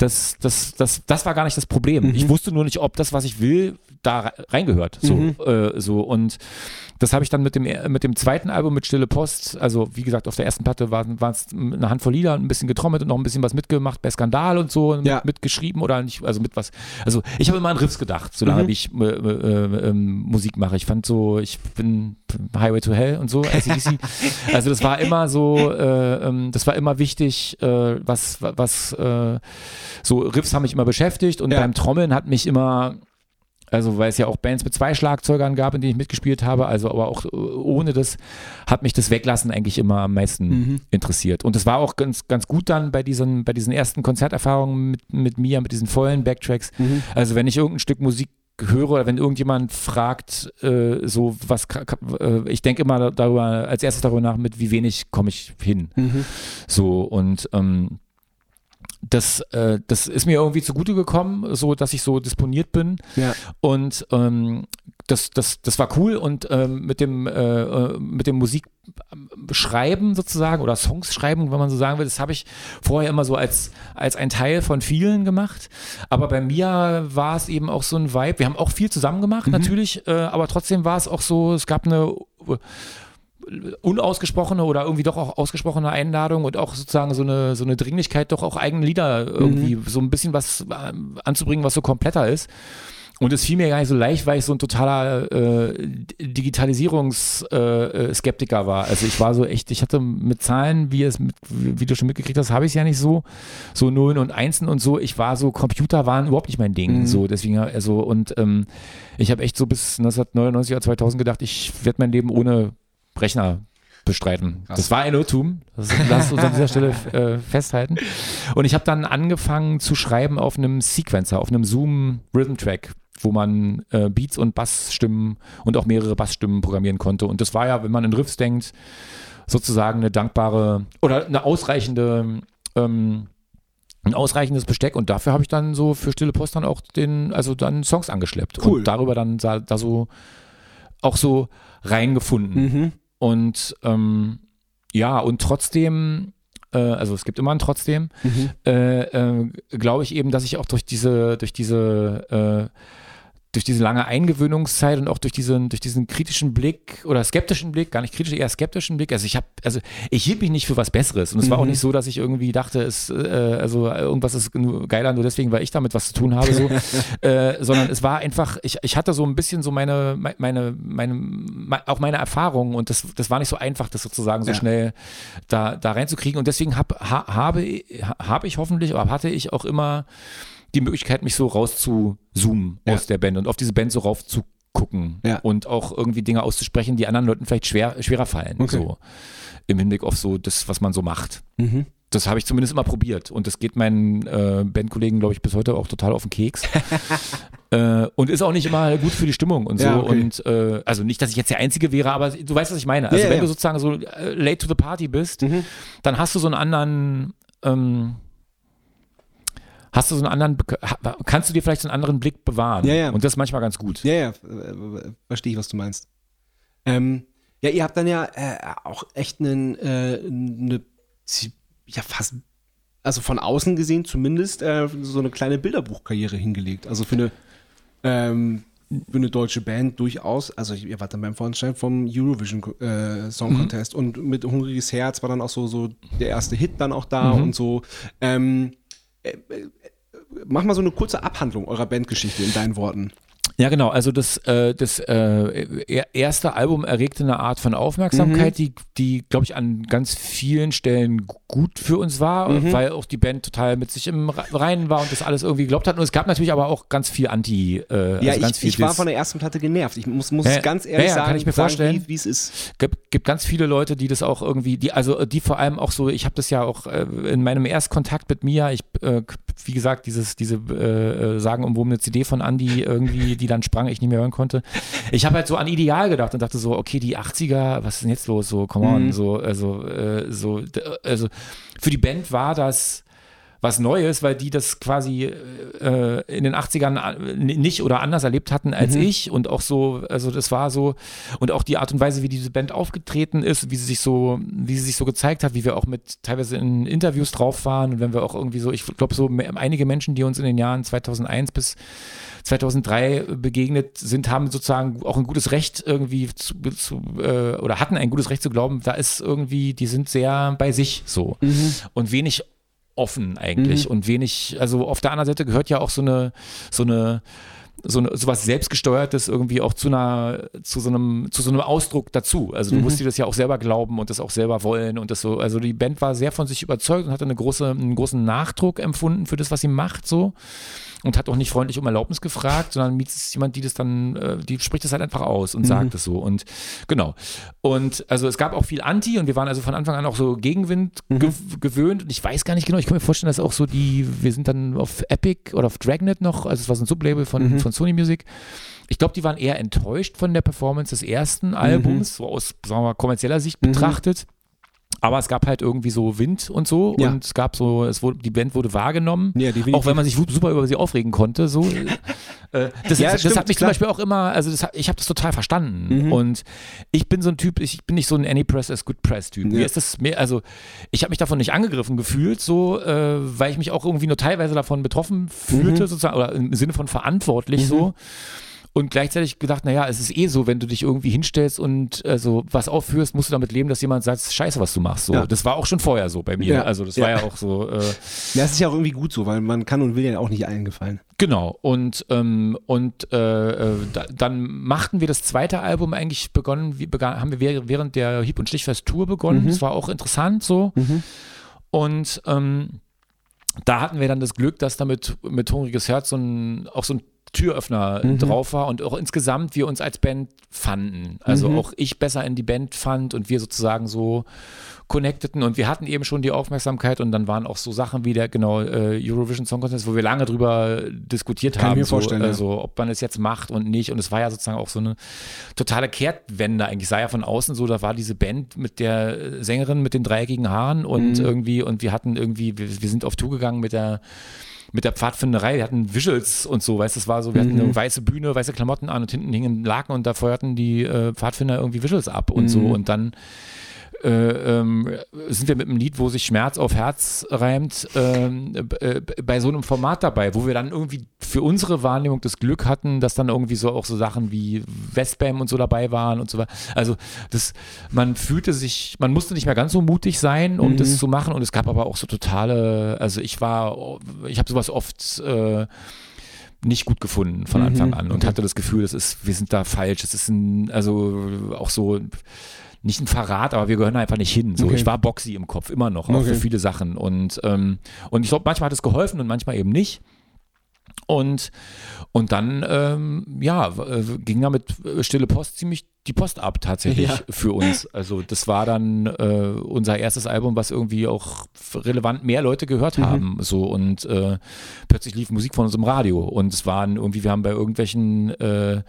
das, das, das, das war gar nicht das Problem. Mhm. Ich wusste nur nicht, ob das, was ich will, da re- reingehört. So, Mhm. äh, so und das habe ich dann mit dem, mit dem zweiten Album mit Stille Post, also wie gesagt, auf der ersten Platte waren es eine Handvoll Lieder, ein bisschen getrommelt und noch ein bisschen was mitgemacht bei Skandal und so, Ja. mit, mitgeschrieben oder nicht, also mit was. Also ich habe immer an Riffs gedacht, solange Mhm. wie ich äh, äh, ähm, Musik mache. Ich fand so, ich bin Highway to Hell und so, AC/DC. also das war immer so, äh, ähm, das war immer wichtig, äh, was, was, äh, so Riffs haben mich immer beschäftigt und Ja. beim Trommeln hat mich immer Also weil es ja auch Bands mit zwei Schlagzeugern gab, in denen ich mitgespielt habe. Also aber auch äh, ohne das hat mich das Weglassen eigentlich immer am meisten Mhm. interessiert. Und es war auch ganz, ganz gut dann bei diesen, bei diesen ersten Konzerterfahrungen mit, mit mir, mit diesen vollen Backtracks. Mhm. Also wenn ich irgendein Stück Musik höre oder wenn irgendjemand fragt, äh, so was, äh, ich denke immer darüber, als erstes darüber nach, mit wie wenig komme ich hin. Mhm. So und ähm, das, äh, das ist mir irgendwie zugute gekommen, so dass ich so disponiert bin Ja. und ähm, das, das, das war cool und ähm, mit dem äh, äh, mit dem Musikschreiben sozusagen oder Songs schreiben, wenn man so sagen will, das habe ich vorher immer so als als ein Teil von vielen gemacht. Aber bei mir war es eben auch so ein Vibe. Wir haben auch viel zusammen gemacht natürlich, äh, aber trotzdem war es auch so. Es gab eine unausgesprochene oder irgendwie doch auch ausgesprochene Einladung und auch sozusagen so eine, so eine Dringlichkeit, doch auch eigene Lieder irgendwie so ein bisschen was äh, anzubringen, was so kompletter ist. Und es fiel mir gar nicht so leicht, weil ich so ein totaler äh, Digitalisierungsskeptiker äh, Skeptiker war. Also ich war so echt, ich hatte mit Zahlen, wie, es mit, wie du schon mitgekriegt hast, habe ich es ja nicht so. So Nullen und Einsen und so. Ich war so, Computer waren überhaupt nicht mein Ding. Mhm. So, deswegen, also, und ähm, ich habe echt so bis 1999 oder 2000 gedacht, ich werde mein Leben ohne Rechner bestreiten. Krass. Das war ein Irrtum. Das lass uns an dieser Stelle äh, festhalten. Und ich habe dann angefangen zu schreiben auf einem Sequencer, auf einem Zoom Rhythm Track, wo man äh, Beats und Bassstimmen und auch mehrere Bassstimmen programmieren konnte. Und das war ja, wenn man in Riffs denkt, sozusagen eine dankbare oder eine ausreichende ähm, ein ausreichendes Besteck und dafür habe ich dann so für Stille Post dann auch den, also dann Songs angeschleppt Cool. und darüber dann da, da so auch so reingefunden. Mhm. Und ähm, ja, und trotzdem, äh, also es gibt immer ein trotzdem, Mhm. äh, äh, glaube ich eben, dass ich auch durch diese, durch diese, äh, durch diese lange Eingewöhnungszeit und auch durch diesen, durch diesen kritischen Blick oder skeptischen Blick, gar nicht kritisch, eher skeptischen Blick. Also ich habe, also ich hielt mich nicht für was Besseres und es war auch Mhm. nicht so, dass ich irgendwie dachte, es, äh, also irgendwas ist nur geiler nur deswegen, weil ich damit was zu tun habe, so, äh, sondern es war einfach, ich, ich hatte so ein bisschen so meine, meine, meine, meine auch meine Erfahrungen und das, das war nicht so einfach, das sozusagen so Ja. schnell da, da reinzukriegen und deswegen hab, ha, habe, habe ich hoffentlich, oder hatte ich auch immer die Möglichkeit, mich so rauszuzoomen Ja. aus der Band und auf diese Band so rauf zu gucken Ja. und auch irgendwie Dinge auszusprechen, die anderen Leuten vielleicht schwer, schwerer fallen. Okay. So im Hinblick auf so das, was man so macht. Mhm. Das habe ich zumindest immer probiert und das geht meinen äh, Bandkollegen, glaube ich, bis heute auch total auf den Keks. äh, und ist auch nicht immer gut für die Stimmung und so. Ja, okay. Und äh, also nicht, dass ich jetzt der Einzige wäre, aber du weißt, was ich meine. Also Ja, wenn du sozusagen so äh, late to the party bist, Mhm. dann hast du so einen anderen, ähm, hast du so einen anderen, kannst du dir vielleicht so einen anderen Blick bewahren. Ja, ja. Und das ist manchmal ganz gut. Ja, ja, äh, verstehe ich, was du meinst. Ähm, ja, ihr habt dann ja äh, auch echt einen, äh, eine, ja fast, also von außen gesehen zumindest, äh, so eine kleine Bilderbuchkarriere hingelegt. Also für eine, ähm, für eine deutsche Band durchaus. Also ihr wart dann beim Vorentscheid vom Eurovision äh, Song Contest und mit Hungriges Herz war dann auch so, so der erste Hit dann auch da und so. Ähm, äh, äh, mach mal so eine kurze Abhandlung eurer Bandgeschichte in deinen Worten. Ja, genau. Also das, äh, das äh, er- erste Album erregte eine Art von Aufmerksamkeit, die, die glaube ich, an ganz vielen Stellen gu- gut für uns war, weil auch die Band total mit sich im Re- Reinen war und das alles irgendwie geglaubt hat. Und es gab natürlich aber auch ganz viel Anti. Äh, Ja, also ganz ich, ich war von der ersten Platte genervt. Ich muss, muss Ja, ganz ehrlich ja, ja, sagen, kann ich mir sagen, vorstellen. wie wie es ist. gibt, gibt ganz viele Leute, die das auch irgendwie, die, also die vor allem auch so, ich habe das ja auch äh, in meinem Erstkontakt mit Mia, ich, äh, wie gesagt, dieses, diese äh, äh, sagenumwobene CD von Andy irgendwie, die dann sprang, ich nicht mehr hören konnte. Ich habe halt so an Ideal gedacht und dachte so, okay, die 80er, was ist denn jetzt los? So, come on, Mhm. so, also, äh, so, also für die Band war das was Neues, weil die das quasi äh, in den 80ern äh, nicht oder anders erlebt hatten als Mhm. ich und auch so, also das war so. Und auch die Art und Weise, wie diese Band aufgetreten ist, wie sie sich so, wie sie sich so gezeigt hat, wie wir auch mit teilweise in Interviews drauf waren und wenn wir auch irgendwie so, ich glaube so einige Menschen, die uns in den Jahren 2001 bis 2003 begegnet sind, haben sozusagen auch ein gutes Recht irgendwie zu, zu äh, oder hatten ein gutes Recht zu glauben, da ist irgendwie, die sind sehr bei sich so. Und wenig offen eigentlich und wenig, also auf der anderen Seite gehört ja auch so eine, so eine so eine, sowas selbstgesteuertes irgendwie auch zu einer zu so einem zu so einem Ausdruck dazu. Also du Mhm. musst dir das ja auch selber glauben und das auch selber wollen und das so. Also die Band war sehr von sich überzeugt und hatte eine große einen großen Nachdruck empfunden für das, was sie macht so und hat auch nicht freundlich um Erlaubnis gefragt, sondern Mietz ist jemand, die das dann, äh, die spricht das halt einfach aus und sagt es so und genau. Und also es gab auch viel Anti und wir waren also von Anfang an auch so Gegenwind ge gewöhnt und ich weiß gar nicht genau, ich kann mir vorstellen, dass auch so die, wir sind dann auf Epic oder auf Dragnet noch, also es war so ein Sublabel von, von Sony Music. Ich glaube, die waren eher enttäuscht von der Performance des ersten Albums, so aus, sagen wir mal, kommerzieller Sicht betrachtet. Aber es gab halt irgendwie so Wind und so Ja. und es gab so, es wurde, die Band wurde wahrgenommen. Ja, auch wenn man sich super über sie aufregen konnte. So. äh, das, Ja, das stimmt, hat mich klar. zum Beispiel auch immer, also das, ich habe das total verstanden. Mhm. Und ich bin so ein Typ, ich bin nicht so ein Any Press as Good Press Typ. Mir ist das mehr, also ich habe mich davon nicht angegriffen gefühlt, so, äh, weil ich mich auch irgendwie nur teilweise davon betroffen fühlte, Mhm. sozusagen, oder im Sinne von verantwortlich so. Und gleichzeitig gedacht, naja, es ist eh so, wenn du dich irgendwie hinstellst und also was aufführst, musst du damit leben, dass jemand sagt, scheiße, was du machst. So. Ja. Das war auch schon vorher so bei mir. Ja. Also das Ja. war ja auch so. Äh, Ja, es ist ja auch irgendwie gut so, weil man kann und will ja auch nicht allen gefallen. Genau, und, ähm, und äh, äh, da, dann machten wir das zweite Album eigentlich begonnen, wie begann, haben wir wäh- während der Hieb- und Stichfest Tour begonnen. Das war auch interessant so. Und ähm, da hatten wir dann das Glück, dass damit mit Hungriges Herz so ein, auch so ein Türöffner drauf war und auch insgesamt wir uns als Band fanden. Also auch ich besser in die Band fand und wir sozusagen so connecteten und wir hatten eben schon die Aufmerksamkeit und dann waren auch so Sachen wie der genau äh, Eurovision Song Contest, wo wir lange drüber diskutiert Kann haben, mir so, vorstellen, ja. also ob man es jetzt macht und nicht und es war ja sozusagen auch so eine totale Kehrtwende eigentlich, sah ja von außen so, da war diese Band mit der Sängerin mit den dreieckigen Haaren und Mhm. irgendwie und wir hatten irgendwie, wir, wir sind auf Tour gegangen mit der mit der Pfadfinderei, wir hatten Visuals und so, weißt du, es war so, wir hatten Mhm. eine weiße Bühne, weiße Klamotten an und hinten hingen Laken und da feuerten die äh, Pfadfinder irgendwie Visuals ab und Mhm. so und dann äh, ähm, sind wir mit einem Lied, wo sich Schmerz auf Herz reimt, ähm, äh, bei so einem Format dabei, wo wir dann irgendwie für unsere Wahrnehmung das Glück hatten, dass dann irgendwie so auch so Sachen wie Westbam und so dabei waren und so weiter. Also das, man fühlte sich, man musste nicht mehr ganz so mutig sein, um das zu machen und es gab aber auch so totale, also ich war, ich habe sowas oft äh, nicht gut gefunden von Anfang an und hatte das Gefühl, das ist, wir sind da falsch. Es ist ein, also auch so nicht ein Verrat, aber wir gehören einfach nicht hin. So, Okay. ich war boxy im Kopf immer noch, auch Okay. für viele Sachen und ähm, und ich glaube, manchmal hat es geholfen und manchmal eben nicht. Und, und dann, ähm, ja, äh, ging damit äh, Stille Post ziemlich die Post ab tatsächlich Ja. für uns. Also das war dann äh, unser erstes Album, was irgendwie auch relevant mehr Leute gehört Mhm. haben. So und äh, plötzlich lief Musik von uns im Radio. Und es waren irgendwie, wir haben bei irgendwelchen äh,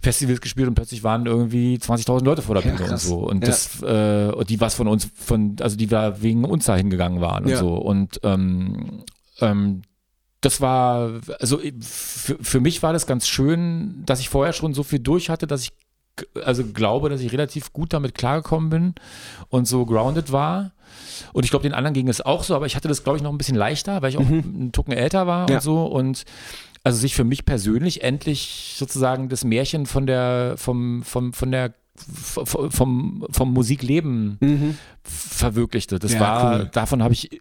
Festivals gespielt und plötzlich waren irgendwie 20.000 Leute vor der Ja, Bühne und krass. so. Und Ja. das, äh, und die was von uns, von, also die da wegen uns da hingegangen waren und Ja. so. Und ähm, ähm, das war, also für, für mich war das ganz schön, dass ich vorher schon so viel durch hatte, dass ich also glaube, dass ich relativ gut damit klargekommen bin und so grounded war. Und ich glaube, den anderen ging es auch so, aber ich hatte das, glaube ich, noch ein bisschen leichter, weil ich auch einen Tucken älter war Ja. und so. Und also sich für mich persönlich endlich sozusagen das Märchen von der, vom, vom, von der vom, vom, Musikleben Mhm. verwirklichte. Das Ja, war, cool. davon habe ich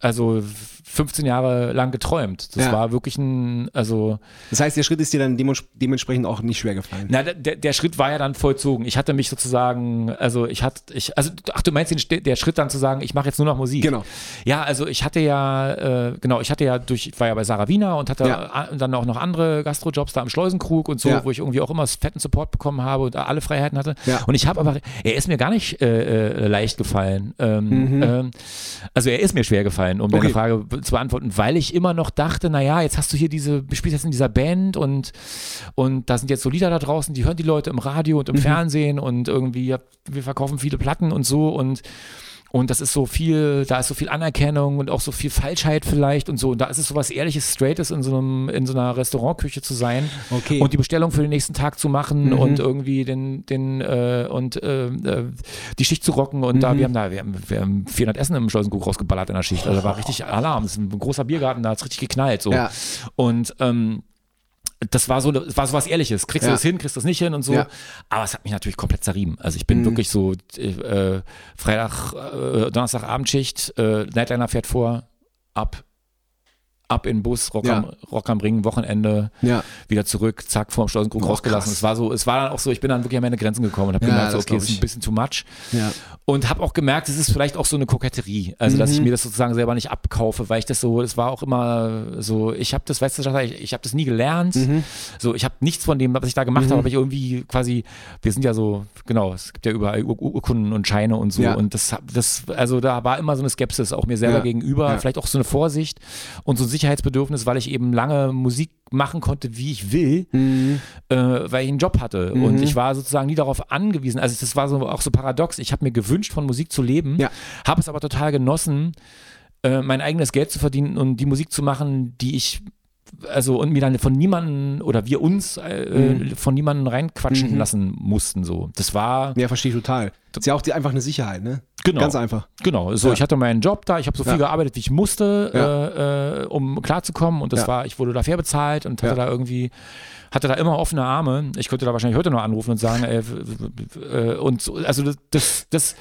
also 15 Jahre lang geträumt. Das Ja. war wirklich ein, also, Das heißt, der Schritt ist dir dann dements- dementsprechend auch nicht schwer gefallen. na, der, der Schritt war ja dann vollzogen. Ich hatte mich sozusagen, also ich hatte, ich, also, ach, du meinst den, der Schritt dann zu sagen, ich mache jetzt nur noch Musik. Genau. Ja, also ich hatte ja, äh, genau, ich hatte ja durch, ich war ja bei Sarah Wiener und hatte Ja. dann auch noch andere Gastrojobs da im Schleusenkrug und so, Ja. wo ich irgendwie auch immer fetten Support bekommen habe und alle Freiheiten hatte. Und ich habe aber, er ist mir gar nicht äh, äh, leicht gefallen. Ähm, ähm, also er ist mir schwer gefallen, um Mhm. Okay. deine Frage zu beantworten, weil ich immer noch dachte, naja, jetzt hast du hier diese, du spielst jetzt in dieser Band und, und da sind jetzt so Lieder da draußen, die hören die Leute im Radio und im Mhm. Fernsehen und irgendwie, wir verkaufen viele Platten und so und und das ist so viel, da ist so viel Anerkennung und auch so viel Falschheit vielleicht und so. Und da ist es so was Ehrliches, Straightes in so einem, in so einer Restaurantküche zu sein Okay. und die Bestellung für den nächsten Tag zu machen Mhm. und irgendwie den, den, äh, und äh, äh, die Schicht zu rocken. Und Mhm. da, wir haben da, wir haben, wir haben 400 Essen im Schleusenkuch rausgeballert in der Schicht. Also da war richtig Alarm. Das ist ein großer Biergarten, da hat es richtig geknallt. So. Ja. Und, ähm, das war so, das war so was Ehrliches. Kriegst Ja. du das hin, kriegst du das nicht hin und so. Ja. Aber es hat mich natürlich komplett zerrieben. Also ich bin Mhm. wirklich so äh, Freitag, äh, Donnerstag Abendschicht, äh, Nightliner fährt vor, ab. Ab in den Bus, Rock, Ja. am, Rock am Ring, Wochenende, Ja. wieder zurück, zack, vorm Schleusenkrug Oh, rausgelassen. krass. Es war so, es war dann auch so, ich bin dann wirklich an meine Grenzen gekommen und habe Ja, gemerkt, so, das okay, es ist ein bisschen too much. Und habe auch gemerkt, es ist vielleicht auch so eine Koketterie. Also, dass ich Mhm. mir das sozusagen selber nicht abkaufe, weil ich das so, es war auch immer so, ich habe das, weißt du, ich, ich habe das nie gelernt. Mhm. So, ich habe nichts von dem, was ich da gemacht habe, habe ich irgendwie quasi, wir sind ja so, genau, es gibt ja überall Ur Ur- Urkunden und Scheine und so. Und das, das, also da war immer so eine Skepsis, auch mir selber gegenüber, vielleicht auch so eine Vorsicht und so ein Sicherheitsbedürfnis, weil ich eben lange Musik machen konnte, wie ich will Mhm. äh, weil ich einen Job hatte Mhm. und ich war sozusagen nie darauf angewiesen. Also das war so auch so paradox. Ich habe mir gewünscht, von Musik zu leben, Ja. habe es aber total genossen, äh, mein eigenes Geld zu verdienen und die Musik zu machen, die ich also und mir dann von niemandem oder wir uns äh, Mhm. von niemandem reinquatschen Mhm. lassen mussten so. Das war Ja, verstehe ich total. Das ist ja auch die, einfach eine Sicherheit, ne? genau Ganz einfach. Genau, so Ja. ich hatte meinen Job da, ich habe so viel Ja. gearbeitet, wie ich musste, Ja. äh, äh, um klarzukommen und das war, ich wurde da fair bezahlt und hatte da irgendwie, hatte da immer offene Arme. Ich könnte da wahrscheinlich heute noch anrufen und sagen, äh, und so, also das, das, das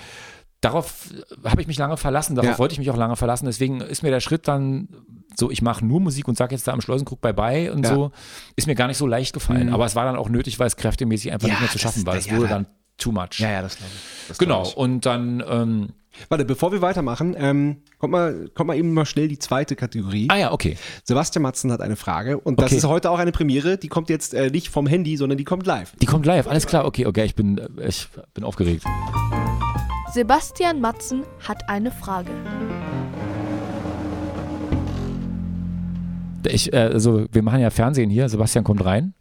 darauf habe ich mich lange verlassen, darauf Ja. wollte ich mich auch lange verlassen, deswegen ist mir der Schritt dann so, ich mache nur Musik und sage jetzt da am Schleusenkrug bye bye und Ja. so, ist mir gar nicht so leicht gefallen, Mhm. aber es war dann auch nötig, weil es kräftemäßig einfach Ja, nicht mehr zu schaffen war. Es ja, wurde da- dann too much. ja, das glaube ich. Das Genau, glaub ich. und dann, ähm, Warte, bevor wir weitermachen, ähm, kommt, mal, kommt mal eben mal schnell die zweite Kategorie. ah ja, okay. Sebastian Matzen hat eine Frage und das Okay. ist heute auch eine Premiere. Die kommt jetzt äh, nicht vom Handy, sondern die kommt live. Die kommt live, alles klar, okay, okay, ich bin, äh, ich bin aufgeregt. Sebastian Matzen hat eine Frage. Ich, äh, also wir machen ja Fernsehen hier, Sebastian kommt rein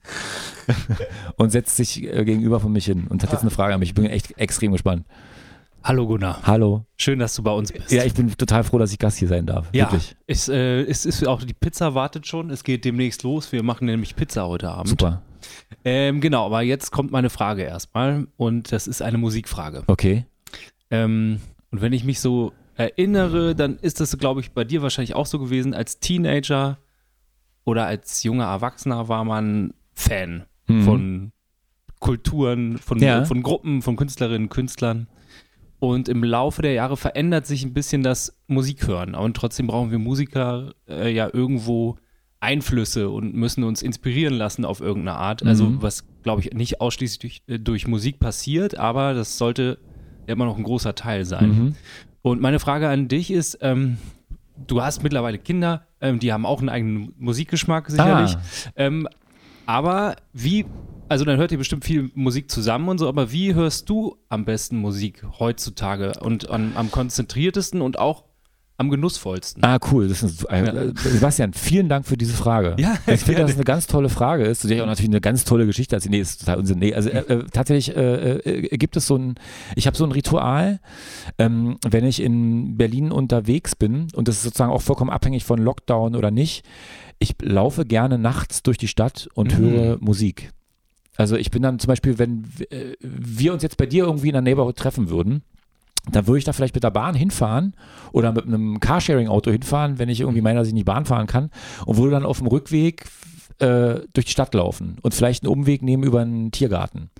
und setzt sich äh, gegenüber von mich hin und hat jetzt eine Frage an mich. Ich bin echt extrem gespannt. Hallo Gunnar, Hallo. schön, dass du bei uns bist. Ja, ich bin total froh, dass ich Gast hier sein darf. ja Wirklich. es, äh, es ist auch die Pizza wartet schon. Es geht demnächst los. Wir machen nämlich Pizza heute Abend. Super. Ähm, genau, aber jetzt kommt meine Frage erstmal und das ist eine Musikfrage. Okay. Ähm, und wenn ich mich so erinnere, dann ist das, glaube ich, bei dir wahrscheinlich auch so gewesen. Als Teenager oder als junger Erwachsener war man Fan Mhm. von Kulturen, von, Ja. von Gruppen, von Künstlerinnen, Künstlern. Und im Laufe der Jahre verändert sich ein bisschen das Musikhören. Und trotzdem brauchen wir Musiker äh, ja irgendwo Einflüsse und müssen uns inspirieren lassen auf irgendeine Art. Also Mhm. was, glaube ich, nicht ausschließlich durch, äh, durch Musik passiert, aber das sollte immer noch ein großer Teil sein. Mhm. Und meine Frage an dich ist, ähm, du hast mittlerweile Kinder, ähm, die haben auch einen eigenen Musikgeschmack sicherlich. Ah. Ähm, aber wie, also dann hört ihr bestimmt viel Musik zusammen und so, aber wie hörst du am besten Musik heutzutage und an, am konzentriertesten und auch am genussvollsten? Ah, cool. Ist, äh, Sebastian, vielen Dank für diese Frage. Ja, ich finde, dass es eine ganz tolle Frage ist, zu der ich auch natürlich eine ganz tolle Geschichte erzähle. Nee, ist total Unsinn. Nee, also äh, äh, tatsächlich äh, äh, gibt es so ein, ich habe so ein Ritual, ähm, wenn ich in Berlin unterwegs bin, und das ist sozusagen auch vollkommen abhängig von Lockdown oder nicht, ich laufe gerne nachts durch die Stadt und Mhm. höre Musik. Also ich bin dann zum Beispiel, wenn äh, wir uns jetzt bei dir irgendwie in der Neighborhood treffen würden, dann würde ich da vielleicht mit der Bahn hinfahren oder mit einem Carsharing-Auto hinfahren, wenn ich irgendwie meine, dass ich nicht Bahn fahren kann und würde dann auf dem Rückweg äh, durch die Stadt laufen und vielleicht einen Umweg nehmen über einen Tiergarten.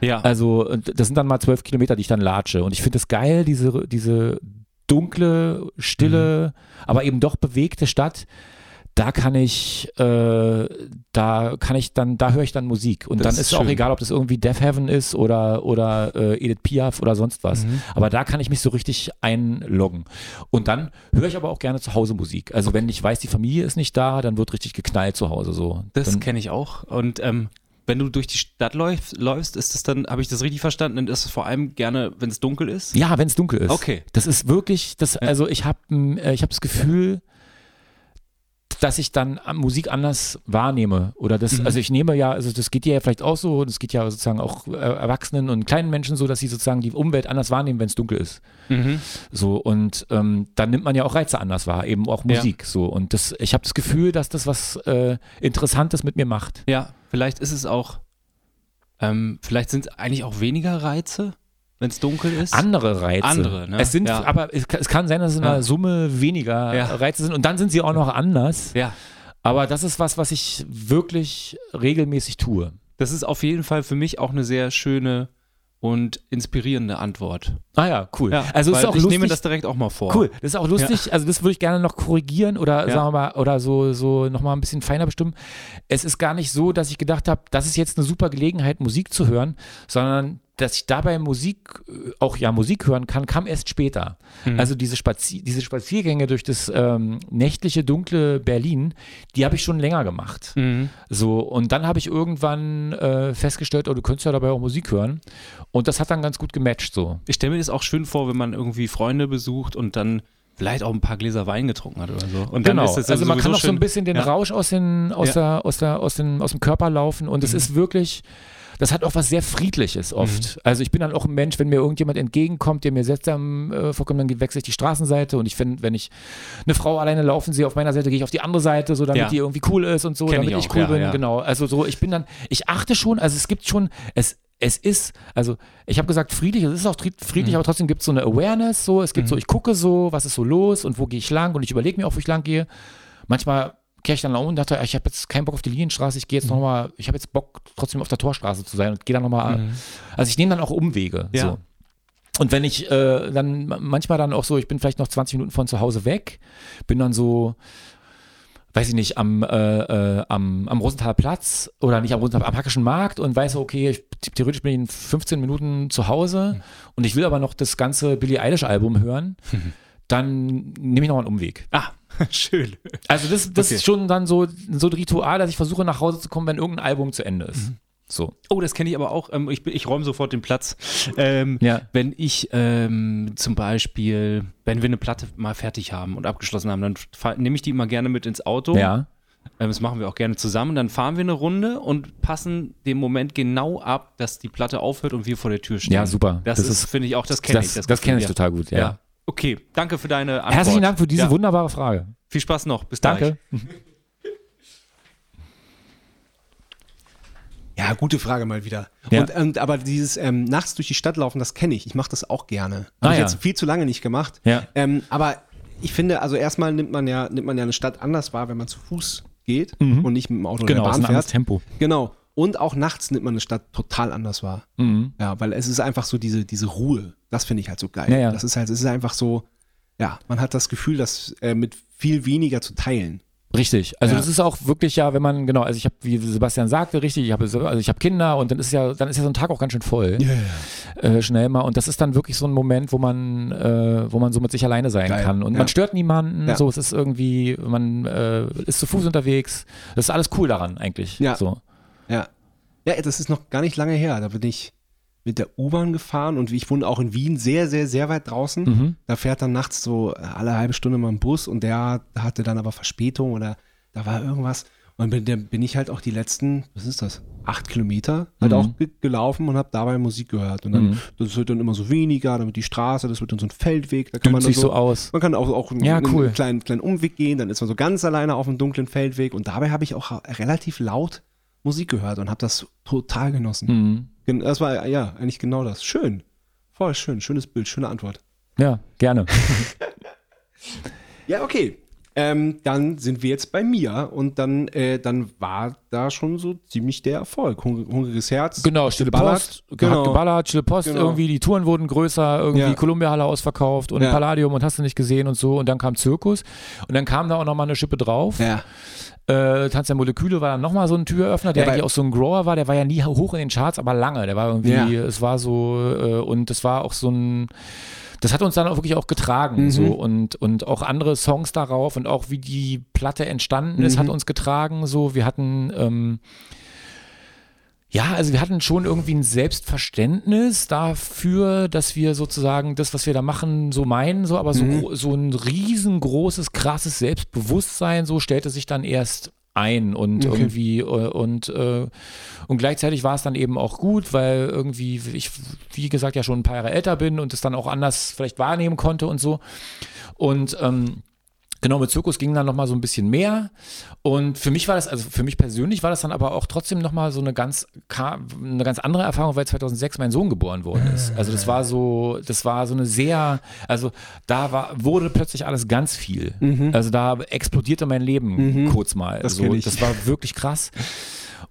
Ja, Also das sind dann mal zwölf Kilometer, die ich dann latsche und ich finde es geil, diese, diese dunkle, stille, aber eben doch bewegte Stadt. Da kann ich, äh, da kann ich dann, da höre ich dann Musik. Und Das dann ist es auch egal, ob das irgendwie Death Heaven ist oder, oder äh, Edith Piaf oder sonst was. Mhm. Aber da kann ich mich so richtig einloggen. Und dann höre ich aber auch gerne zu Hause Musik. Also wenn ich weiß, die Familie ist nicht da, dann wird richtig geknallt zu Hause so. das kenne ich auch. Und ähm, wenn du durch die Stadt läufst, läufst ist das dann, habe ich das richtig verstanden, dann ist es vor allem gerne, wenn es dunkel ist? Ja, wenn es dunkel ist. Okay. Das ist wirklich, das, also ich habe ich hab das Gefühl, dass ich dann Musik anders wahrnehme. Oder das, Mhm. also ich nehme ja, also das geht dir ja vielleicht auch so, das geht ja sozusagen auch äh, Erwachsenen und kleinen Menschen so, dass sie sozusagen die Umwelt anders wahrnehmen, wenn es dunkel ist. Mhm. So, und ähm, dann nimmt man ja auch Reize anders wahr, eben auch Ja. Musik. So. Und das, ich habe das Gefühl, dass das was äh, Interessantes mit mir macht. Ja, vielleicht ist es auch, ähm, vielleicht sind es eigentlich auch weniger Reize, wenn es dunkel ist. Andere Reize. Andere, ne? Es sind, Ja. aber es, kann- es kann sein, dass es in Ja. der Summe weniger Ja. Reize sind und dann sind sie auch noch anders. ja, Aber das ist was, was ich wirklich regelmäßig tue. das ist auf jeden Fall für mich auch eine sehr schöne und inspirierende Antwort. Ah ja, cool. Ja, also ist auch ich lustig. nehme das direkt auch mal vor. Cool, das ist auch lustig. Also das würde ich gerne noch korrigieren oder Ja. sagen wir mal oder so so noch mal ein bisschen feiner bestimmen. Es ist gar nicht so, dass ich gedacht habe, das ist jetzt eine super Gelegenheit Musik zu hören, sondern dass ich dabei Musik äh, auch ja Musik hören kann, kam erst später. Mhm. Also diese, Spazi diese Spaziergänge durch das ähm, nächtliche dunkle Berlin, die habe ich schon länger gemacht. Mhm. So, und dann habe ich irgendwann äh, festgestellt, oh, du könntest ja dabei auch Musik hören. Und das hat dann ganz gut gematcht so. Ich stelle mir das auch schön vor, wenn man irgendwie Freunde besucht und dann vielleicht auch ein paar Gläser Wein getrunken hat oder so. Und dann genau. das also man kann auch so ein schön- bisschen den Ja. Rausch aus, den, aus, Ja. der, aus, der, aus, den, aus dem Körper laufen und es Mhm. ist wirklich, das hat auch was sehr Friedliches oft. Also ich bin dann auch ein Mensch, wenn mir irgendjemand entgegenkommt, der mir seltsam äh, vorkommt, dann wechsle ich die Straßenseite und ich finde, wenn ich eine Frau alleine laufen sehe auf meiner Seite, gehe ich auf die andere Seite, so damit Ja. die irgendwie cool ist und so, Kenn damit ich ich, auch, cool ja, bin. ja. Genau. Also so, ich bin dann, ich achte schon, also es gibt schon, es es ist, also ich habe gesagt friedlich, es ist auch friedlich, Mhm. aber trotzdem gibt es so eine Awareness, so, es gibt so, ich gucke so, was ist so los und wo gehe ich lang und ich überlege mir auch, wo ich lang gehe. Manchmal kehre ich dann um und dachte, ich habe jetzt keinen Bock auf die Linienstraße, ich gehe Mhm. jetzt nochmal, ich habe jetzt Bock trotzdem auf der Torstraße zu sein und gehe dann nochmal, also ich nehme dann auch Umwege. Ja. So. Und wenn ich äh, dann manchmal dann auch so, ich bin vielleicht noch 20 Minuten von zu Hause weg, bin dann so, weiß ich nicht, am, äh, äh, am, am Rosenthaler Platz oder nicht am Rosenthaler, am Hackischen Markt und weiß, so, okay, ich, theoretisch bin ich in 15 Minuten zu Hause und ich will aber noch das ganze Billie Eilish Album hören, dann nehme ich nochmal einen Umweg. Ah, schön. Also das, das Okay. ist schon dann so, so ein Ritual, dass ich versuche nach Hause zu kommen, wenn irgendein Album zu Ende ist. So. Oh, das kenne ich aber auch. Ähm, ich ich räume sofort den Platz. Ähm, Ja. Wenn ich ähm, zum Beispiel, wenn wir eine Platte mal fertig haben und abgeschlossen haben, dann nehme ich die immer gerne mit ins Auto. Ja. Ähm, das machen wir auch gerne zusammen. Dann fahren wir eine Runde und passen den Moment genau ab, dass die Platte aufhört und wir vor der Tür stehen. Ja, super. Das, Das ist, ist- finde ich auch, das kenne ich. Das, das kenne ich total gut, ja. Ja. Okay, danke für deine Antwort. Herzlichen Dank für diese ja. wunderbare Frage. Viel Spaß noch. Bis gleich. Danke. Ja, gute Frage mal wieder. Ja. Und, und aber dieses ähm, nachts durch die Stadt laufen, das kenne ich. Ich mache das auch gerne. Ah, Habe ich ja. jetzt viel zu lange nicht gemacht. Ja. Ähm, aber ich finde, also erstmal nimmt man ja nimmt man ja eine Stadt anders wahr, wenn man zu Fuß geht und nicht mit dem Auto Genau, oder ist der ein Bahn anderes fährt. Tempo. Genau. Und auch nachts nimmt man eine Stadt total anders wahr. Mhm. Ja, weil es ist einfach so diese, diese Ruhe. Das finde ich halt so geil. Ja, ja. Das ist halt, es ist einfach so, ja, man hat das Gefühl, das äh, mit viel weniger zu teilen. Richtig. Also Ja. das ist auch wirklich ja, wenn man genau, also ich habe, wie Sebastian sagte, richtig, ich habe also ich habe Kinder und dann ist ja, dann ist ja so ein Tag auch ganz schön voll, äh, schnell mal. Und das ist dann wirklich so ein Moment, wo man, äh, wo man so mit sich alleine sein Geil. kann und Ja. man stört niemanden. Ja. So, es ist irgendwie, man äh, ist zu Fuß unterwegs. Das ist alles cool daran eigentlich. Ja. So. Ja. Ja, das ist noch gar nicht lange her. Da bin ich mit der U-Bahn gefahren und ich wohne auch in Wien sehr, sehr, sehr weit draußen. Mhm. Da fährt dann nachts so alle halbe Stunde mal ein Bus und der hatte dann aber Verspätung oder da war irgendwas. Und bin, der, bin ich halt auch die letzten, was ist das, acht Kilometer halt Mhm. auch ge gelaufen und habe dabei Musik gehört. Und dann, Mhm. das wird dann immer so weniger, dann wird die Straße, das wird dann so ein Feldweg. Da kann man Dünnt sich so aus. man kann auch, auch einen, Ja, cool. einen kleinen, kleinen Umweg gehen, dann ist man so ganz alleine auf einem dunklen Feldweg und dabei habe ich auch relativ laut Musik gehört und habe das total genossen. Mhm. Das war ja eigentlich genau das. Schön. Voll schön. Schönes Bild, schöne Antwort. Ja, gerne. Ja, okay. Ähm, dann sind wir jetzt bei mir und dann, äh, dann war da schon so ziemlich der Erfolg. Hungr hungriges Herz. Genau, Stille. Post, hat Genau. geballert, Stille Post, Genau. irgendwie die Touren wurden größer, irgendwie Ja. Columbia Halle ausverkauft und Ja. Palladium und hast du nicht gesehen und so und dann kam Zirkus und dann kam da auch nochmal eine Schippe drauf. Ja. Äh, Tanz der Moleküle war dann nochmal so ein Türöffner, der Ja, eigentlich auch so ein Grower war, der war ja nie hoch in den Charts, aber lange. Der war irgendwie, Ja. es war so, äh, und das war auch so ein, das hat uns dann auch wirklich auch getragen. Mhm. So, und, und auch andere Songs darauf und auch wie die Platte entstanden ist, Mhm. hat uns getragen. So, wir hatten, ähm, ja, also wir hatten schon irgendwie ein Selbstverständnis dafür, dass wir sozusagen das, was wir da machen, so meinen, so, aber so, Mhm. so ein riesengroßes, krasses Selbstbewusstsein, so stellte sich dann erst ein und Okay. irgendwie äh, und äh, und gleichzeitig war es dann eben auch gut, weil irgendwie ich wie gesagt ja schon ein paar Jahre älter bin und es dann auch anders vielleicht wahrnehmen konnte und so und ähm, Genau, mit Zirkus ging dann nochmal so ein bisschen mehr. Und für mich war das, also für mich persönlich war das dann aber auch trotzdem nochmal so eine ganz, eine ganz andere Erfahrung, weil 2006 mein Sohn geboren worden ist. Also das war so, das war so eine sehr, also da war, wurde plötzlich alles ganz viel. Also da explodierte mein Leben kurz mal. Das so, das war wirklich krass.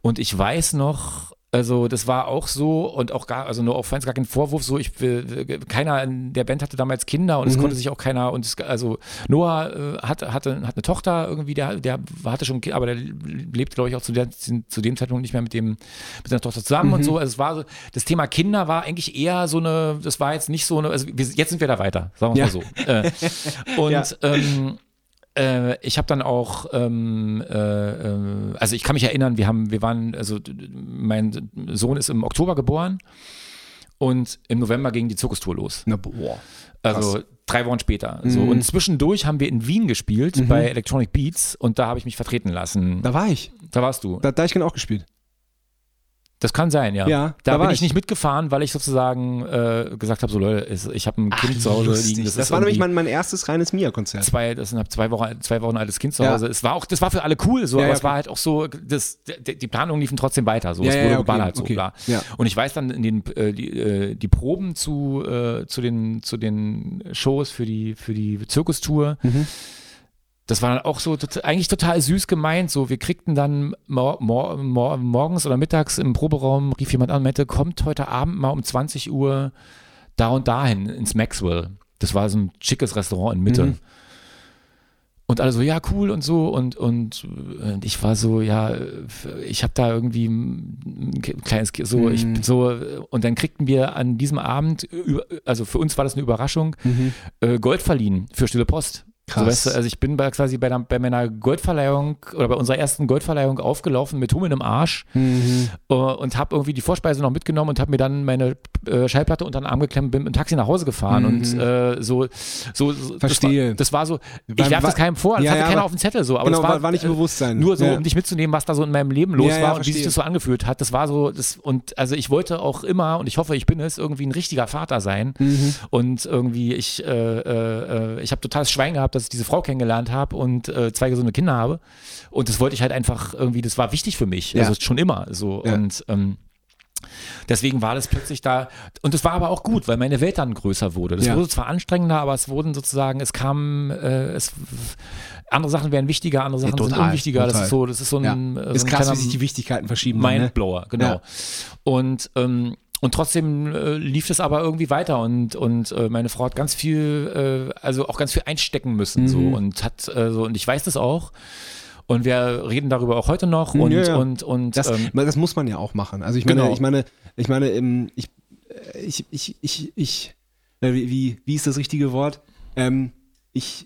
Und ich weiß noch, Also das war auch so und auch gar, also nur auf Fans gar kein Vorwurf, so ich äh, keiner in der Band hatte damals Kinder und es konnte sich auch keiner und es, also Noah äh, hatte, hatte, hat eine Tochter irgendwie, der, der hatte schon, aber der lebte, glaube ich, auch zu, der, zu dem Zeitpunkt nicht mehr mit dem mit seiner Tochter zusammen und so. Also es war so, das Thema Kinder war eigentlich eher so eine, das war jetzt nicht so eine, also wir, jetzt sind wir da weiter, sagen wir Ja. mal so. Äh, und Ja. ähm, äh, ich habe dann auch, ähm, äh, äh, also ich kann mich erinnern, wir haben, wir waren, also mein Sohn ist im Oktober geboren und im November ging die Zirkustour los. Na, boah. Also drei Wochen später. So. Und zwischendurch haben wir in Wien gespielt bei Electronic Beats und da habe ich mich vertreten lassen. Da, Da war ich. warst du. Da, da ich genau auch gespielt. Das kann sein, ja. Ja, da, da bin ich ich. nicht mitgefahren, weil ich sozusagen äh, gesagt habe, so Leute, ich habe ein Kind zu Hause Lustig. liegen. Das, ist war nämlich mein, mein erstes reines Mia-Konzert. zwei, das sind zwei Wochen, zwei Wochen altes Kind zu Ja. Hause. Es war auch, das war für alle cool, so, Ja, aber es war halt auch so, das, die, die Planungen liefen trotzdem weiter, so, es wurde ja, okay, geballert, so klar. Ja. Und ich weiß dann in den, äh, die, äh, die Proben zu, äh, zu den, zu den Shows für die, für die Zirkustour. Mhm. Das war dann auch so eigentlich total süß gemeint. So, wir kriegten dann mor mor mor morgens oder mittags im Proberaum, rief jemand an und meinte, kommt heute Abend mal um 20 Uhr da und dahin ins Maxwell. Das war so ein schickes Restaurant in Mitte. Mhm. Und alle so, ja, cool und so. Und, und, und ich war so, ja, ich habe da irgendwie ein kleines, so, ich Mhm. so, und dann kriegten wir an diesem Abend, also für uns war das eine Überraschung, äh, Gold verliehen für Stille Post. So, Krass. weißt du, also ich bin bei, quasi bei, der, bei meiner Goldverleihung oder bei unserer ersten Goldverleihung aufgelaufen mit Hummeln im Arsch Mhm. äh, und habe irgendwie die Vorspeise noch mitgenommen und habe mir dann meine äh, Schallplatte unter den Arm geklemmt, bin mit dem Taxi nach Hause gefahren und äh, so, so, so Mhm. Verstehe. Das war, das war so, ich werfe das war- keinem vor, das Ja, hatte ja, keiner aber- auf dem Zettel so, aber genau, das war, war, nicht äh, Bewusstsein. nur so, ja. um dich mitzunehmen, was da so in meinem Leben los war und wie sich das so angefühlt hat. Das war so, das, und also ich wollte auch immer, und ich hoffe, ich bin es, irgendwie ein richtiger Vater sein. Mhm. Und irgendwie, ich, äh, äh, ich habe totales Schwein gehabt, dass ich diese Frau kennengelernt habe und äh, zwei gesunde Kinder habe. Und das wollte ich halt einfach irgendwie, das war wichtig für mich. Ja. Also schon immer so. Ja. Und ähm, Deswegen war das plötzlich da. Und es war aber auch gut, weil meine Welt dann größer wurde. Das Ja. wurde zwar anstrengender, aber es wurden sozusagen, es kamen, äh, es, andere Sachen werden wichtiger, andere Sachen sind total, unwichtiger. Das total. ist so, das ist so ein, ja. äh, so ist ein krass, wie sich die Wichtigkeiten verschieben. ne? Mindblower, genau. Ja. Und, ähm, und trotzdem äh, lief es aber irgendwie weiter und, und äh, meine Frau hat ganz viel, äh, also auch ganz viel einstecken müssen so Mhm. und hat äh, so, und ich weiß das auch. Und wir reden darüber auch heute noch und, Ja, ja. und, und Das, ähm, das muss man ja auch machen. Also ich meine, Genau. ich meine, ich meine, ähm, ich, äh, ich, ich, ich, ich wie, wie, wie ist das richtige Wort? Ähm, ich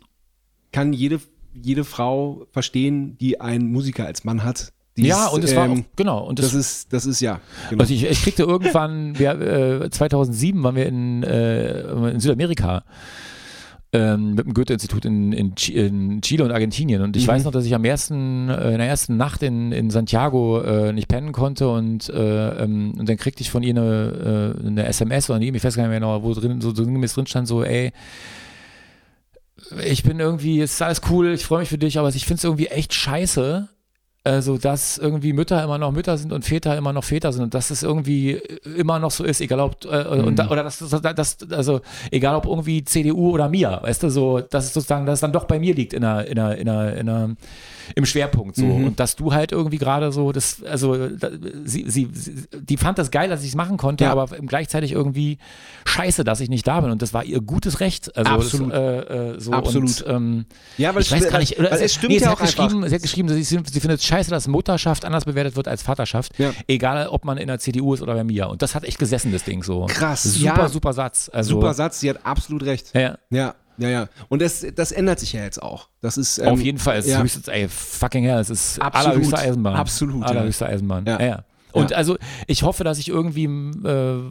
kann jede, jede Frau verstehen, die einen Musiker als Mann hat. Die ja, und es war auch, ähm, genau. Und das ist, das ist ja. Genau. Also ich, ich kriegte irgendwann, wir, äh, 2007 waren wir in, äh, in Südamerika ähm, mit dem Goethe-Institut in, in, in Chile und Argentinien. Und ich Mhm. weiß noch, dass ich am ersten, äh, in der ersten Nacht in, in Santiago äh, nicht pennen konnte und, äh, ähm, und dann kriegte ich von ihr eine, äh, eine SMS oder eine E-Mail, ich weiß gar nicht mehr genau, wo drin, so sinngemäß drin stand, so, ey, ich bin irgendwie, es ist alles cool, ich freue mich für dich, aber ich finde es irgendwie echt scheiße, also dass irgendwie Mütter immer noch Mütter sind und Väter immer noch Väter sind und dass es irgendwie immer noch so ist, egal ob äh, und da, oder dass das, das also egal ob irgendwie CDU oder mir, weißt du, so, dass es sozusagen, dass es dann doch bei mir liegt in einer, in einer, in einer, in einer im Schwerpunkt so Mhm. und dass du halt irgendwie gerade so das also da, sie, sie, sie die fand das geil, dass ich es machen konnte, Ja. aber gleichzeitig irgendwie scheiße, dass ich nicht da bin und das war ihr gutes Recht, also Absolut. Das, äh, äh, so Absolut. und ähm, ja, weil ich weiß gar nicht, weil es stimmt nee, sie ja hat auch einfach. geschrieben, sie hat geschrieben, sie, sie findet es scheiße, dass Mutterschaft anders bewertet wird als Vaterschaft, Ja. egal ob man in der CDU ist oder bei mir. Und das hat echt gesessen, das Ding so. Krass, Super, ja. super Satz. Also, Super Satz, sie hat absolut recht. Ja, ja. Ja, ja, ja. Und das, das ändert sich ja jetzt auch. Das ist ähm, Auf jeden Fall, es ist ja. höchstes, ey, fucking hell, es ist Absolut. allerhöchste Eisenbahn. Absolut, ja. Allerhöchste Eisenbahn. Ja. Ja. Ja, Und Ja. also ich hoffe, dass ich irgendwie äh,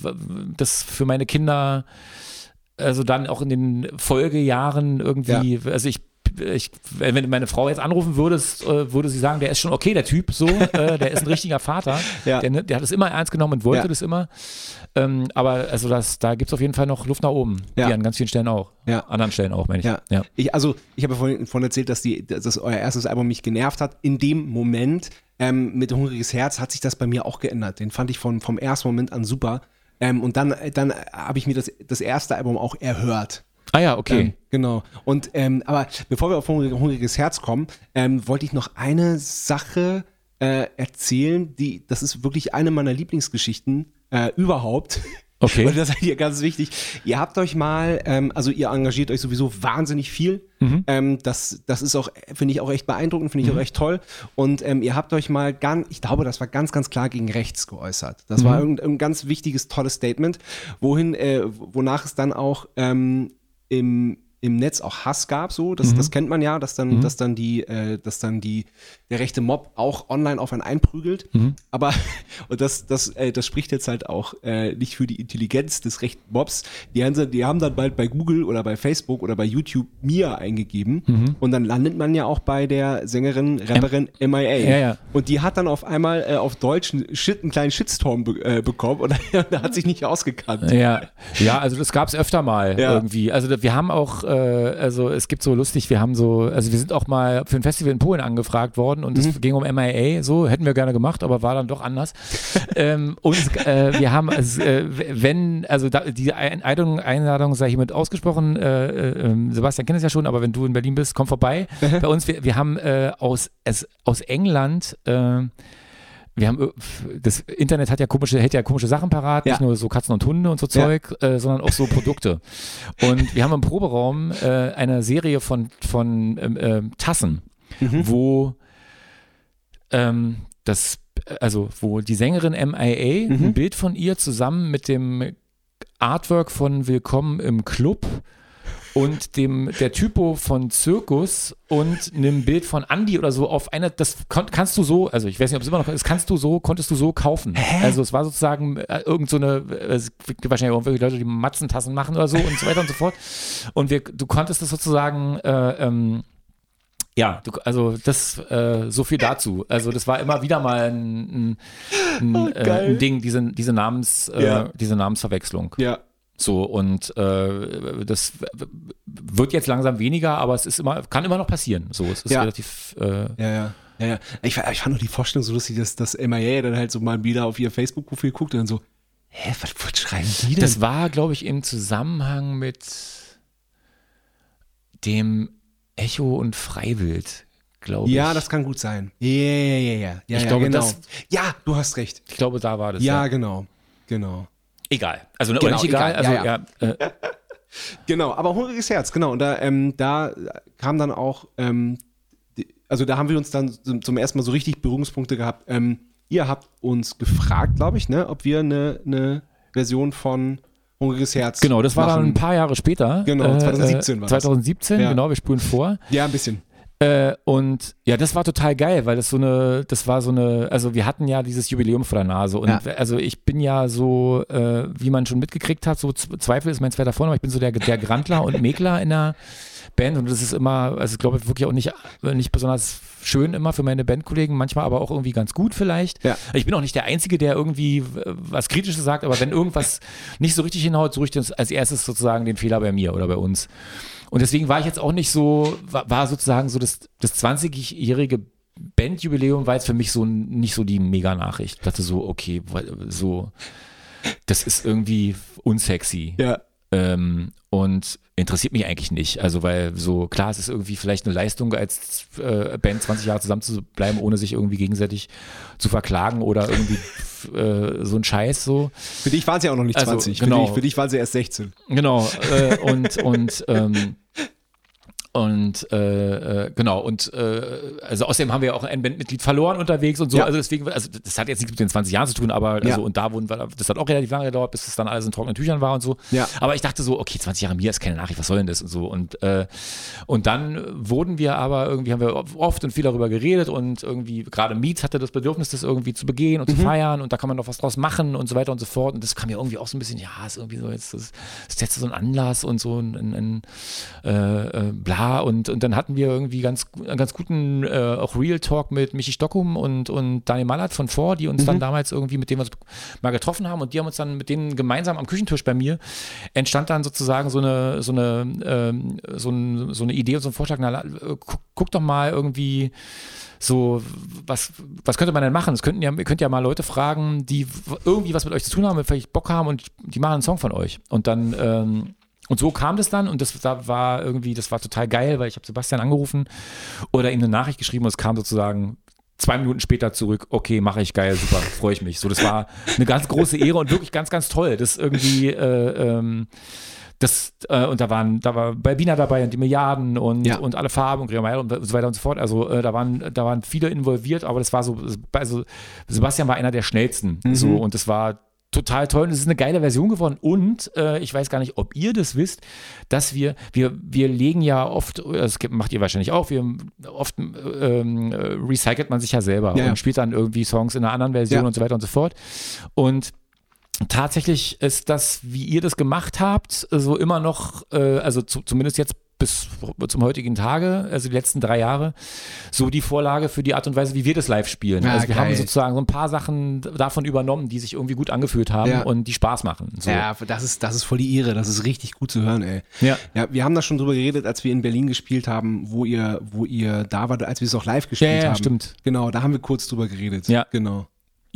das für meine Kinder, also dann auch in den Folgejahren irgendwie, also ich ich, wenn du meine Frau jetzt anrufen würdest, äh, würde sie sagen, der ist schon okay, der Typ, so, äh, der ist ein richtiger Vater. Ja. Der, ne- der hat es immer ernst genommen und wollte Ja. das immer. Ähm, aber also das, da gibt es auf jeden Fall noch Luft nach oben. Ja. Wie an ganz vielen Stellen auch. Ja. Anderen Stellen auch, meine ich. Ja. ja. Ich, also, ich habe ja vorhin, vorhin erzählt, dass, die, dass euer erstes Album mich genervt hat. In dem Moment ähm, mit Hungriges Herz hat sich das bei mir auch geändert. Den fand ich von, vom ersten Moment an super. Ähm, und dann, dann habe ich mir das, das erste Album auch erhört. Ah ja, okay. Ähm, genau. Und ähm, aber bevor wir auf Hungrig, Hungriges Herz kommen, ähm, wollte ich noch eine Sache äh, erzählen, die, das ist wirklich eine meiner Lieblingsgeschichten äh, überhaupt. Okay. Und das ist hier ganz wichtig. Ihr habt euch mal, ähm, also ihr engagiert euch sowieso wahnsinnig viel. Mhm. Ähm, das, das ist auch, finde ich auch echt beeindruckend, finde ich auch echt toll. Und ähm, ihr habt euch mal ganz, ich glaube, das war ganz, ganz klar gegen rechts geäußert. Das war Mhm. ein, ein ganz wichtiges, tolles Statement, wohin, äh, wonach es dann auch ähm, im im Netz auch Hass gab, so, das, Mhm. das kennt man ja, dass dann, dass dann die, äh, dass dann die, der rechte Mob auch online auf einen einprügelt. Mhm. Aber, und das, das, äh, das spricht jetzt halt auch äh, nicht für die Intelligenz des rechten Mobs. Die haben, die haben dann bald bei Google oder bei Facebook oder bei YouTube Mia eingegeben. Mhm. Und dann landet man ja auch bei der Sängerin, Rapperin MIA. Ja, ja. Und die hat dann auf einmal äh, auf Deutsch einen, Shit, einen kleinen Shitstorm be äh, bekommen und da hat sich nicht ausgekannt. Ja, ja, also das gab es öfter mal Ja. irgendwie. Also wir haben auch, äh, also es gibt so lustig, wir haben so, also wir sind auch mal für ein Festival in Polen angefragt worden und es ging um MIA, so hätten wir gerne gemacht, aber war dann doch anders. ähm, und äh, wir haben, also, äh, wenn, also da, die Einladung, Einladung sei hiermit ausgesprochen, äh, äh, ähm, Sebastian kennt es ja schon, aber wenn du in Berlin bist, komm vorbei. Bei uns, wir, wir haben äh, aus, es, aus England wir haben, äh, das Internet hat ja komische, hält ja komische Sachen parat, Ja. nicht nur so Katzen und Hunde und so Ja. Zeug, äh, sondern auch so Produkte. Und wir haben im Proberaum äh, eine Serie von, von ähm, ähm, Tassen, Mhm. wo ähm, das, also wo die Sängerin MIA Mhm. ein Bild von ihr zusammen mit dem Artwork von Willkommen im Club und dem der Typo von Zirkus und einem Bild von Andy oder so auf einer, das kon, kannst du so, also ich weiß nicht, ob es immer noch ist, kannst du so, konntest du so kaufen. Also es war sozusagen äh, irgend so eine, äh, es gibt wahrscheinlich auch irgendwelche Leute, die Matzentassen machen oder so und so weiter und so fort. Und wir, du konntest das sozusagen, äh, ähm, ja, du, also das, äh, so viel dazu. Also das war immer wieder mal ein, ein, ein, Oh, äh, ein Ding, diese, diese Namens, äh, Ja. diese Namensverwechslung. Ja. So, und äh, das wird jetzt langsam weniger, aber es ist immer, kann immer noch passieren. So, es ist Ja. relativ, äh, Ja, ja. Ja, ja. Ich, ich fand nur die Vorstellung so lustig, dass, dass MIA dann halt so mal wieder auf ihr Facebook-Profil guckt und dann so, hä, was, was schreiben die denn? das war, glaube ich, im Zusammenhang mit dem Echo und Freiwild, glaube ich. ja, das kann gut sein. Ja, ja, ja, ja, ja. ja Ich ja, glaube, genau. das- ja, du hast recht. ich glaube, da war das. Ja, genau. Genau. Egal. Also ne, Genau, nicht egal. egal. Also Ja, ja, ja. äh, Genau, aber hungriges Herz, genau. Und da, ähm, da kam dann auch, ähm, die, also da haben wir uns dann zum, zum ersten Mal so richtig Berührungspunkte gehabt. Ähm, ihr habt uns gefragt, glaube ich, ne, ob wir eine, eine Version von Hungriges Herz genau, das war dann machen. ein paar Jahre später. Genau, Äh, 2017 äh, war das. 2017, Ja. genau, wir spulen vor. Ja, ein bisschen. Äh, und ja, das war total geil, weil das so eine, das war so eine, also wir hatten ja dieses Jubiläum vor der Nase und Ja. also ich bin ja so, äh, wie man schon mitgekriegt hat, so Zweifel ist mein zweiter Vorname, ich bin so der, der Grandler und Mäkler in der Band und das ist immer, also glaube ich wirklich auch nicht, nicht besonders schön immer für meine Bandkollegen, manchmal aber auch irgendwie ganz gut vielleicht. Ja. Ich bin auch nicht der Einzige, der irgendwie was Kritisches sagt, aber wenn irgendwas nicht so richtig hinhaut, suche ich das als erstes sozusagen den Fehler bei mir oder bei uns. Und deswegen war ich jetzt auch nicht so, war, war sozusagen so das, das 20-jährige Bandjubiläum war jetzt für mich so nicht so die Mega-Nachricht. Ich dachte so, okay, so, das ist irgendwie unsexy. Ja. Ähm, und interessiert mich eigentlich nicht. Also, weil so, klar, es ist irgendwie vielleicht eine Leistung, als äh, Band 20 Jahre zusammen zu bleiben, ohne sich irgendwie gegenseitig zu verklagen oder irgendwie äh, so ein Scheiß so. Für dich waren sie auch noch nicht Also, 20. genau. Für, dich, für dich waren sie erst 16. Genau, äh, und, und, ähm, und äh, äh, genau, und äh, also außerdem haben wir auch ein Bandmitglied verloren unterwegs und so. Ja. Also deswegen, also das hat jetzt nichts mit den 20 Jahren zu tun, aber also, Ja. und da wurden wir, das hat auch relativ lange gedauert, bis es dann alles in trockenen Tüchern war und so. Ja. Aber ich dachte so, okay, 20 Jahre mir ist keine Nachricht, was soll denn das und so. Und, äh, und dann wurden wir aber irgendwie, haben wir oft und viel darüber geredet und irgendwie, gerade Meets hatte das Bedürfnis, das irgendwie zu begehen und zu feiern und da kann man noch was draus machen und so weiter und so fort. Und das kam mir irgendwie auch so ein bisschen, ja, ist irgendwie so, jetzt das ist jetzt so ein Anlass und so ein, ein, ein äh, äh, Und, und dann hatten wir irgendwie ganz, einen ganz guten äh, auch Real Talk mit Michi Stockum und, und Daniel Mallert von vor, die uns dann damals irgendwie mit dem wir uns mal getroffen haben und die haben uns dann mit denen gemeinsam am Küchentisch bei mir entstand dann sozusagen so eine, so eine, ähm, so, ein, so eine Idee und so ein Vorschlag, na, äh, guck, guck doch mal irgendwie so, was, was könnte man denn machen? Es könnten ja, ihr könnt ja mal Leute fragen, die irgendwie was mit euch zu tun haben, vielleicht Bock haben und die machen einen Song von euch. Und dann, ähm, und so kam das dann und das da war irgendwie, das war total geil, weil ich habe Sebastian angerufen oder ihm eine Nachricht geschrieben und es kam sozusagen zwei Minuten später zurück, okay, mache ich geil, super, freue ich mich. So, das war eine ganz große Ehre und wirklich ganz, ganz toll. Das irgendwie, äh, ähm, das, äh, und da waren, da war Balbina dabei und die Milliarden und, Ja. und alle Farben und Grimael und so weiter und so fort. Also äh, da waren, da waren viele involviert, aber das war so, also Sebastian war einer der schnellsten. So, und das war total toll. Und es ist eine geile Version geworden. Und äh, ich weiß gar nicht, ob ihr das wisst, dass wir, wir, wir legen ja oft, das gibt- macht ihr wahrscheinlich auch, wir oft ähm, äh, recycelt man sich ja selber ja. und spielt dann irgendwie Songs in einer anderen Version Ja. und so weiter und so fort. Und tatsächlich ist das, wie ihr das gemacht habt, so immer noch, äh, also zu, zumindest jetzt bis zum heutigen Tage, also die letzten drei Jahre, so die Vorlage für die Art und Weise, wie wir das live spielen. Ja, also wir haben geil. sozusagen so ein paar Sachen davon übernommen, die sich irgendwie gut angefühlt haben Ja. und die Spaß machen. So. Ja, das ist, das ist voll die Ehre. Das ist richtig gut zu hören, ey. Ja. Ja, wir haben da schon drüber geredet, als wir in Berlin gespielt haben, wo ihr, wo ihr da wart, als wir es auch live gespielt Ja, ja, haben. stimmt. Genau, da haben wir kurz drüber geredet. Ja. Genau.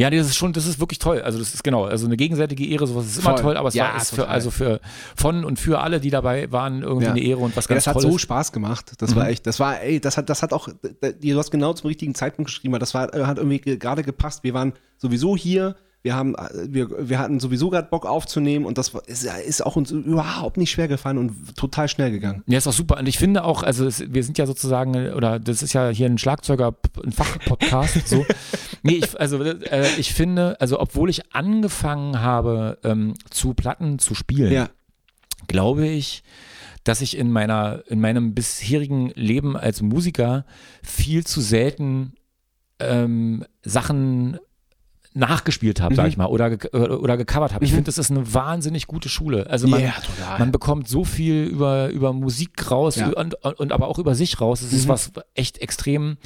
Ja, das ist schon, das ist wirklich toll. Also das ist genau, also eine gegenseitige Ehre, sowas ist immer Voll. toll, aber es Ja, war ist für, also für von und für alle, die dabei waren, irgendwie Ja. eine Ehre und was Ja, ganz das hat so Spaß gemacht. Das Mhm. war echt, das war, ey, das hat, das hat auch, du hast genau zum richtigen Zeitpunkt geschrieben, weil das war, hat irgendwie ge- gerade gepasst. Wir waren sowieso hier, wir haben, äh, wir, wir hatten sowieso gerade Bock aufzunehmen und das ist, ist auch uns überhaupt nicht schwer gefallen und total schnell gegangen. Ja, ist auch super. Und ich finde auch, also es, wir sind ja sozusagen, oder das ist ja hier ein Schlagzeuger, ein Fachpodcast. so. Nee, ich, also äh, ich finde, also obwohl ich angefangen habe, ähm, zu Platten zu spielen, Ja. glaube ich, dass ich in meiner, in meinem bisherigen Leben als Musiker viel zu selten ähm, Sachen nachgespielt habe, sag Mhm. ich mal, oder, ge oder, oder gecovert habe. Ich finde, das ist eine wahnsinnig gute Schule. Also man, total. man bekommt so viel über, über Musik raus Ja. und, und aber auch über sich raus. Es ist Mhm. was echt extrem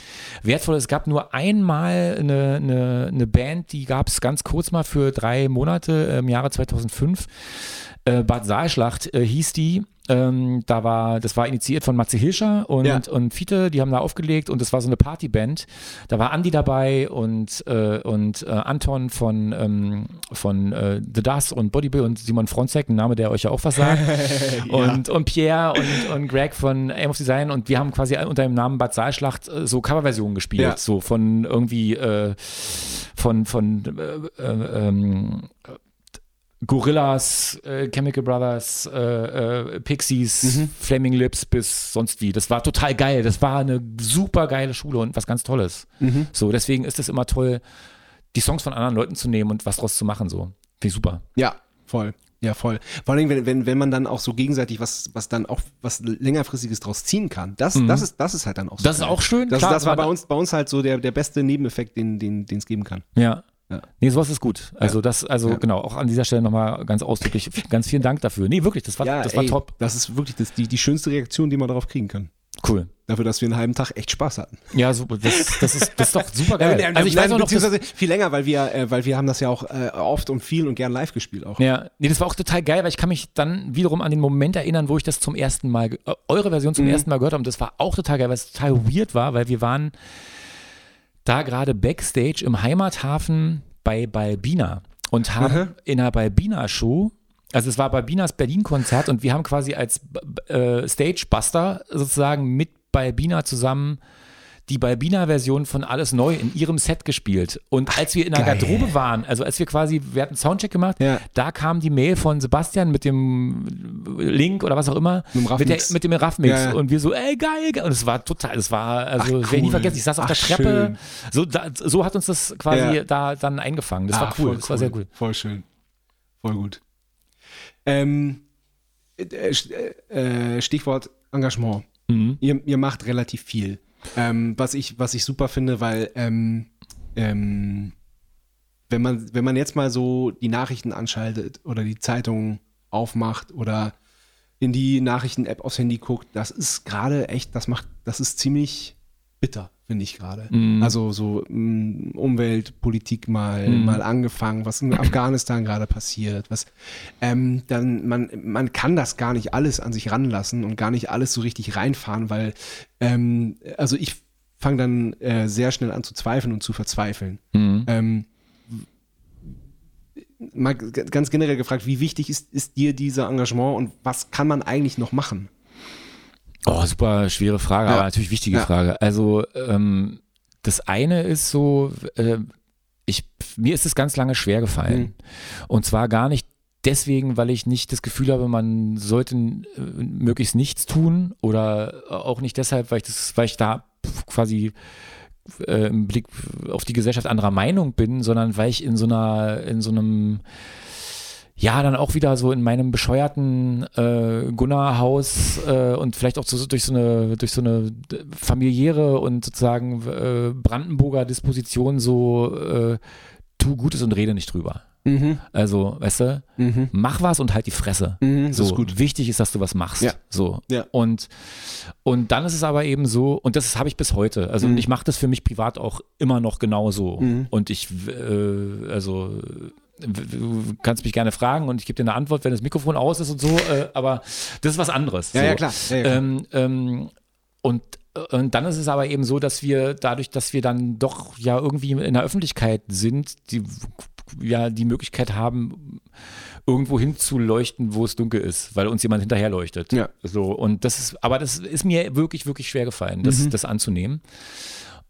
wertvolles. Es gab nur einmal eine, eine, eine Band, die gab es ganz kurz mal für drei Monate äh, im Jahre 2005. Äh, Bad Saalschlacht äh, hieß die. Ähm, da war, das war initiiert von Matze Hilscher und, Ja. und Fiete, die haben da aufgelegt und das war so eine Partyband. Da war Andi dabei und, äh, und äh, Anton von, ähm, von äh, The Dust und Bodybill und Simon Fronzek, ein Name, der euch ja auch was sagt. und, und Pierre und, und Greg von Aim of Design und wir haben quasi unter dem Namen Bad Saalschlacht äh, so Coverversionen gespielt, Ja. so von irgendwie äh, von, von äh, äh, ähm, Gorillas, äh, Chemical Brothers, äh, äh, Pixies, Mhm. Flaming Lips bis sonst wie. Das war total geil. Das war eine super geile Schule und was ganz Tolles. Mhm. So, deswegen ist es immer toll, die Songs von anderen Leuten zu nehmen und was draus zu machen. So, finde ich super. Ja, voll. Ja, voll. Vor allem, wenn, wenn, wenn man dann auch so gegenseitig was, was dann auch was längerfristiges draus ziehen kann. Das, das, ist, das ist halt dann auch so. Mhm. Das ist geil. auch schön, Das, klar, das war bei uns, bei uns halt so der, der beste Nebeneffekt, den den den, es geben kann. Ja. Ja. Nee, sowas ist gut. Also das, also Ja. genau, auch an dieser Stelle nochmal ganz ausdrücklich, ganz vielen Dank dafür. Nee, wirklich, das war, das war ey, top. Das ist wirklich das, die, die schönste Reaktion, die man darauf kriegen kann. Cool. Dafür, dass wir einen halben Tag echt Spaß hatten. Ja, super. Das, das, ist, das ist doch super geil. Nein, also ich weiß auch noch, das, beziehungsweise viel länger, weil wir, äh, weil wir haben das ja auch äh, oft und viel und gern live gespielt auch. Ja, nee, das war auch total geil, weil ich kann mich dann wiederum an den Moment erinnern, wo ich das zum ersten Mal, äh, eure Version zum Mhm. ersten Mal gehört habe. Und das war auch total geil, weil es total weird war, weil wir waren da gerade Backstage im Heimathafen bei Balbina und haben Mhm. in einer Balbina-Show, also es war Balbinas Berlin-Konzert und wir haben quasi als äh, Stage-Buster sozusagen mit Balbina zusammen die Balbina-Version von Alles Neu in ihrem Set gespielt. Und als wir in der geil. Garderobe waren, also als wir quasi, wir hatten einen Soundcheck gemacht, Ja. da kam die Mail von Sebastian mit dem Link oder was auch immer, Mit dem mit, Raffmix. der, mit dem Raffmix. Ja, ja. Und wir so, ey, geil, geil. Und es war total, es war, also, Ach, werde ich nie cool. vergessen. Ich saß auf Ach, der Treppe, schön. so, da, so hat uns das quasi da dann eingefangen. Das war Ah, cool, voll das war sehr cool. Voll schön. Voll gut. Ähm, äh, äh, Stichwort Engagement. Mhm. Ihr, ihr macht relativ viel. Ähm, was, ich, was ich super finde, weil ähm, ähm, wenn, man, wenn man jetzt mal so die Nachrichten anschaltet oder die Zeitung aufmacht oder in die Nachrichten-App aufs Handy guckt, das ist gerade echt, das macht, das ist ziemlich bitter, finde ich gerade. Mhm. Also so mh, Umweltpolitik mal, Mhm. mal angefangen, was in Afghanistan gerade passiert, was ähm, dann man, man kann das gar nicht alles an sich ranlassen und gar nicht alles so richtig reinfahren, weil ähm, also ich fange dann äh, sehr schnell an zu zweifeln und zu verzweifeln. Mhm. Ähm, mal ganz generell gefragt, wie wichtig ist, ist dir dieser Engagement und was kann man eigentlich noch machen? Oh, super schwere Frage, Ja. aber natürlich wichtige Ja. Frage. Also, ähm, das eine ist so, äh, ich, mir ist es ganz lange schwer gefallen. Mhm. Und zwar gar nicht deswegen, weil ich nicht das Gefühl habe, man sollte äh, möglichst nichts tun oder auch nicht deshalb, weil ich das, weil ich da quasi äh, im Blick auf die Gesellschaft anderer Meinung bin, sondern weil ich in so einer, in so einem ja, dann auch wieder so in meinem bescheuerten äh, Gunnar-Haus äh, und vielleicht auch so, durch so eine durch so eine familiäre und sozusagen äh, Brandenburger Disposition so äh, tu Gutes und rede nicht drüber. Mhm. Also, weißt du, Mhm. mach was und halt die Fresse. Mhm, so, ist gut. Wichtig ist, dass du was machst. Ja. So. Ja. Und, und dann ist es aber eben so, und das habe ich bis heute. Also Mhm. ich mache das für mich privat auch immer noch genauso. Mhm. Und ich, äh, also du kannst mich gerne fragen und ich gebe dir eine Antwort, wenn das Mikrofon aus ist und so, äh, aber das ist was anderes. Ja, so. ja, klar. Ja, ja, klar. Ähm, ähm, und, und dann ist es aber eben so, dass wir dadurch, dass wir dann doch ja irgendwie in der Öffentlichkeit sind, die ja die Möglichkeit haben, irgendwo hinzuleuchten, wo es dunkel ist, weil uns jemand hinterher leuchtet. Ja. So, und das ist, aber das ist mir wirklich, wirklich schwer gefallen, das, Mhm. das anzunehmen.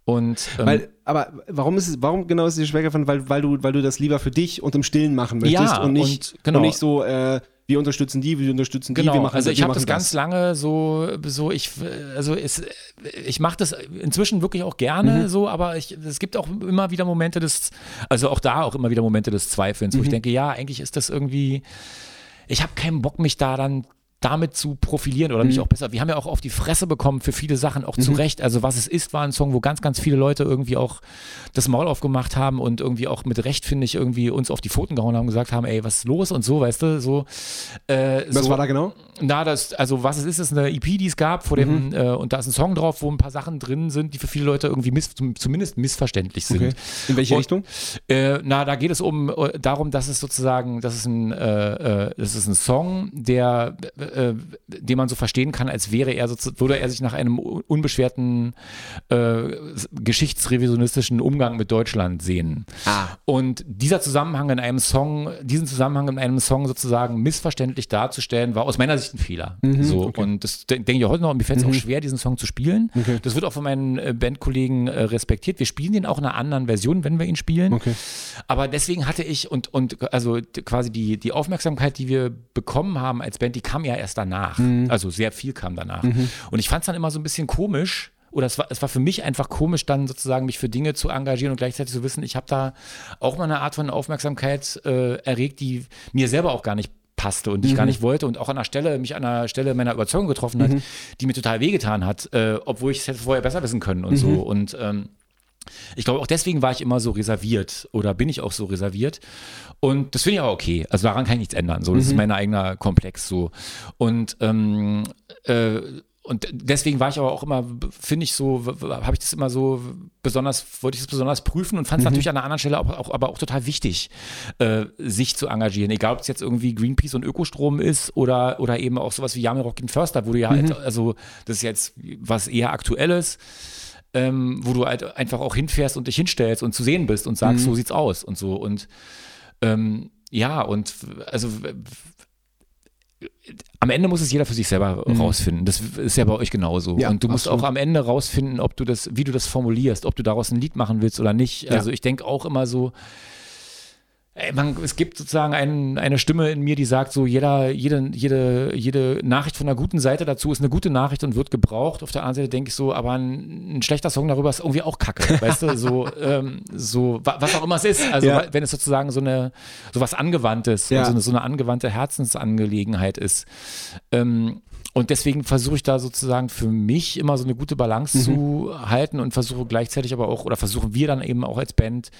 Und ähm, Weil, aber warum ist es, warum genau ist es dir schwer gefallen? Weil, weil du, weil du das lieber für dich und im Stillen machen möchtest Ja, und nicht, und genau. und nicht so, äh, wir unterstützen die, wir unterstützen die, wir Genau, machen also ich habe das ganz lange so, so ich, also es, ich mache das inzwischen wirklich auch gerne Mhm. so, aber ich, es gibt auch immer wieder Momente des, also auch da auch immer wieder Momente des Zweifelns, wo Mhm. ich denke, ja, eigentlich ist das irgendwie, ich habe keinen Bock, mich da dann damit zu profilieren oder Mhm. mich auch besser. Wir haben ja auch auf die Fresse bekommen für viele Sachen, auch zu Recht. Also was es ist, war ein Song, wo ganz, ganz viele Leute irgendwie auch das Maul aufgemacht haben und irgendwie auch mit Recht, finde ich, irgendwie uns auf die Pfoten gehauen haben, gesagt haben, ey, was ist los und so, weißt du, so. Äh, Was so, war da genau? na, das, also was es ist, ist eine EP, die es gab vor dem, Mhm. äh, und da ist ein Song drauf, wo ein paar Sachen drin sind, die für viele Leute irgendwie miss, zum- zumindest missverständlich sind. Okay. In welche Und- Richtung? Äh, na, da geht es um äh, darum, dass es sozusagen, das ist ein, äh, äh, das ist ein Song, der, äh, den man so verstehen kann, als wäre er sozusagen, würde er sich nach einem un- unbeschwerten äh, geschichtsrevisionistischen Umgang mit Deutschland sehen. Ah. Und dieser Zusammenhang in einem Song, diesen Zusammenhang in einem Song sozusagen missverständlich darzustellen, war aus meiner Sicht ein Fehler. so, und das de- denke ich heute noch, mir fällt es auch schwer, diesen Song zu spielen. Das wird auch von meinen äh, Bandkollegen äh, respektiert. Wir spielen den auch in einer anderen Version, wenn wir ihn spielen. Okay. Aber deswegen hatte ich und, und also quasi die, die Aufmerksamkeit, die wir bekommen haben als Band, die kam ja erst danach. Also sehr viel kam danach. Und ich fand es dann immer so ein bisschen komisch. Oder es war, es war für mich einfach komisch, dann sozusagen mich für Dinge zu engagieren und gleichzeitig zu wissen, ich habe da auch mal eine Art von Aufmerksamkeit äh, erregt, die mir selber auch gar nicht passte und ich gar nicht wollte und auch an einer Stelle, mich an einer Stelle meiner Überzeugung getroffen hat, die mir total wehgetan hat, äh, obwohl ich es hätte vorher besser wissen können und so. Und ähm, ich glaube, auch deswegen war ich immer so reserviert oder bin ich auch so reserviert. Und das finde ich aber okay. Also daran kann ich nichts ändern. So, das ist mein eigener Komplex so. Und ähm, äh, und deswegen war ich aber auch immer, finde ich so, habe ich das immer so besonders, wollte ich das besonders prüfen und fand es natürlich an einer anderen Stelle auch, auch, aber auch total wichtig, äh, sich zu engagieren. Egal, ob es jetzt irgendwie Greenpeace und Ökostrom ist oder, oder eben auch sowas wie Yamirok in Förster, wo du ja halt, also das ist jetzt was eher Aktuelles ähm, wo du halt einfach auch hinfährst und dich hinstellst und zu sehen bist und sagst, so sieht's aus und so. Und ähm, ja, und also am Ende muss es jeder für sich selber rausfinden. Das ist ja bei euch genauso. Ja, und du musst absolut. auch am Ende rausfinden, ob du das, wie du das formulierst, ob du daraus ein Lied machen willst oder nicht. Also ich denke auch immer so, man, es gibt sozusagen ein, eine Stimme in mir, die sagt so, jeder, jede, jede, jede Nachricht von einer guten Seite dazu ist eine gute Nachricht und wird gebraucht. Auf der anderen Seite denke ich so, aber ein, ein schlechter Song darüber ist irgendwie auch kacke, weißt du, so, ähm, so, wa- was auch immer es ist. Also, Ja. wenn es sozusagen so eine, so was Angewandtes, Ja. so, eine, so eine angewandte Herzensangelegenheit ist. Ähm, und deswegen versuche ich da sozusagen für mich immer so eine gute Balance zu halten und versuche gleichzeitig aber auch, oder versuchen wir dann eben auch als Band,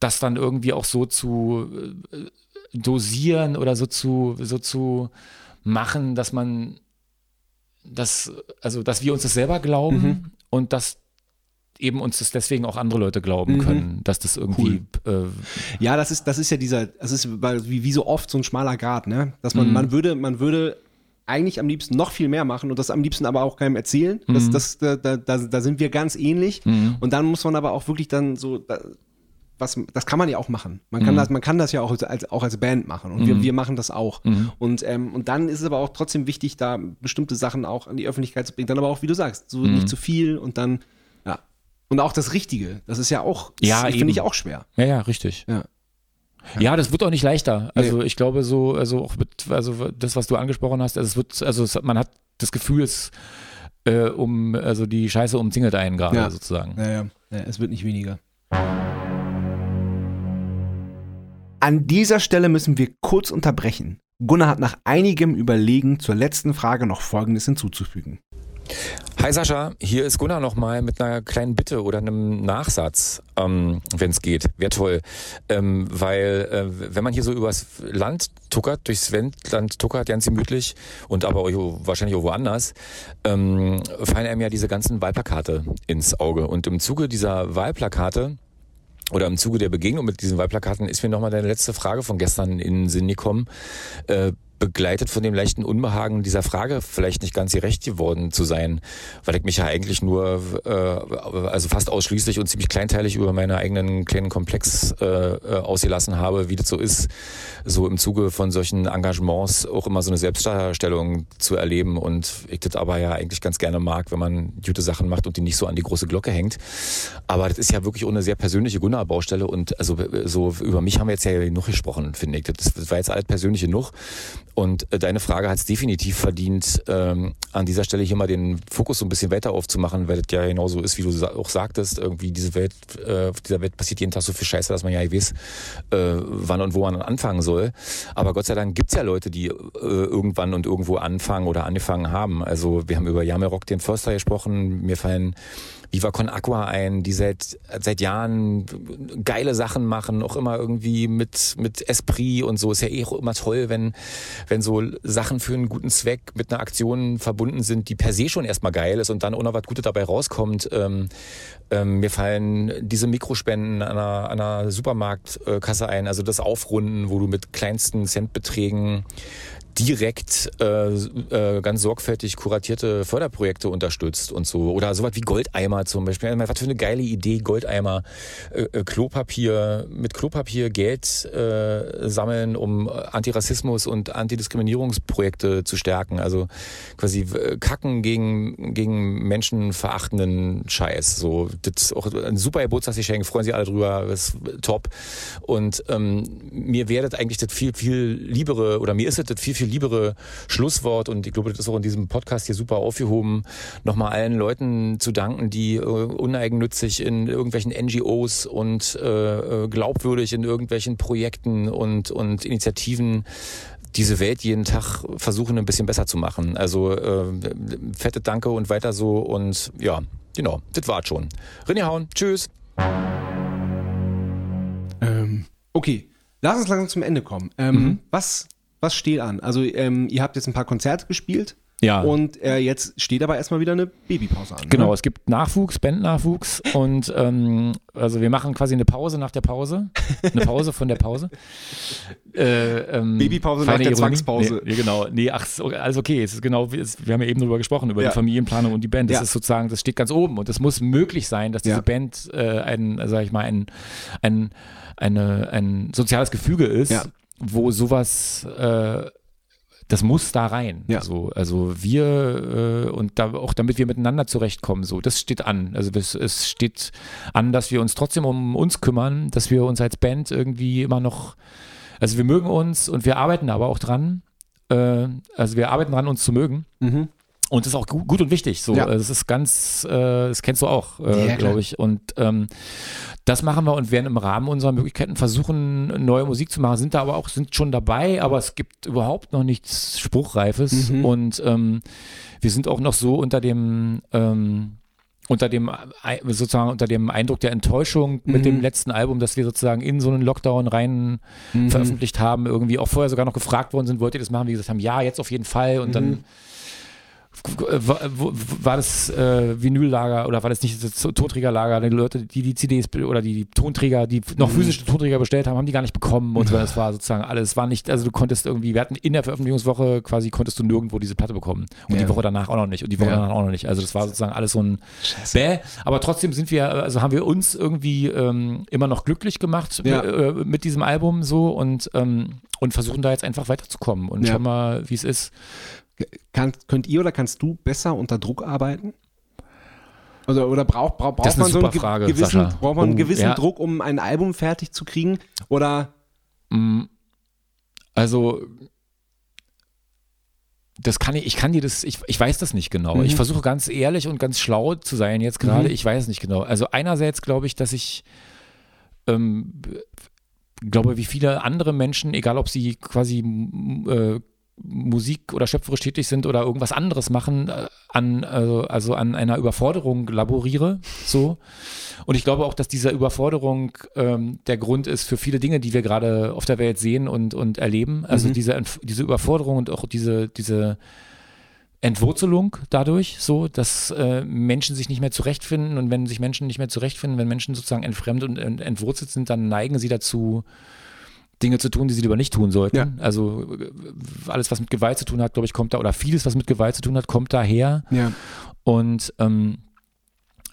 das dann irgendwie auch so zu äh, dosieren oder so zu, so zu machen, dass man das, also dass wir uns das selber glauben und dass eben uns das deswegen auch andere Leute glauben können, dass das irgendwie äh, Ja, das ist, das ist ja dieser, das ist wie, wie so oft so ein schmaler Grad, ne? Dass Mhm. man, man würde, man würde eigentlich am liebsten noch viel mehr machen und das am liebsten aber auch keinem erzählen. Mhm. Das, das, da, da, da, sind wir ganz ähnlich. Und dann muss man aber auch wirklich dann so, da, was, das kann man ja auch machen. Man Mhm. kann, das, man kann das ja auch als, auch als Band machen und wir, wir machen das auch. Mhm. Und, ähm, und dann ist es aber auch trotzdem wichtig, da bestimmte Sachen auch an die Öffentlichkeit zu bringen. Dann aber auch, wie du sagst, so Mhm. nicht zu viel und dann, ja. Und auch das Richtige. Das ist ja auch, Ja, finde ich auch schwer. Ja, ja, richtig. Ja. Ja, das wird auch nicht leichter. Also ich glaube so, also auch mit, also das, was du angesprochen hast, also es wird, also es, man hat das Gefühl, es äh, um, also die Scheiße umzingelt einen gerade Ja. sozusagen. Ja, ja. ja, es wird nicht weniger. An dieser Stelle müssen wir kurz unterbrechen. Gunnar hat nach einigem Überlegen zur letzten Frage noch Folgendes hinzuzufügen. Hi Sascha, hier ist Gunnar nochmal mit einer kleinen Bitte oder einem Nachsatz, ähm, wenn es geht. Wäre toll. Ähm, weil äh, wenn man hier so übers Land tuckert, durchs Land tuckert, ganz gemütlich und aber auch, wahrscheinlich auch woanders, ähm, fallen einem ja diese ganzen Wahlplakate ins Auge. Und im Zuge dieser Wahlplakate oder im Zuge der Begegnung mit diesen Wahlplakaten ist mir nochmal deine letzte Frage von gestern in den Sinn gekommen. Äh, begleitet von dem leichten Unbehagen dieser Frage vielleicht nicht ganz gerecht geworden zu sein, weil ich mich ja eigentlich nur, äh, also fast ausschließlich und ziemlich kleinteilig über meinen eigenen kleinen Komplex äh, äh, ausgelassen habe, wie das so ist, so im Zuge von solchen Engagements auch immer so eine Selbstdarstellung zu erleben und ich das aber ja eigentlich ganz gerne mag, wenn man gute Sachen macht und die nicht so an die große Glocke hängt. Aber das ist ja wirklich auch eine sehr persönliche Gunnar-Baustelle und also so über mich haben wir jetzt ja genug gesprochen, finde ich. Das war jetzt alles persönlich genug. Und äh, deine Frage hat es definitiv verdient, ähm, an dieser Stelle hier mal den Fokus so ein bisschen weiter aufzumachen, weil das ja genauso ist, wie du sa auch sagtest, irgendwie diese Welt, äh, auf dieser Welt passiert jeden Tag so viel Scheiße, dass man ja nicht weiß, äh, wann und wo man anfangen soll. Aber Gott sei Dank gibt's ja Leute, die äh, irgendwann und irgendwo anfangen oder angefangen haben. Also wir haben über Jamelrock den Förster gesprochen, mir fallen Viva Con Aqua ein, die seit, seit Jahren geile Sachen machen, auch immer irgendwie mit, mit Esprit und so. Ist ja eh auch immer toll, wenn, wenn so Sachen für einen guten Zweck mit einer Aktion verbunden sind, die per se schon erstmal geil ist und dann noch was Gutes dabei rauskommt. Ähm, ähm, mir fallen diese Mikrospenden an einer, an einer Supermarktkasse ein, also das Aufrunden, wo du mit kleinsten Centbeträgen direkt äh, äh, ganz sorgfältig kuratierte Förderprojekte unterstützt und so. Oder sowas wie Goldeimer zum Beispiel. Was für eine geile Idee, Goldeimer, äh, äh, Klopapier, mit Klopapier Geld äh, sammeln, um Antirassismus und Antidiskriminierungsprojekte zu stärken. Also quasi äh, Kacken gegen, gegen menschenverachtenden Scheiß. So, das ist auch ein super Geburtstagsgeschenk, freuen sich alle drüber, das ist top. Und ähm, mir das eigentlich das viel, viel liebere, oder mir ist das das viel, viel liebere Schlusswort und ich glaube, das ist auch in diesem Podcast hier super aufgehoben, nochmal allen Leuten zu danken, die äh, uneigennützig in irgendwelchen NGOs und äh, äh, glaubwürdig in irgendwelchen Projekten und, und Initiativen diese Welt jeden Tag versuchen, ein bisschen besser zu machen. Also äh, fette Danke und weiter so und ja, genau, das war's schon. René Hauen, tschüss. Ähm, okay, lass uns langsam zum Ende kommen. Ähm, Mhm. was, was steht an? Also, ähm, ihr habt jetzt ein paar Konzerte gespielt Ja. und äh, jetzt steht aber erstmal wieder eine Babypause an. Genau, Ne? es gibt Nachwuchs, Bandnachwuchs und ähm, also wir machen quasi eine Pause nach der Pause, eine Pause von der Pause. Äh, ähm, Babypause nach der Ironie. Zwangspause. Nee, genau, nee, ach, alles okay. Es ist genau, es, wir haben ja eben darüber gesprochen, über Ja. die Familienplanung und die Band. Das Ja. ist sozusagen, das steht ganz oben und es muss möglich sein, dass diese Ja. Band äh, ein, sag ich mal, ein, ein, eine, ein soziales Gefüge ist, Ja. Wo sowas äh, das muss da rein. Ja. So, also wir äh, und da auch damit wir miteinander zurechtkommen, so das steht an. Also es, es steht an, dass wir uns trotzdem um uns kümmern, dass wir uns als Band irgendwie immer noch, also wir mögen uns und wir arbeiten aber auch dran. Äh, also wir arbeiten dran, uns zu mögen. Mhm. Und das ist auch gu- gut und wichtig. So, Ja. Also das ist ganz, äh, das kennst du auch, Ja, äh, klar. glaube ich. Und ähm, das machen wir und werden im Rahmen unserer Möglichkeiten versuchen, neue Musik zu machen. Sind da aber auch, sind schon dabei, aber es gibt überhaupt noch nichts Spruchreifes. Mhm. Und ähm, wir sind auch noch so unter dem ähm, unter dem Ei- sozusagen unter dem Eindruck der Enttäuschung mit Mhm. dem letzten Album, dass wir sozusagen in so einen Lockdown rein Mhm. veröffentlicht haben, irgendwie auch vorher sogar noch gefragt worden sind, wollt ihr das machen? Wie gesagt haben, ja, jetzt auf jeden Fall. Und Mhm. dann war, wo- war das äh, Vinyllager oder war das nicht das Tonträgerlager? Die Leute, die die CDs oder die, die Tonträger, die noch Mhm. physische Tonträger bestellt haben, haben die gar nicht bekommen und so. Das war sozusagen alles, war nicht, also du konntest irgendwie, wir hatten in der Veröffentlichungswoche quasi, konntest du nirgendwo diese Platte bekommen und Ja. die Woche danach auch noch nicht und die Woche Ja. danach auch noch nicht. Also das war sozusagen alles so ein Bäh, aber trotzdem sind wir, also haben wir uns irgendwie ähm, immer noch glücklich gemacht Ja. äh, mit diesem Album so und, ähm, und versuchen da jetzt einfach weiterzukommen und Ja. schauen mal, wie es ist. Kann, könnt ihr oder kannst du besser unter Druck arbeiten? Also, oder braucht brauch, braucht ist man so einen Frage, gewissen, Sascha. braucht man einen Oh, gewissen ja. Druck, um ein Album fertig zu kriegen? Oder Mm, Also, das kann ich, ich kann dir das, ich, ich weiß das nicht genau. Mhm. Ich versuche ganz ehrlich und ganz schlau zu sein jetzt gerade. Mhm. Ich weiß es nicht genau. Also einerseits glaube ich, dass ich ähm, glaube, wie viele andere Menschen, egal ob sie quasi äh, Musik oder schöpferisch tätig sind oder irgendwas anderes machen, äh, an, also, also an einer Überforderung laboriere. So. Und ich glaube auch, dass diese Überforderung ähm, der Grund ist für viele Dinge, die wir gerade auf der Welt sehen und, und erleben. Also Mhm. diese, diese Überforderung und auch diese, diese Entwurzelung dadurch, so, dass äh, Menschen sich nicht mehr zurechtfinden und wenn sich Menschen nicht mehr zurechtfinden, wenn Menschen sozusagen entfremdet und ent- entwurzelt sind, dann neigen sie dazu, Dinge zu tun, die sie lieber nicht tun sollten. Ja. Also äh, alles, was mit Gewalt zu tun hat, glaube ich, kommt da, oder vieles, was mit Gewalt zu tun hat, kommt daher. ja. Und ähm,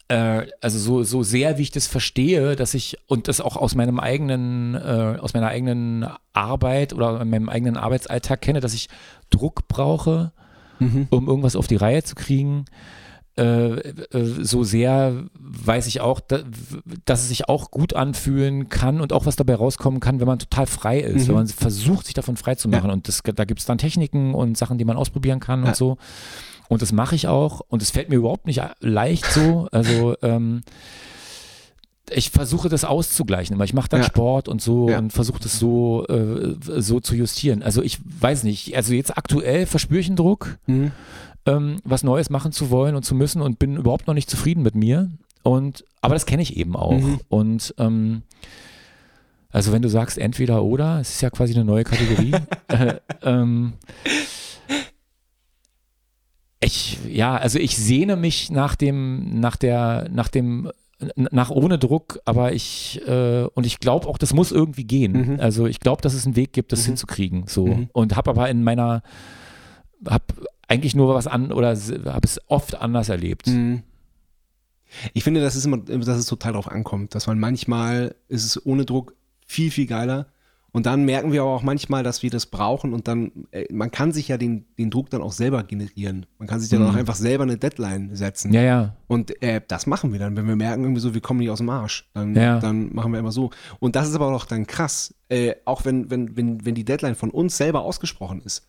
äh, also so, so sehr wie ich das verstehe, dass ich und das auch aus meinem eigenen, äh, aus meiner eigenen Arbeit oder meinem eigenen Arbeitsalltag kenne, dass ich Druck brauche, Mhm. um irgendwas auf die Reihe zu kriegen. Äh, äh, so sehr weiß ich auch, da, dass es sich auch gut anfühlen kann und auch was dabei rauskommen kann, wenn man total frei ist, Mhm. wenn man versucht, sich davon frei zu machen. Und das, da gibt es dann Techniken und Sachen, die man ausprobieren kann Ja. und so. Und das mache ich auch. Und es fällt mir überhaupt nicht leicht so. Also ähm, ich versuche das auszugleichen. Immer. Ich mache dann Ja. Sport und so Ja. und versuche das so, äh, so zu justieren. Also ich weiß nicht. Also jetzt aktuell verspüre ich einen Druck Mhm. Ähm, was Neues machen zu wollen und zu müssen und bin überhaupt noch nicht zufrieden mit mir. Und aber das kenne ich eben auch. Mhm. Und ähm, also wenn du sagst entweder oder, es ist ja quasi eine neue Kategorie. äh, ähm, ich, ja, also ich sehne mich nach dem, nach der, nach dem, nach ohne Druck, aber ich, äh, und ich glaube auch, das muss irgendwie gehen. Mhm. Also ich glaube, dass es einen Weg gibt, das Mhm. hinzukriegen. So. Mhm. Und habe aber in meiner, habe eigentlich nur was an oder habe es oft anders erlebt. Mhm. Ich finde, das ist immer, dass es total drauf ankommt, dass man manchmal ist es ohne Druck viel, viel geiler. Und dann merken wir aber auch manchmal, dass wir das brauchen und dann, äh, man kann sich ja den, den Druck dann auch selber generieren. Man kann sich dann Mhm. auch einfach selber eine Deadline setzen. Ja, ja. Und äh, das machen wir dann, wenn wir merken, irgendwie so, wir kommen nicht aus dem Arsch. Dann, Ja. dann machen wir immer so. Und das ist aber auch dann krass, äh, auch wenn, wenn, wenn, wenn die Deadline von uns selber ausgesprochen ist,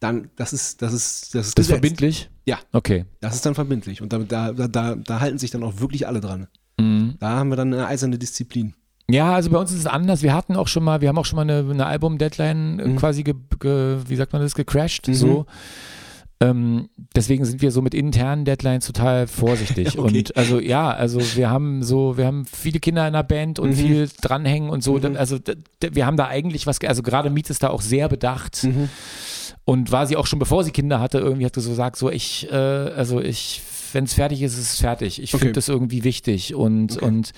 dann, das ist, das ist, das ist Das ist gesetzt. verbindlich? Ja. Okay. Das ist dann verbindlich. Und da, da, da, da halten sich dann auch wirklich alle dran. Mhm. Da haben wir dann eine eiserne Disziplin. Ja, also bei uns ist es anders. Wir hatten auch schon mal, wir haben auch schon mal eine, eine Album-Deadline äh, Mhm. quasi, ge, ge, wie sagt man das, gecrashed. Mhm. So. Ähm, deswegen sind wir so mit internen Deadlines total vorsichtig. Okay. Und also ja, also wir haben so, wir haben viele Kinder in der Band und Mhm. viel dranhängen und so. Mhm. Also wir haben da eigentlich was, also gerade Miet ist da auch sehr bedacht. Mhm. Und war sie auch schon bevor sie Kinder hatte, irgendwie hat sie so gesagt, so ich, äh, also ich, wenn es fertig ist, ist es fertig. Ich Okay. finde das irgendwie wichtig. Und, Okay. und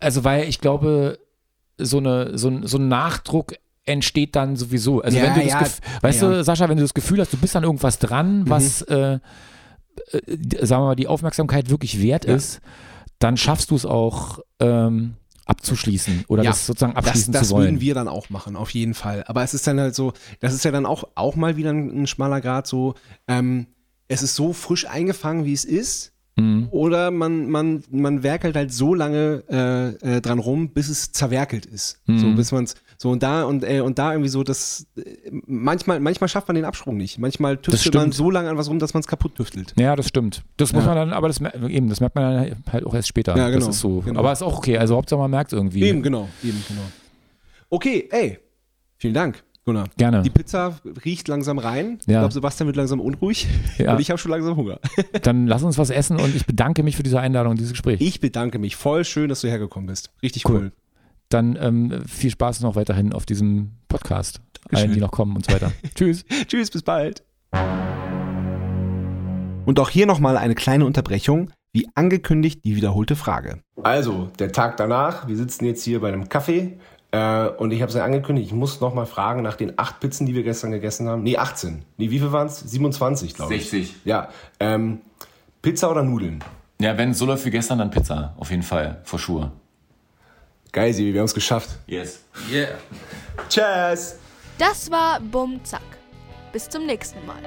also weil ich glaube, so, eine, so, ein, so ein Nachdruck entsteht dann sowieso. Also Ja, wenn du das ja, Gef- weißt du, Sascha, wenn du das Gefühl hast, du bist an irgendwas dran, was, äh, äh, sagen wir mal, die Aufmerksamkeit wirklich wert ist, dann schaffst du es auch ähm, abzuschließen oder Ja, das sozusagen Das, abschließen das zu wollen. würden wir dann auch machen, auf jeden Fall. Aber es ist dann halt so, das ist ja dann auch, auch mal wieder ein, ein schmaler Grad so, ähm, es ist so frisch eingefangen, wie es ist. Mhm. Oder man, man, man werkelt halt so lange äh, äh, dran rum, bis es zerwerkelt ist. Mhm. So, bis man es, so und da und, äh, und da irgendwie so, das äh, manchmal, manchmal schafft man den Absprung nicht. Manchmal tüftelt man so lange an was rum, dass man es kaputt tüftelt. Ja, das stimmt. Das muss Ja. man dann, aber das, eben, das merkt man dann halt auch erst später. Ja, genau, Das ist so. genau. Aber ist auch okay. Also Hauptsache man merkt irgendwie. Eben, genau, eben, genau. Okay, ey, vielen Dank, Gunnar. Gerne. Die Pizza riecht langsam rein. Ich Ja. glaube, Sebastian wird langsam unruhig. Ja. Und ich habe schon langsam Hunger. Dann lass uns was essen und ich bedanke mich für diese Einladung, dieses Gespräch. Ich bedanke mich. Voll schön, dass du hergekommen bist. Richtig Cool. cool. Dann ähm, viel Spaß noch weiterhin auf diesem Podcast. Dankeschön. Allen, die noch kommen und so weiter. Tschüss. Tschüss, bis bald. Und auch hier nochmal eine kleine Unterbrechung. Wie angekündigt, die wiederholte Frage. Also, der Tag danach, wir sitzen jetzt hier bei einem Kaffee äh, und ich habe es ja angekündigt, ich muss nochmal fragen nach den acht Pizzen, die wir gestern gegessen haben. Nee, 18. Nee, wie viel waren es? 27, glaube ich. 60. Ja, ähm, Pizza oder Nudeln? Ja, wenn es so läuft wie gestern, dann Pizza. Auf jeden Fall. For sure. Geil, Sibi, wir haben es geschafft. Yes. Yeah. Tschüss! Das war Bum Zack. Bis zum nächsten Mal.